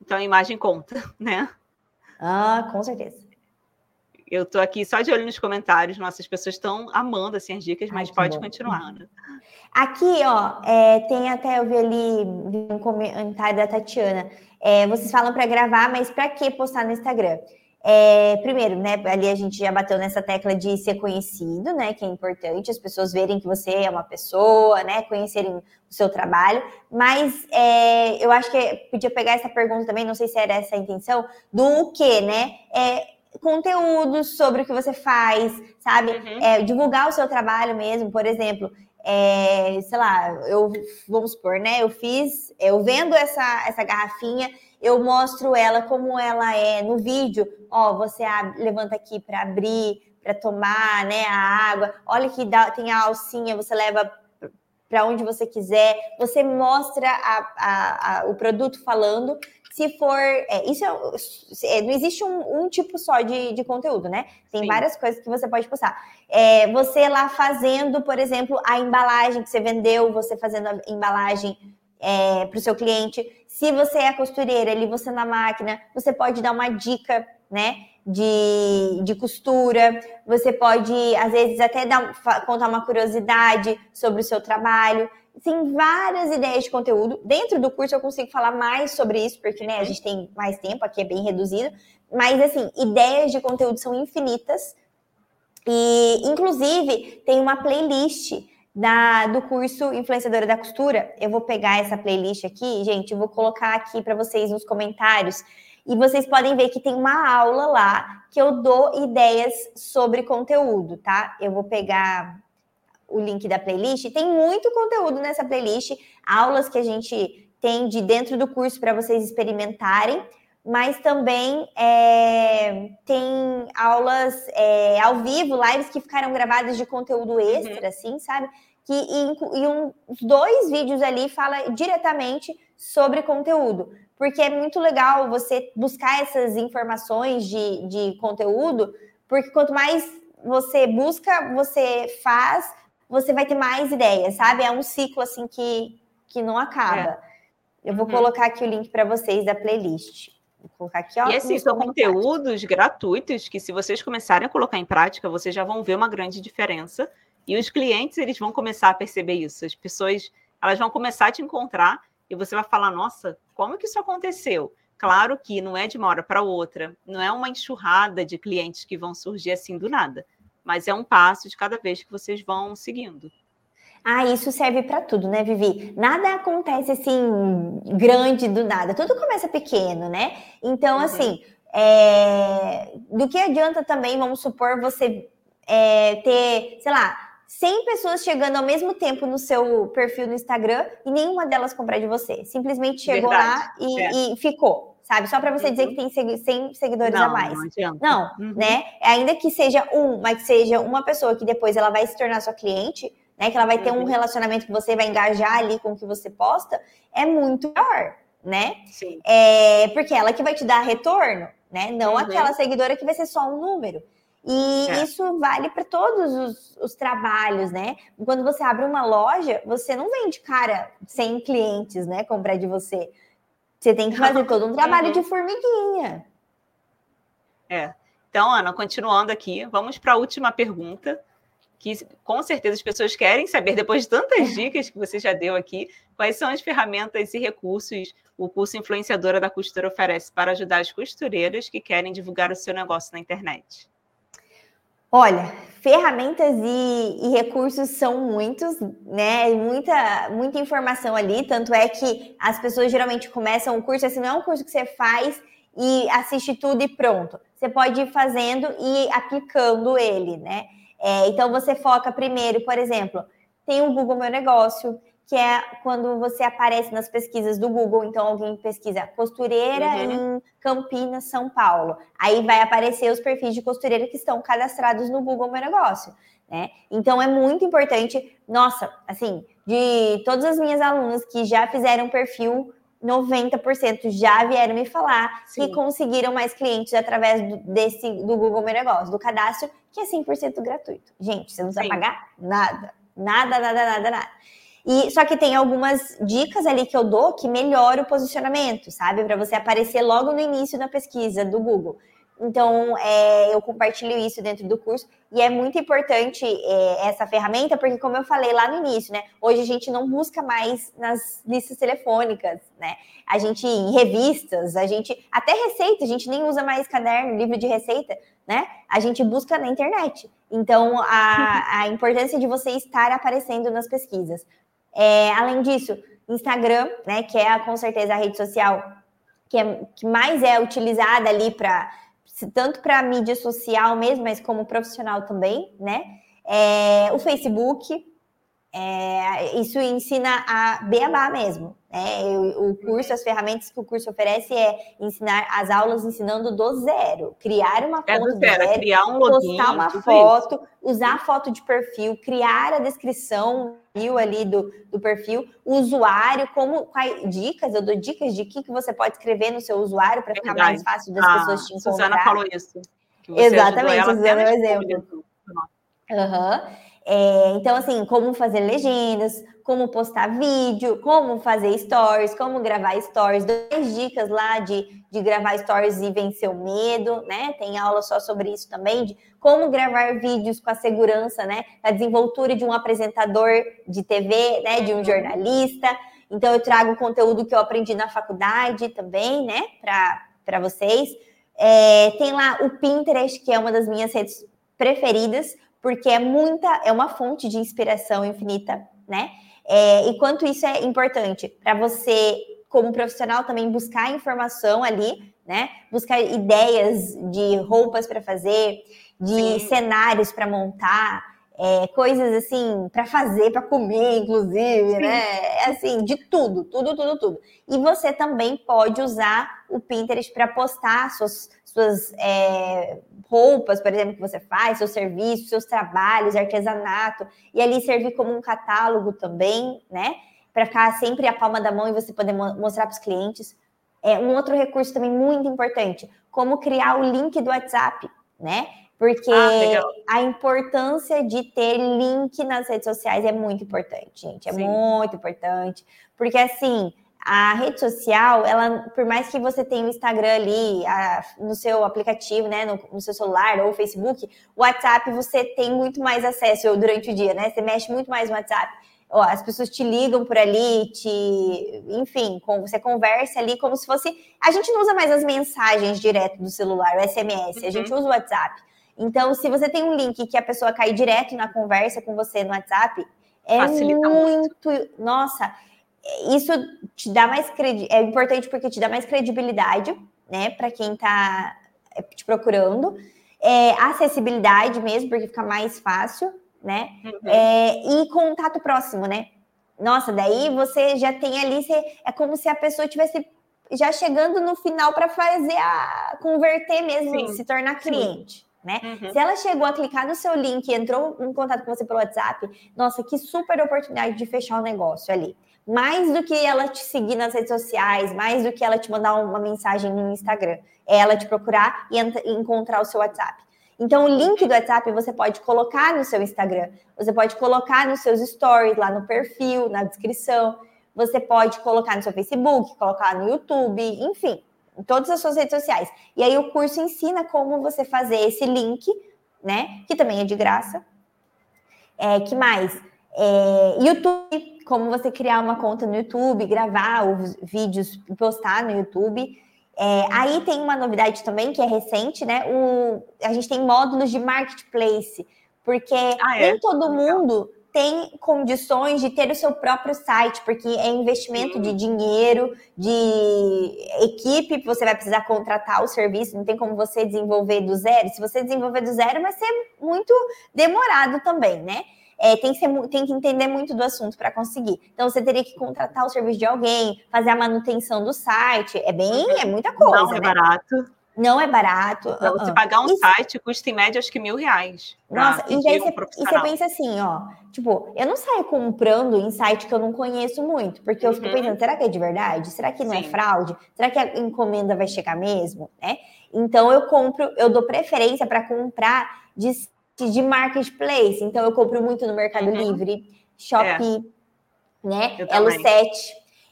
Então a imagem conta, [LAUGHS] né? Ah, com certeza. Eu tô aqui só de olho nos comentários, nossas pessoas estão amando assim, as dicas, mas Ai, pode bom. continuar, Ana. Aqui, ó, é, tem até, eu vi ali um comentário da Tatiana. É, vocês falam para gravar, mas para que postar no Instagram? É, primeiro, né, ali a gente já bateu nessa tecla de ser conhecido, né, que é importante, as pessoas verem que você é uma pessoa, né, conhecerem o seu trabalho, mas é, eu acho que podia pegar essa pergunta também, não sei se era essa a intenção, do que, né, é, conteúdos sobre o que você faz, sabe? Uhum. É, divulgar o seu trabalho mesmo, por exemplo. É, sei lá, eu vamos supor, né? Eu fiz, eu vendo essa, essa garrafinha, eu mostro ela como ela é no vídeo. Ó, você levanta aqui para abrir, para tomar, né, a água. Olha que dá, tem a alcinha, você leva para onde você quiser. Você mostra a, a, a, o produto falando se for. É, isso é, é, não existe um, um, tipo só de, de conteúdo, né? Tem Sim. várias coisas que você pode postar. É, você lá fazendo, por exemplo, a embalagem que você vendeu, você fazendo a embalagem é, para o seu cliente. Se você é costureira ali, você na máquina, você pode dar uma dica, né? de, de costura, você pode, às vezes, até dar, contar uma curiosidade sobre o seu trabalho. Tem várias ideias de conteúdo. Dentro do curso eu consigo falar mais sobre isso, porque né, a gente tem mais tempo, aqui é bem reduzido. Mas, assim, ideias de conteúdo são infinitas. E, inclusive, tem uma playlist da, do curso Influenciadora da Costura. Eu vou pegar essa playlist aqui, gente, eu vou colocar aqui para vocês nos comentários. E vocês podem ver que tem uma aula lá que eu dou ideias sobre conteúdo, tá? Eu vou pegar o link da playlist. Tem muito conteúdo nessa playlist, aulas que a gente tem de dentro do curso para vocês experimentarem mas também é, tem aulas é, ao vivo, lives que ficaram gravadas de conteúdo extra, uhum. assim, sabe? Que, e, e um, dois vídeos ali fala diretamente sobre conteúdo, porque é muito legal você buscar essas informações de, de conteúdo, porque quanto mais você busca, você faz, você vai ter mais ideias, sabe? É um ciclo assim que, que não acaba. É. Eu vou uhum. colocar aqui o link para vocês da playlist. Vou colocar aqui, ó. E assim, são conteúdos gratuitos que, se vocês começarem a colocar em prática, vocês já vão ver uma grande diferença. E os clientes, eles vão começar a perceber isso. As pessoas, elas vão começar a te encontrar e você vai falar: nossa, como que isso aconteceu? Claro que não é de uma hora para outra, não é uma enxurrada de clientes que vão surgir assim do nada, mas é um passo de cada vez que vocês vão seguindo. Ah, isso serve para tudo, né, Vivi? Nada acontece assim grande do nada, tudo começa pequeno, né? Então, uhum. assim, é... do que adianta também, vamos supor, você é, ter, sei lá, 100 pessoas chegando ao mesmo tempo no seu perfil no Instagram e nenhuma delas comprar de você. Simplesmente chegou Verdade. lá e, é. e, ficou, sabe? Só para você uhum. dizer que tem 100 seguidores não, a mais. Não, adianta. não uhum. né? Ainda que seja um, mas que seja uma pessoa que depois ela vai se tornar sua cliente, né? Que ela vai ter um uhum. relacionamento que você vai engajar ali com o que você posta, é muito melhor, né? Sim. É, porque ela que vai te dar retorno, né? Não uhum. aquela seguidora que vai ser só um número. E é. isso vale para todos os, os, trabalhos, né? Quando você abre uma loja, você não vende cara sem clientes, né? Comprar de você. Você tem que fazer todo um trabalho uhum. de formiguinha. É. Então, Ana, continuando aqui, vamos para a última pergunta que com certeza as pessoas querem saber, depois de tantas [LAUGHS] dicas que você já deu aqui, quais são as ferramentas e recursos o curso Influenciadora da Costura oferece para ajudar as costureiras que querem divulgar o seu negócio na internet. Olha, ferramentas e, e, recursos são muitos, né? Muita, muita informação ali. Tanto é que as pessoas geralmente começam o curso, assim, não é um curso que você faz e assiste tudo e pronto. Você pode ir fazendo e aplicando ele, né? É, então você foca primeiro, por exemplo, tem o Google Meu Negócio, que é quando você aparece nas pesquisas do Google. Então alguém pesquisa costureira uhum. em Campinas, São Paulo. Aí vai aparecer os perfis de costureira que estão cadastrados no Google Meu Negócio. Né? Então é muito importante. Nossa, assim, de todas as minhas alunas que já fizeram perfil 90% já vieram me falar Sim. que conseguiram mais clientes através do, desse do Google Meu Negócio, do cadastro, que é 100% gratuito. Gente, você não precisa Sim. pagar nada. Nada, nada, nada, nada. E só que tem algumas dicas ali que eu dou que melhoram o posicionamento, sabe? Para você aparecer logo no início da pesquisa do Google. Então, é, eu compartilho isso dentro do curso e é muito importante é, essa ferramenta, porque, como eu falei lá no início, né? Hoje a gente não busca mais nas listas telefônicas, né? A gente, em revistas, a gente, até receita, a gente nem usa mais caderno, livro de receita, né? A gente busca na internet. Então, a, a importância de você estar aparecendo nas pesquisas. É, além disso, Instagram, né? Que é com certeza a rede social que, é, que mais é utilizada ali para tanto para mídia social mesmo, mas como profissional também, né? É, o Facebook, é, isso ensina a beabá mesmo. Né? O, o curso, as ferramentas que o curso oferece é ensinar as aulas ensinando do zero, criar uma é conta do zero, zero criar um login, postar uma foto, isso. usar foto de perfil, criar a descrição ali do, do perfil, o usuário, como quais, dicas, eu dou dicas de que, que você pode escrever no seu usuário para ficar mais fácil das ah, pessoas te encontrar. Suzana falou isso. Exatamente, Suzana é um exemplo. Uhum. É, então, assim, como fazer legendas, como postar vídeo, como fazer stories, como gravar stories, duas dicas lá de, de gravar stories e vencer o medo, né? Tem aula só sobre isso também, de como gravar vídeos com a segurança, né? A desenvoltura de um apresentador de TV, né? De um jornalista. Então, eu trago conteúdo que eu aprendi na faculdade também, né? Para vocês. É, tem lá o Pinterest, que é uma das minhas redes preferidas, porque é muita, é uma fonte de inspiração infinita, né? É, e quanto isso é importante para você, como profissional, também buscar informação ali, né? Buscar ideias de roupas para fazer, de Sim. cenários para montar, é, coisas assim para fazer, para comer, inclusive, Sim. né? É assim, de tudo, tudo, tudo, tudo. E você também pode usar o Pinterest para postar suas, suas é, roupas, por exemplo, que você faz, seus serviços, seus trabalhos, artesanato, e ali servir como um catálogo também, né? Para ficar sempre a palma da mão e você poder mostrar para os clientes. É um outro recurso também muito importante, como criar o link do WhatsApp, né? Porque ah, a importância de ter link nas redes sociais é muito importante, gente. É Sim. muito importante. Porque assim, a rede social, ela, por mais que você tenha o Instagram ali a, no seu aplicativo, né, no, no, seu celular ou Facebook, o WhatsApp você tem muito mais acesso durante o dia, né? Você mexe muito mais no WhatsApp. Ó, as pessoas te ligam por ali, te, enfim, com, você conversa ali como se fosse. A gente não usa mais as mensagens direto do celular, o SMS, uhum. a gente usa o WhatsApp. Então, se você tem um link que a pessoa cai direto na conversa com você no WhatsApp, é Facilita muito, muito. Nossa, isso te dá mais credibilidade. É importante porque te dá mais credibilidade, né, para quem está é, te procurando. É, acessibilidade mesmo, porque fica mais fácil, né? Uhum. É, e contato próximo, né? Nossa, daí você já tem ali, você, é como se a pessoa tivesse já chegando no final para fazer a converter mesmo, Sim. se tornar cliente. Sim né? Uhum. Se ela chegou a clicar no seu link e entrou em contato com você pelo WhatsApp, nossa, que super oportunidade de fechar o negócio ali. Mais do que ela te seguir nas redes sociais, mais do que ela te mandar uma mensagem no Instagram, é ela te procurar e encontrar o seu WhatsApp. Então, o link do WhatsApp você pode colocar no seu Instagram, você pode colocar nos seus stories, lá no perfil, na descrição, você pode colocar no seu Facebook, colocar no YouTube, enfim, em todas as suas redes sociais. E aí o curso ensina como você fazer esse link, né? Que também é de graça. É, que mais? É, YouTube, como você criar uma conta no YouTube, gravar os vídeos e postar no YouTube. É, aí tem uma novidade também que é recente, né? O, a gente tem módulos de marketplace, porque ah, é? nem todo mundo tem condições de ter o seu próprio site, porque é investimento de dinheiro, de equipe, você vai precisar contratar o serviço, não tem como você desenvolver do zero. Se você desenvolver do zero, vai ser muito demorado também, né? É, tem, que ser, tem que entender muito do assunto para conseguir. Então, você teria que contratar o serviço de alguém, fazer a manutenção do site. É bem, é muita coisa. Não é né? barato. Não é barato. Você uh -uh. pagar um Isso... site custa em média acho que mil reais. Nossa, e daí você, e você pensa assim, ó, tipo, eu não saio comprando em site que eu não conheço muito, porque eu fico uhum. pensando, será que é de verdade? Será que não é Sim. é fraude? Será que a encomenda vai chegar mesmo? Né? Então eu compro, eu dou preferência para comprar de, de marketplace. Então eu compro muito no Mercado uhum. Livre, Shopee, é. né? Elo7.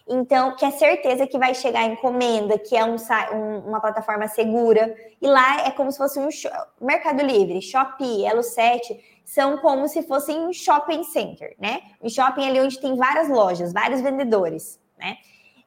Então, que é certeza que vai chegar a encomenda, que é um, um, uma plataforma segura. E lá é como se fosse um Mercado Livre, Shopee, Elo7, são como se fossem um shopping center, né? Um shopping ali onde tem várias lojas, vários vendedores, né?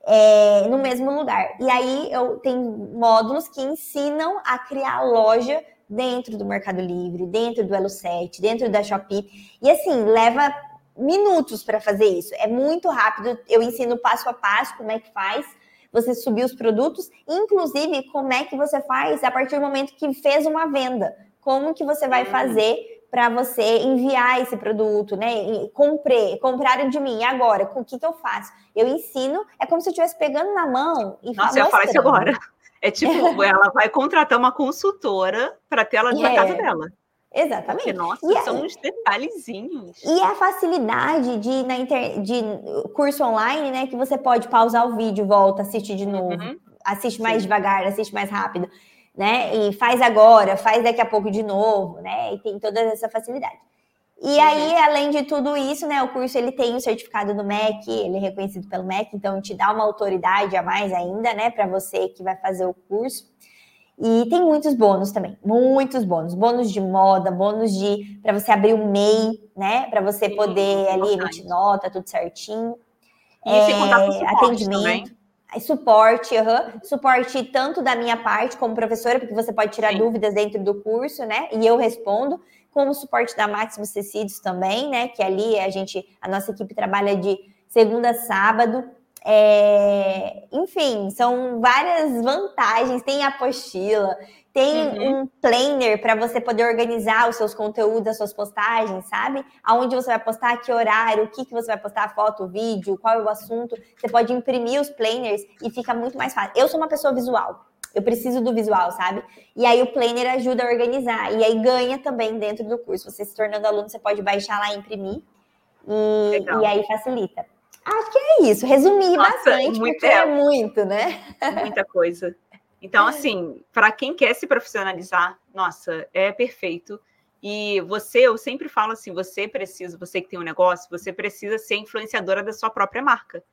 É, no mesmo lugar. E aí eu tenho módulos que ensinam a criar loja dentro do Mercado Livre, dentro do Elo7, dentro da Shopee. E assim, leva minutos para fazer isso. É muito rápido. Eu ensino passo a passo como é que faz você subir os produtos, inclusive como é que você faz a partir do momento que fez uma venda. Como que você vai hum. fazer para você enviar esse produto, né? Comprei, compraram de mim, e agora? Com o que, que eu faço? Eu ensino, é como se eu estivesse pegando na mão e Nossa, eu faço isso agora. É tipo, [LAUGHS] ela vai contratar uma consultora para ter ela na é. casa dela. Exatamente. Porque, nossa, e são é, uns detalhezinhos. E a facilidade de, na inter, de curso online, né? Que você pode pausar o vídeo, volta, assiste de novo, uhum. assiste mais Sim. devagar, assiste mais rápido, né? E faz agora, faz daqui a pouco de novo, né? E tem toda essa facilidade. E uhum. aí, além de tudo isso, né, o curso ele tem o certificado do MEC, ele é reconhecido pelo MEC, então te dá uma autoridade a mais ainda, né, para você que vai fazer o curso. E tem muitos bônus também, muitos bônus, bônus de moda, bônus de para você abrir o MEI, né, para você Sim, poder ali emitir nota, tudo certinho. E é, atendimento. Também. Suporte, uhum. suporte tanto da minha parte como professora, porque você pode tirar Sim. dúvidas dentro do curso, né? E eu respondo, como suporte da Maximus Tecidos também, né? Que ali a gente, a nossa equipe trabalha de segunda a sábado. É, enfim, são várias vantagens. Tem apostila, tem uhum. um planner para você poder organizar os seus conteúdos, as suas postagens, sabe? Aonde você vai postar, que horário, o que, que você vai postar, foto, vídeo, qual é o assunto. Você pode imprimir os planners e fica muito mais fácil. Eu sou uma pessoa visual. Eu preciso do visual, sabe? E aí o planner ajuda a organizar. E aí ganha também dentro do curso. Você se tornando aluno, você pode baixar lá e imprimir. E, e aí facilita. Acho que é isso. Resumir Nossa, bastante, muito, porque é, é muito, né? Muita coisa. Então, é. assim, para quem quer se profissionalizar, nossa, é perfeito. E você, eu sempre falo assim, você precisa, você que tem um negócio, você precisa ser influenciadora da sua própria marca.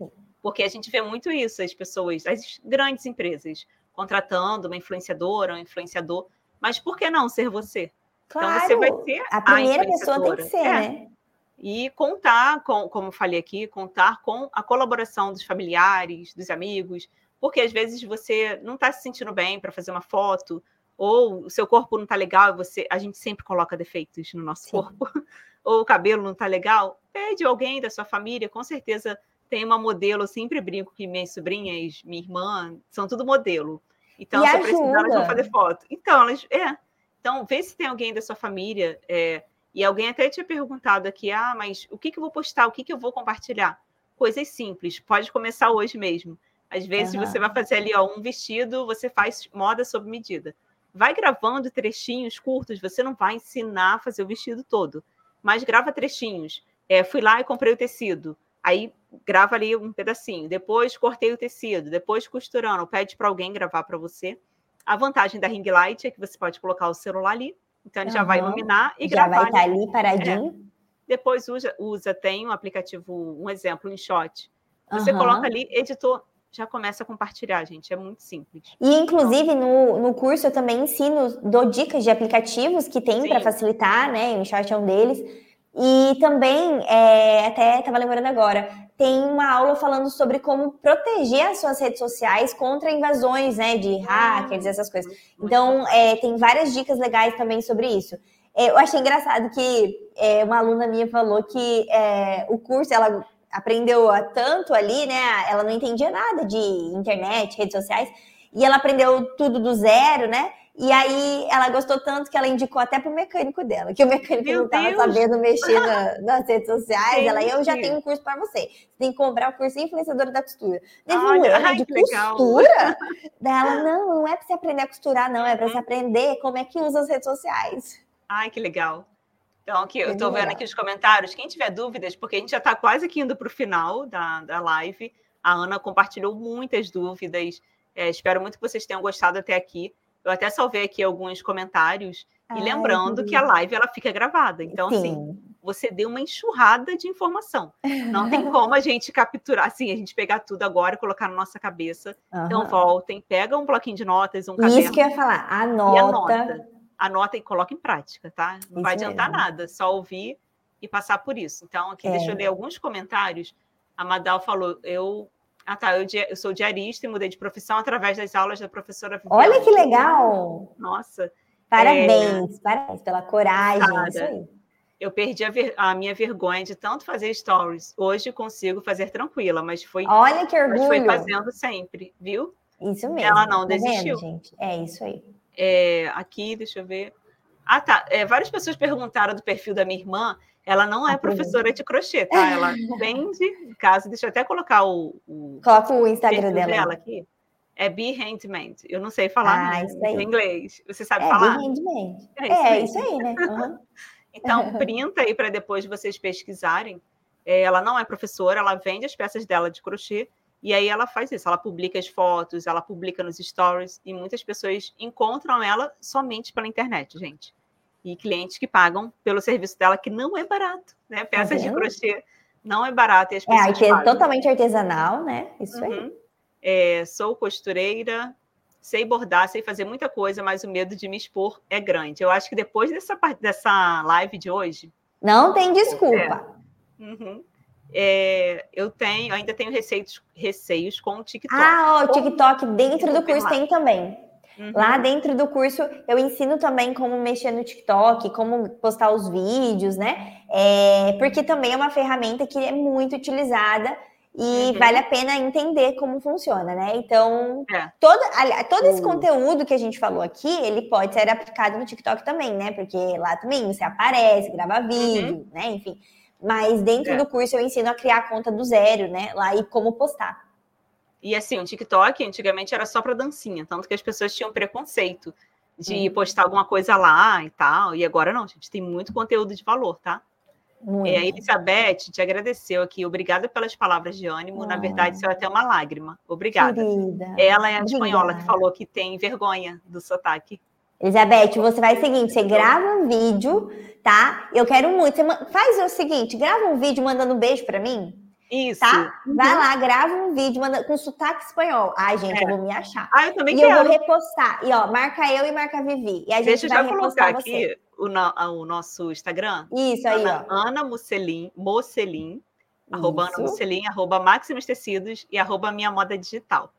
Porque a gente vê muito isso, as pessoas, as grandes empresas, contratando uma influenciadora, um influenciador. Mas por que não ser você? Claro, então você vai ser a primeira a pessoa tem que ser, é. né? E contar com, como falei aqui, contar com a colaboração dos familiares, dos amigos, porque às vezes você não está se sentindo bem para fazer uma foto, ou o seu corpo não está legal, e você, a gente sempre coloca defeitos no nosso Sim. corpo, [LAUGHS] ou o cabelo não está legal, pede alguém da sua família, com certeza tem uma modelo, eu sempre brinco que minhas sobrinhas, minha irmã, são tudo modelo. Então, e se precisar, elas vão fazer foto. Então, elas, é. Então, vê se tem alguém da sua família, é, e alguém até tinha perguntado aqui, ah, mas o que, que eu vou postar, o que, que eu vou compartilhar? Coisas simples, pode começar hoje mesmo. Às vezes uhum. você vai fazer ali ó, um vestido, você faz moda sob medida. Vai gravando trechinhos curtos, você não vai ensinar a fazer o vestido todo, mas grava trechinhos. É, fui lá e comprei o tecido. Aí grava ali um pedacinho. Depois cortei o tecido. Depois costurando. Pede para alguém gravar para você. A vantagem da ring light é que você pode colocar o celular ali. Então ele uhum. já vai iluminar e já gravar. Já vai estar tá ali paradinho. É. Depois usa, usa, tem um aplicativo, um exemplo, um shot. Você uhum. coloca ali, editor, já começa a compartilhar, gente. É muito simples. E, inclusive, no, no curso eu também ensino, dou dicas de aplicativos que tem para facilitar, né? O Short é um deles. E também, é, até estava lembrando agora, tem uma aula falando sobre como proteger as suas redes sociais contra invasões, né? De hackers, ah, essas coisas. Então, é, tem várias dicas legais também sobre isso. É, eu achei engraçado que é, uma aluna minha falou que é, o curso, ela aprendeu tanto ali, né? Ela não entendia nada de internet, redes sociais, e ela aprendeu tudo do zero, né? E aí ela gostou tanto que ela indicou até pro mecânico dela, que o mecânico Meu não estava sabendo mexer na, [LAUGHS] nas redes sociais. ela, eu já tenho um curso para você. Você tem que comprar o curso influenciadora da costura. Teve um ano de costura. [LAUGHS] Dela, não, não é para você aprender a costurar, não, é para você aprender como é que usa as redes sociais. Ai, que legal. Então, aqui, eu estou vendo aqui os comentários. Quem tiver dúvidas, porque a gente já está quase aqui indo para o final da, da live. A Ana compartilhou muitas dúvidas. É, espero muito que vocês tenham gostado até aqui. Eu até salvei aqui alguns comentários. E lembrando que a live ela fica gravada. Então, assim, Sim. assim, você deu uma enxurrada de informação. Não tem [LAUGHS] como a gente capturar, assim, a gente pegar tudo agora e colocar na nossa cabeça. Uhum. Então, voltem, pega um bloquinho de notas, um caderno. Isso que eu ia falar, anota. E anota anota e coloca em prática, tá? Não isso vai adiantar mesmo. nada, só ouvir e passar por isso. Então, aqui, é. deixa eu é. ler alguns comentários. A Madal falou, eu... Ah, tá, eu, eu sou diarista e mudei de profissão através das aulas da professora Viviane. Olha que legal! Nossa! Parabéns, é... parabéns pela coragem, Nada. isso aí. Eu perdi a, ver... a, minha vergonha de tanto fazer stories. Hoje consigo fazer tranquila, mas foi... Olha que orgulho! Mas foi fazendo sempre, viu? Isso mesmo. Ela não tá desistiu. Vendo, gente? É isso aí. É, aqui, deixa eu ver. Ah, tá. É, várias pessoas perguntaram do perfil da minha irmã. Ela não é ah, professora de crochê, tá? Ela vende, caso, deixa eu até colocar o. o Coloca o Instagram dela. dela aqui. É Be Handmade. Eu não sei falar ah, em inglês. Você sabe é, falar? Be Handmade. É, isso, é, isso aí, né? Uhum. [LAUGHS] então, printa aí para depois vocês pesquisarem. É, ela não é professora, ela vende as peças dela de crochê e aí ela faz isso, ela publica as fotos, ela publica nos stories, e muitas pessoas encontram ela somente pela internet, gente. E clientes que pagam pelo serviço dela, que não é barato, né? Peças de crochê não é barato. E as é, é, totalmente artesanal, né? Isso uhum. aí. É, sou costureira, sei bordar, sei fazer muita coisa, mas o medo de me expor é grande. Eu acho que depois dessa, dessa live de hoje. Não tem desculpa. É, uhum, é, eu tenho, ainda tenho receios, receios com o TikTok. Ah, o TikTok dentro do curso tem também. Uhum. Lá dentro do curso eu ensino também como mexer no TikTok, como postar os vídeos, né? É, porque também é uma ferramenta que é muito utilizada e uhum. vale a pena entender como funciona, né? Então, é. todo, todo esse uhum. conteúdo que a gente falou aqui, ele pode ser aplicado no TikTok também, né? Porque lá também você aparece, grava vídeo, uhum. né? Enfim. Mas dentro é. do curso eu ensino a criar a conta do zero, né? Lá e como postar. E assim, o TikTok antigamente era só para dancinha, tanto que as pessoas tinham preconceito de uhum. postar alguma coisa lá e tal. E agora não, gente, tem muito conteúdo de valor, tá? Muito. É, a Elizabeth te agradeceu aqui. Obrigada pelas palavras de ânimo. Na verdade, isso é até uma lágrima. Obrigada. Querida. Ela é a Obrigada. espanhola que falou que tem vergonha do sotaque. Elizabeth, você faz o seguinte: você grava um vídeo, tá? Eu quero muito. Você faz o seguinte: grava um vídeo mandando um beijo para mim. Isso. Tá? Vai uhum. lá, grava um vídeo manda, com sotaque espanhol. Ai, gente, é. eu vou me achar. Ah, eu também e quero. eu vou repostar. E ó, marca eu e marca Vivi. E a gente Deixa vai eu já colocar aqui o, o, nosso Instagram. Isso aí, Ana, ó. Ana Mocelin, arroba Ana Musselin, arroba Máximos Tecidos e arroba Minha Moda Digital.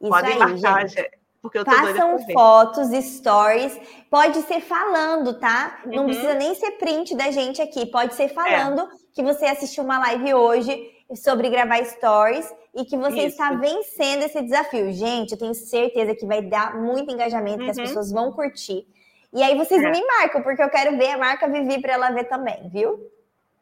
Isso Podem aí, marcar, gente. Porque eu tô Façam fotos, stories. Pode ser falando, tá? Uhum. Não precisa nem ser print da gente aqui. Pode ser falando é. que você assistiu uma live hoje sobre gravar stories e que você Isso. está vencendo esse desafio. Gente, eu tenho certeza que vai dar muito engajamento, uhum. que as uhum. pessoas vão curtir. E aí vocês é. me marcam, porque eu quero ver a marca Vivi para ela ver também, viu?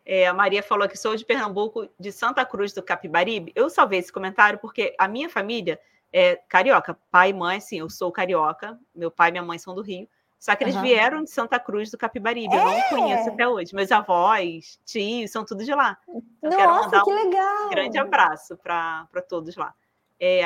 É, a Maria falou que sou de Pernambuco, de Santa Cruz do Capibaribe. Eu salvei esse comentário porque a minha família é carioca, pai e mãe, sim, eu sou carioca, meu pai e minha mãe são do Rio. Só que eles uhum. vieram de Santa Cruz do Capibaribe. É. Eu não é? conheço até hoje. Meus avós, tios, são tudo de lá. Então, Nossa, que legal. um grande abraço para todos lá. É,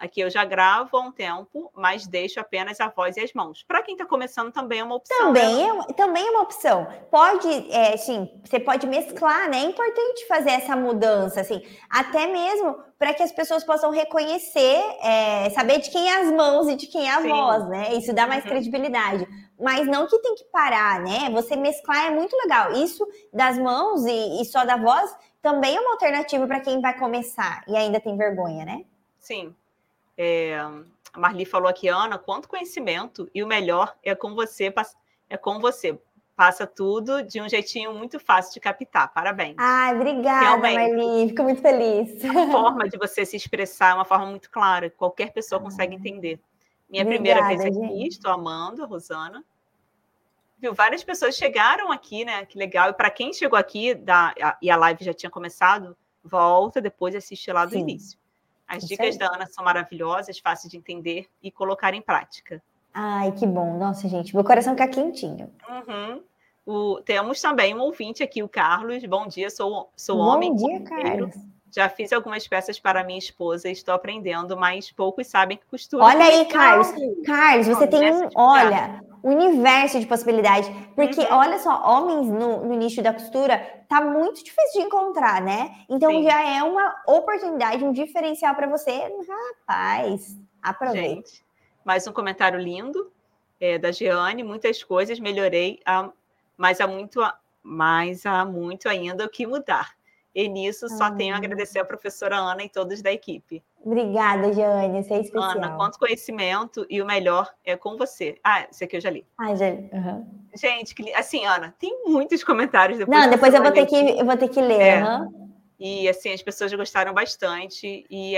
aqui eu já gravo há um tempo, mas deixo apenas a voz e as mãos. Para quem está começando, também é uma opção. Também, né? é, também é uma opção. Pode, é, sim, você pode mesclar, né? É importante fazer essa mudança, assim, até mesmo para que as pessoas possam reconhecer, é, saber de quem é as mãos e de quem é a sim. voz, né? Isso dá mais uhum. credibilidade. Mas não que tem que parar, né? Você mesclar é muito legal. Isso das mãos e, e só da voz também é uma alternativa para quem vai começar e ainda tem vergonha, né? Sim. É, a Marli falou aqui, Ana, quanto conhecimento e o melhor é com você, é com você. Passa tudo de um jeitinho muito fácil de captar. Parabéns. Ai, obrigada, Realmente, Marli. Fico muito feliz. A forma de você se expressar é uma forma muito clara, qualquer pessoa consegue entender. Minha obrigada, primeira vez aqui, gente. estou amando a Rosana. Viu, várias pessoas chegaram aqui, né? Que legal. E para quem chegou aqui da, a, e a live já tinha começado, volta depois e assiste lá do Sim. início. As Isso dicas aí. da Ana são maravilhosas, fáceis de entender e colocar em prática. Ai, que bom. Nossa, gente, meu coração fica quentinho. Uhum. O, temos também um ouvinte aqui, o Carlos. Bom dia, sou, sou bom homem. Bom dia, Carlos. Já fiz algumas peças para minha esposa, estou aprendendo, mas poucos sabem que costura. Olha aí, Carlos. Carlos, você tem um. Olha, universo de possibilidades. Porque, uhum. olha só, homens no, no, nicho da costura tá muito difícil de encontrar, né? Então Sim. já é uma oportunidade, um diferencial para você. Rapaz, aproveite. Gente, mais um comentário lindo é, da Jeane. Muitas coisas melhorei, mas há muito, mas há muito ainda o que mudar. E nisso só tenho a agradecer a professora Ana e todos da equipe. Obrigada, Jane, você é especial. Ana, quanto conhecimento e o melhor é com você. Ah, esse aqui eu já li. Ah, já li. Uhum. Gente, assim, Ana, tem muitos comentários depois. Não, depois eu vou, ter que, eu vou ter que ler. É. Uhum. E, assim, as pessoas gostaram bastante. E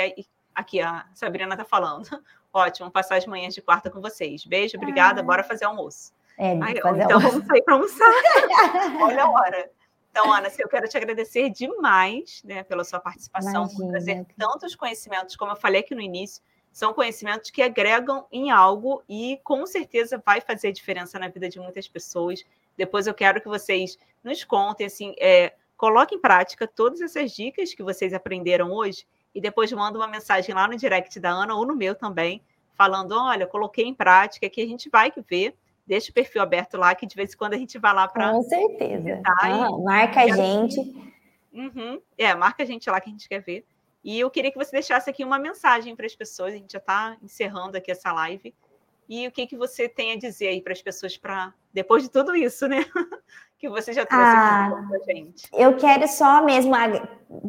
aqui, a Sabrina tá falando. [LAUGHS] Ótimo, passar as manhãs de quarta com vocês. Beijo, obrigada, ah. bora fazer almoço. É, Ai, fazer então almoço. vamos sair para almoçar. [LAUGHS] Olha a hora. Então, Ana, eu quero te agradecer demais né, pela sua participação, Imagina. por trazer tantos conhecimentos, como eu falei aqui no início, são conhecimentos que agregam em algo e com certeza vai fazer diferença na vida de muitas pessoas. Depois eu quero que vocês nos contem, assim, é, coloquem em prática todas essas dicas que vocês aprenderam hoje e depois manda uma mensagem lá no direct da Ana ou no meu também, falando: olha, coloquei em prática, que a gente vai ver deixa o perfil aberto lá, que de vez em quando a gente vai lá para. Com certeza. Ah, marca a gente. Uhum. É, marca a gente lá que a gente quer ver. E eu queria que você deixasse aqui uma mensagem para as pessoas. A gente já está encerrando aqui essa live. E o que, que você tem a dizer aí para as pessoas para depois de tudo isso, né? [LAUGHS] que você já trouxe ah, aqui para a gente. Eu quero só mesmo,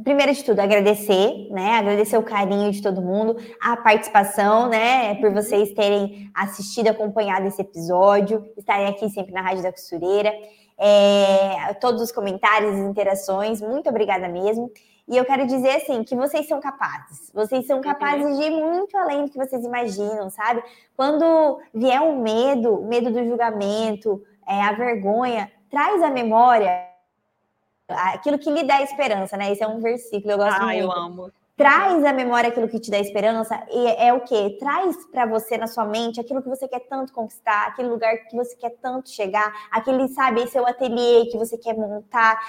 primeiro de tudo, agradecer, né? Agradecer o carinho de todo mundo, a participação, né? Por vocês terem assistido, acompanhado esse episódio, estarem aqui sempre na Rádio da Costureira. É, todos os comentários, as interações, muito obrigada mesmo. E eu quero dizer assim que vocês são capazes. Vocês são capazes de ir muito além do que vocês imaginam, sabe? Quando vier o medo, o medo do julgamento, é, a vergonha, traz a memória aquilo que lhe dá esperança, né? Esse é um versículo, eu gosto ah, muito. eu amo. Traz a memória aquilo que te dá esperança e é o que traz para você na sua mente aquilo que você quer tanto conquistar, aquele lugar que você quer tanto chegar, aquele sabe seu ateliê que você quer montar,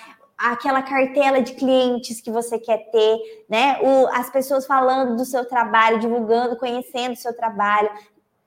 aquela cartela de clientes que você quer ter, né? O, as pessoas falando do seu trabalho, divulgando, conhecendo o seu trabalho.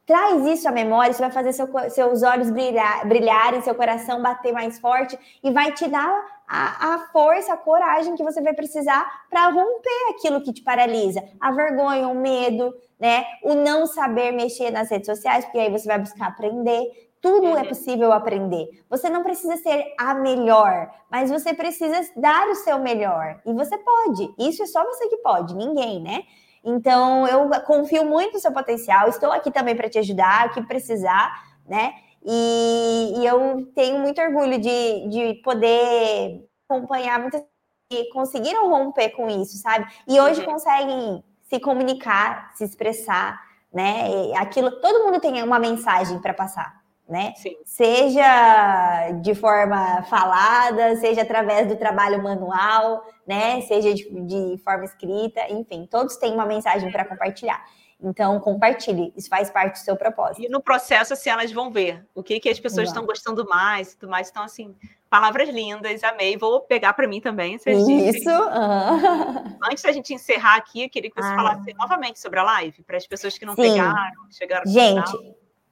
Traz isso à memória, isso vai fazer seu, seus olhos brilhar, brilharem, seu coração bater mais forte e vai te dar a, a força, a coragem que você vai precisar para romper aquilo que te paralisa. A vergonha, o medo, né? O não saber mexer nas redes sociais, porque aí você vai buscar aprender. Tudo é uhum. possível aprender. Você não precisa ser a melhor, mas você precisa dar o seu melhor. E você pode. Isso é só você que pode, ninguém, né? Então, eu confio muito no seu potencial. Estou aqui também para te ajudar, o que precisar, né? E, e, eu tenho muito orgulho de, de poder acompanhar muitas que conseguiram romper com isso, sabe? E hoje uhum. conseguem se comunicar, se expressar, né? E aquilo, todo mundo tem uma mensagem para passar né? Sim. Seja de forma falada, seja através do trabalho manual, né? Seja de, de forma escrita, enfim, todos têm uma mensagem para compartilhar. Então, compartilhe, isso faz parte do seu propósito. E no processo, assim, elas vão ver o que, que as pessoas estão gostando mais e tudo mais. Então, assim, palavras lindas, amei. Vou pegar para mim também. Isso. Uhum. Antes da gente encerrar aqui, eu queria que você ah. falasse novamente sobre a live, para as pessoas que não Sim. pegaram, chegaram Gente,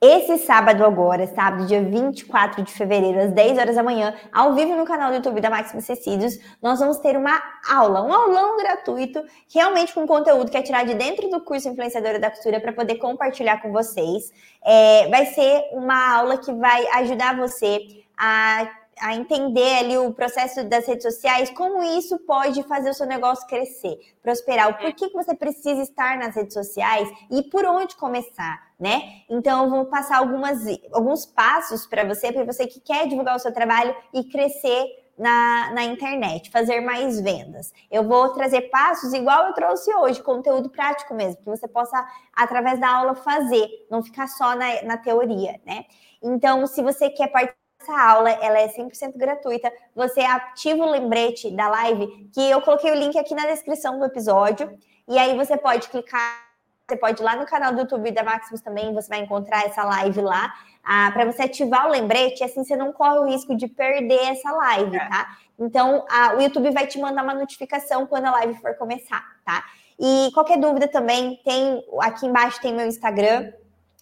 esse sábado agora, sábado, dia 24 de fevereiro, às 10 horas da manhã, ao vivo no canal do YouTube da Maximus Tecidos, nós vamos ter uma aula, um aulão gratuito, realmente com conteúdo que é tirado de dentro do curso Influenciadora da Costura para poder compartilhar com vocês. É, vai ser uma aula que vai ajudar você a a entender ali o processo das redes sociais, como isso pode fazer o seu negócio crescer, prosperar, o porquê que você precisa estar nas redes sociais e por onde começar, né? Então, eu vou passar algumas, alguns passos para você, para você que quer divulgar o seu trabalho e crescer na, na internet, fazer mais vendas. Eu vou trazer passos igual eu trouxe hoje, conteúdo prático mesmo, que você possa, através da aula, fazer, não ficar só na, na teoria, né? Então, se você quer participar, essa aula ela é 100% gratuita. Você ativa o lembrete da live, que eu coloquei o link aqui na descrição do episódio. E aí você pode clicar, você pode ir lá no canal do YouTube da Maximus também, você vai encontrar essa live lá. Ah, para você ativar o lembrete, assim você não corre o risco de perder essa live, é. tá? Então, a, o YouTube vai te mandar uma notificação quando a live for começar, tá? E qualquer dúvida também, tem aqui embaixo tem meu Instagram,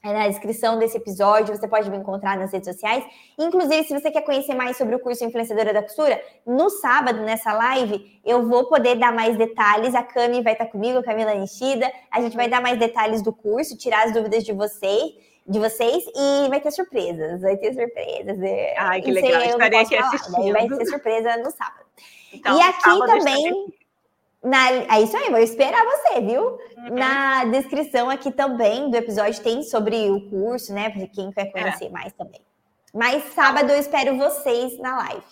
na descrição desse episódio, você pode me encontrar nas redes sociais. Inclusive, se você quer conhecer mais sobre o curso Influenciadora da Costura, no sábado, nessa live, eu vou poder dar mais detalhes. A Cami vai estar comigo, a Camila Enchida. A gente vai dar mais detalhes do curso, tirar as dúvidas de vocês, de vocês e vai ter surpresas. Vai ter surpresas. É, Ai, que legal. Estarei aqui assistindo. Vai ter surpresa no sábado. Então, e aqui também. Na, é isso aí, vou esperar você, viu? Uhum. Na descrição aqui também do episódio tem sobre o curso, né? Para quem quer conhecer é. mais também. Mas sábado eu espero vocês na live.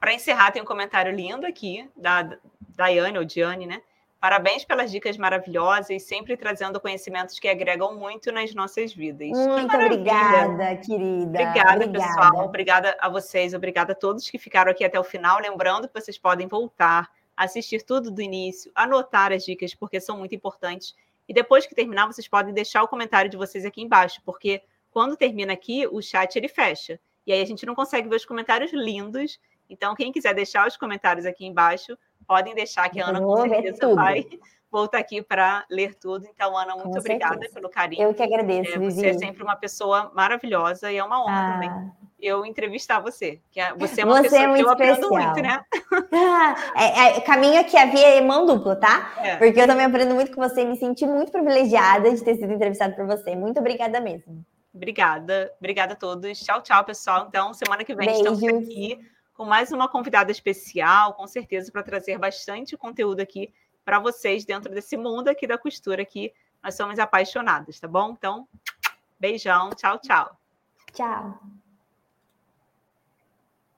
Para encerrar, tem um comentário lindo aqui da Daiane ou Diane, né? Parabéns pelas dicas maravilhosas, sempre trazendo conhecimentos que agregam muito nas nossas vidas. Muito obrigada, querida. Obrigada, obrigada, pessoal. Obrigada a vocês, obrigada a todos que ficaram aqui até o final. Lembrando que vocês podem voltar assistir tudo do início, anotar as dicas, porque são muito importantes. E depois que terminar, vocês podem deixar o comentário de vocês aqui embaixo, porque quando termina aqui, o chat ele fecha. E aí a gente não consegue ver os comentários lindos. Então, quem quiser deixar os comentários aqui embaixo, podem deixar que a Ana com certeza vai, vou estar aqui para ler tudo. Então, Ana, muito Com obrigada certeza. pelo carinho. Eu que agradeço, é, Você é sempre uma pessoa maravilhosa e é uma honra ah. também eu entrevistar você. Que é, você é uma você é pessoa é muito que eu aprendo especial. muito, né? [LAUGHS] é, é, caminho aqui a via é mão dupla, tá? É. Porque eu também aprendo muito com você e me senti muito privilegiada de ter sido entrevistada por você. Muito obrigada mesmo. Obrigada. Obrigada a todos. Tchau, tchau, pessoal. Então, semana que vem Beijos. estamos aqui com mais uma convidada especial, com certeza, para trazer bastante conteúdo aqui para vocês dentro desse mundo aqui da costura que nós somos apaixonadas, tá bom? Então, beijão. Tchau, tchau. Tchau.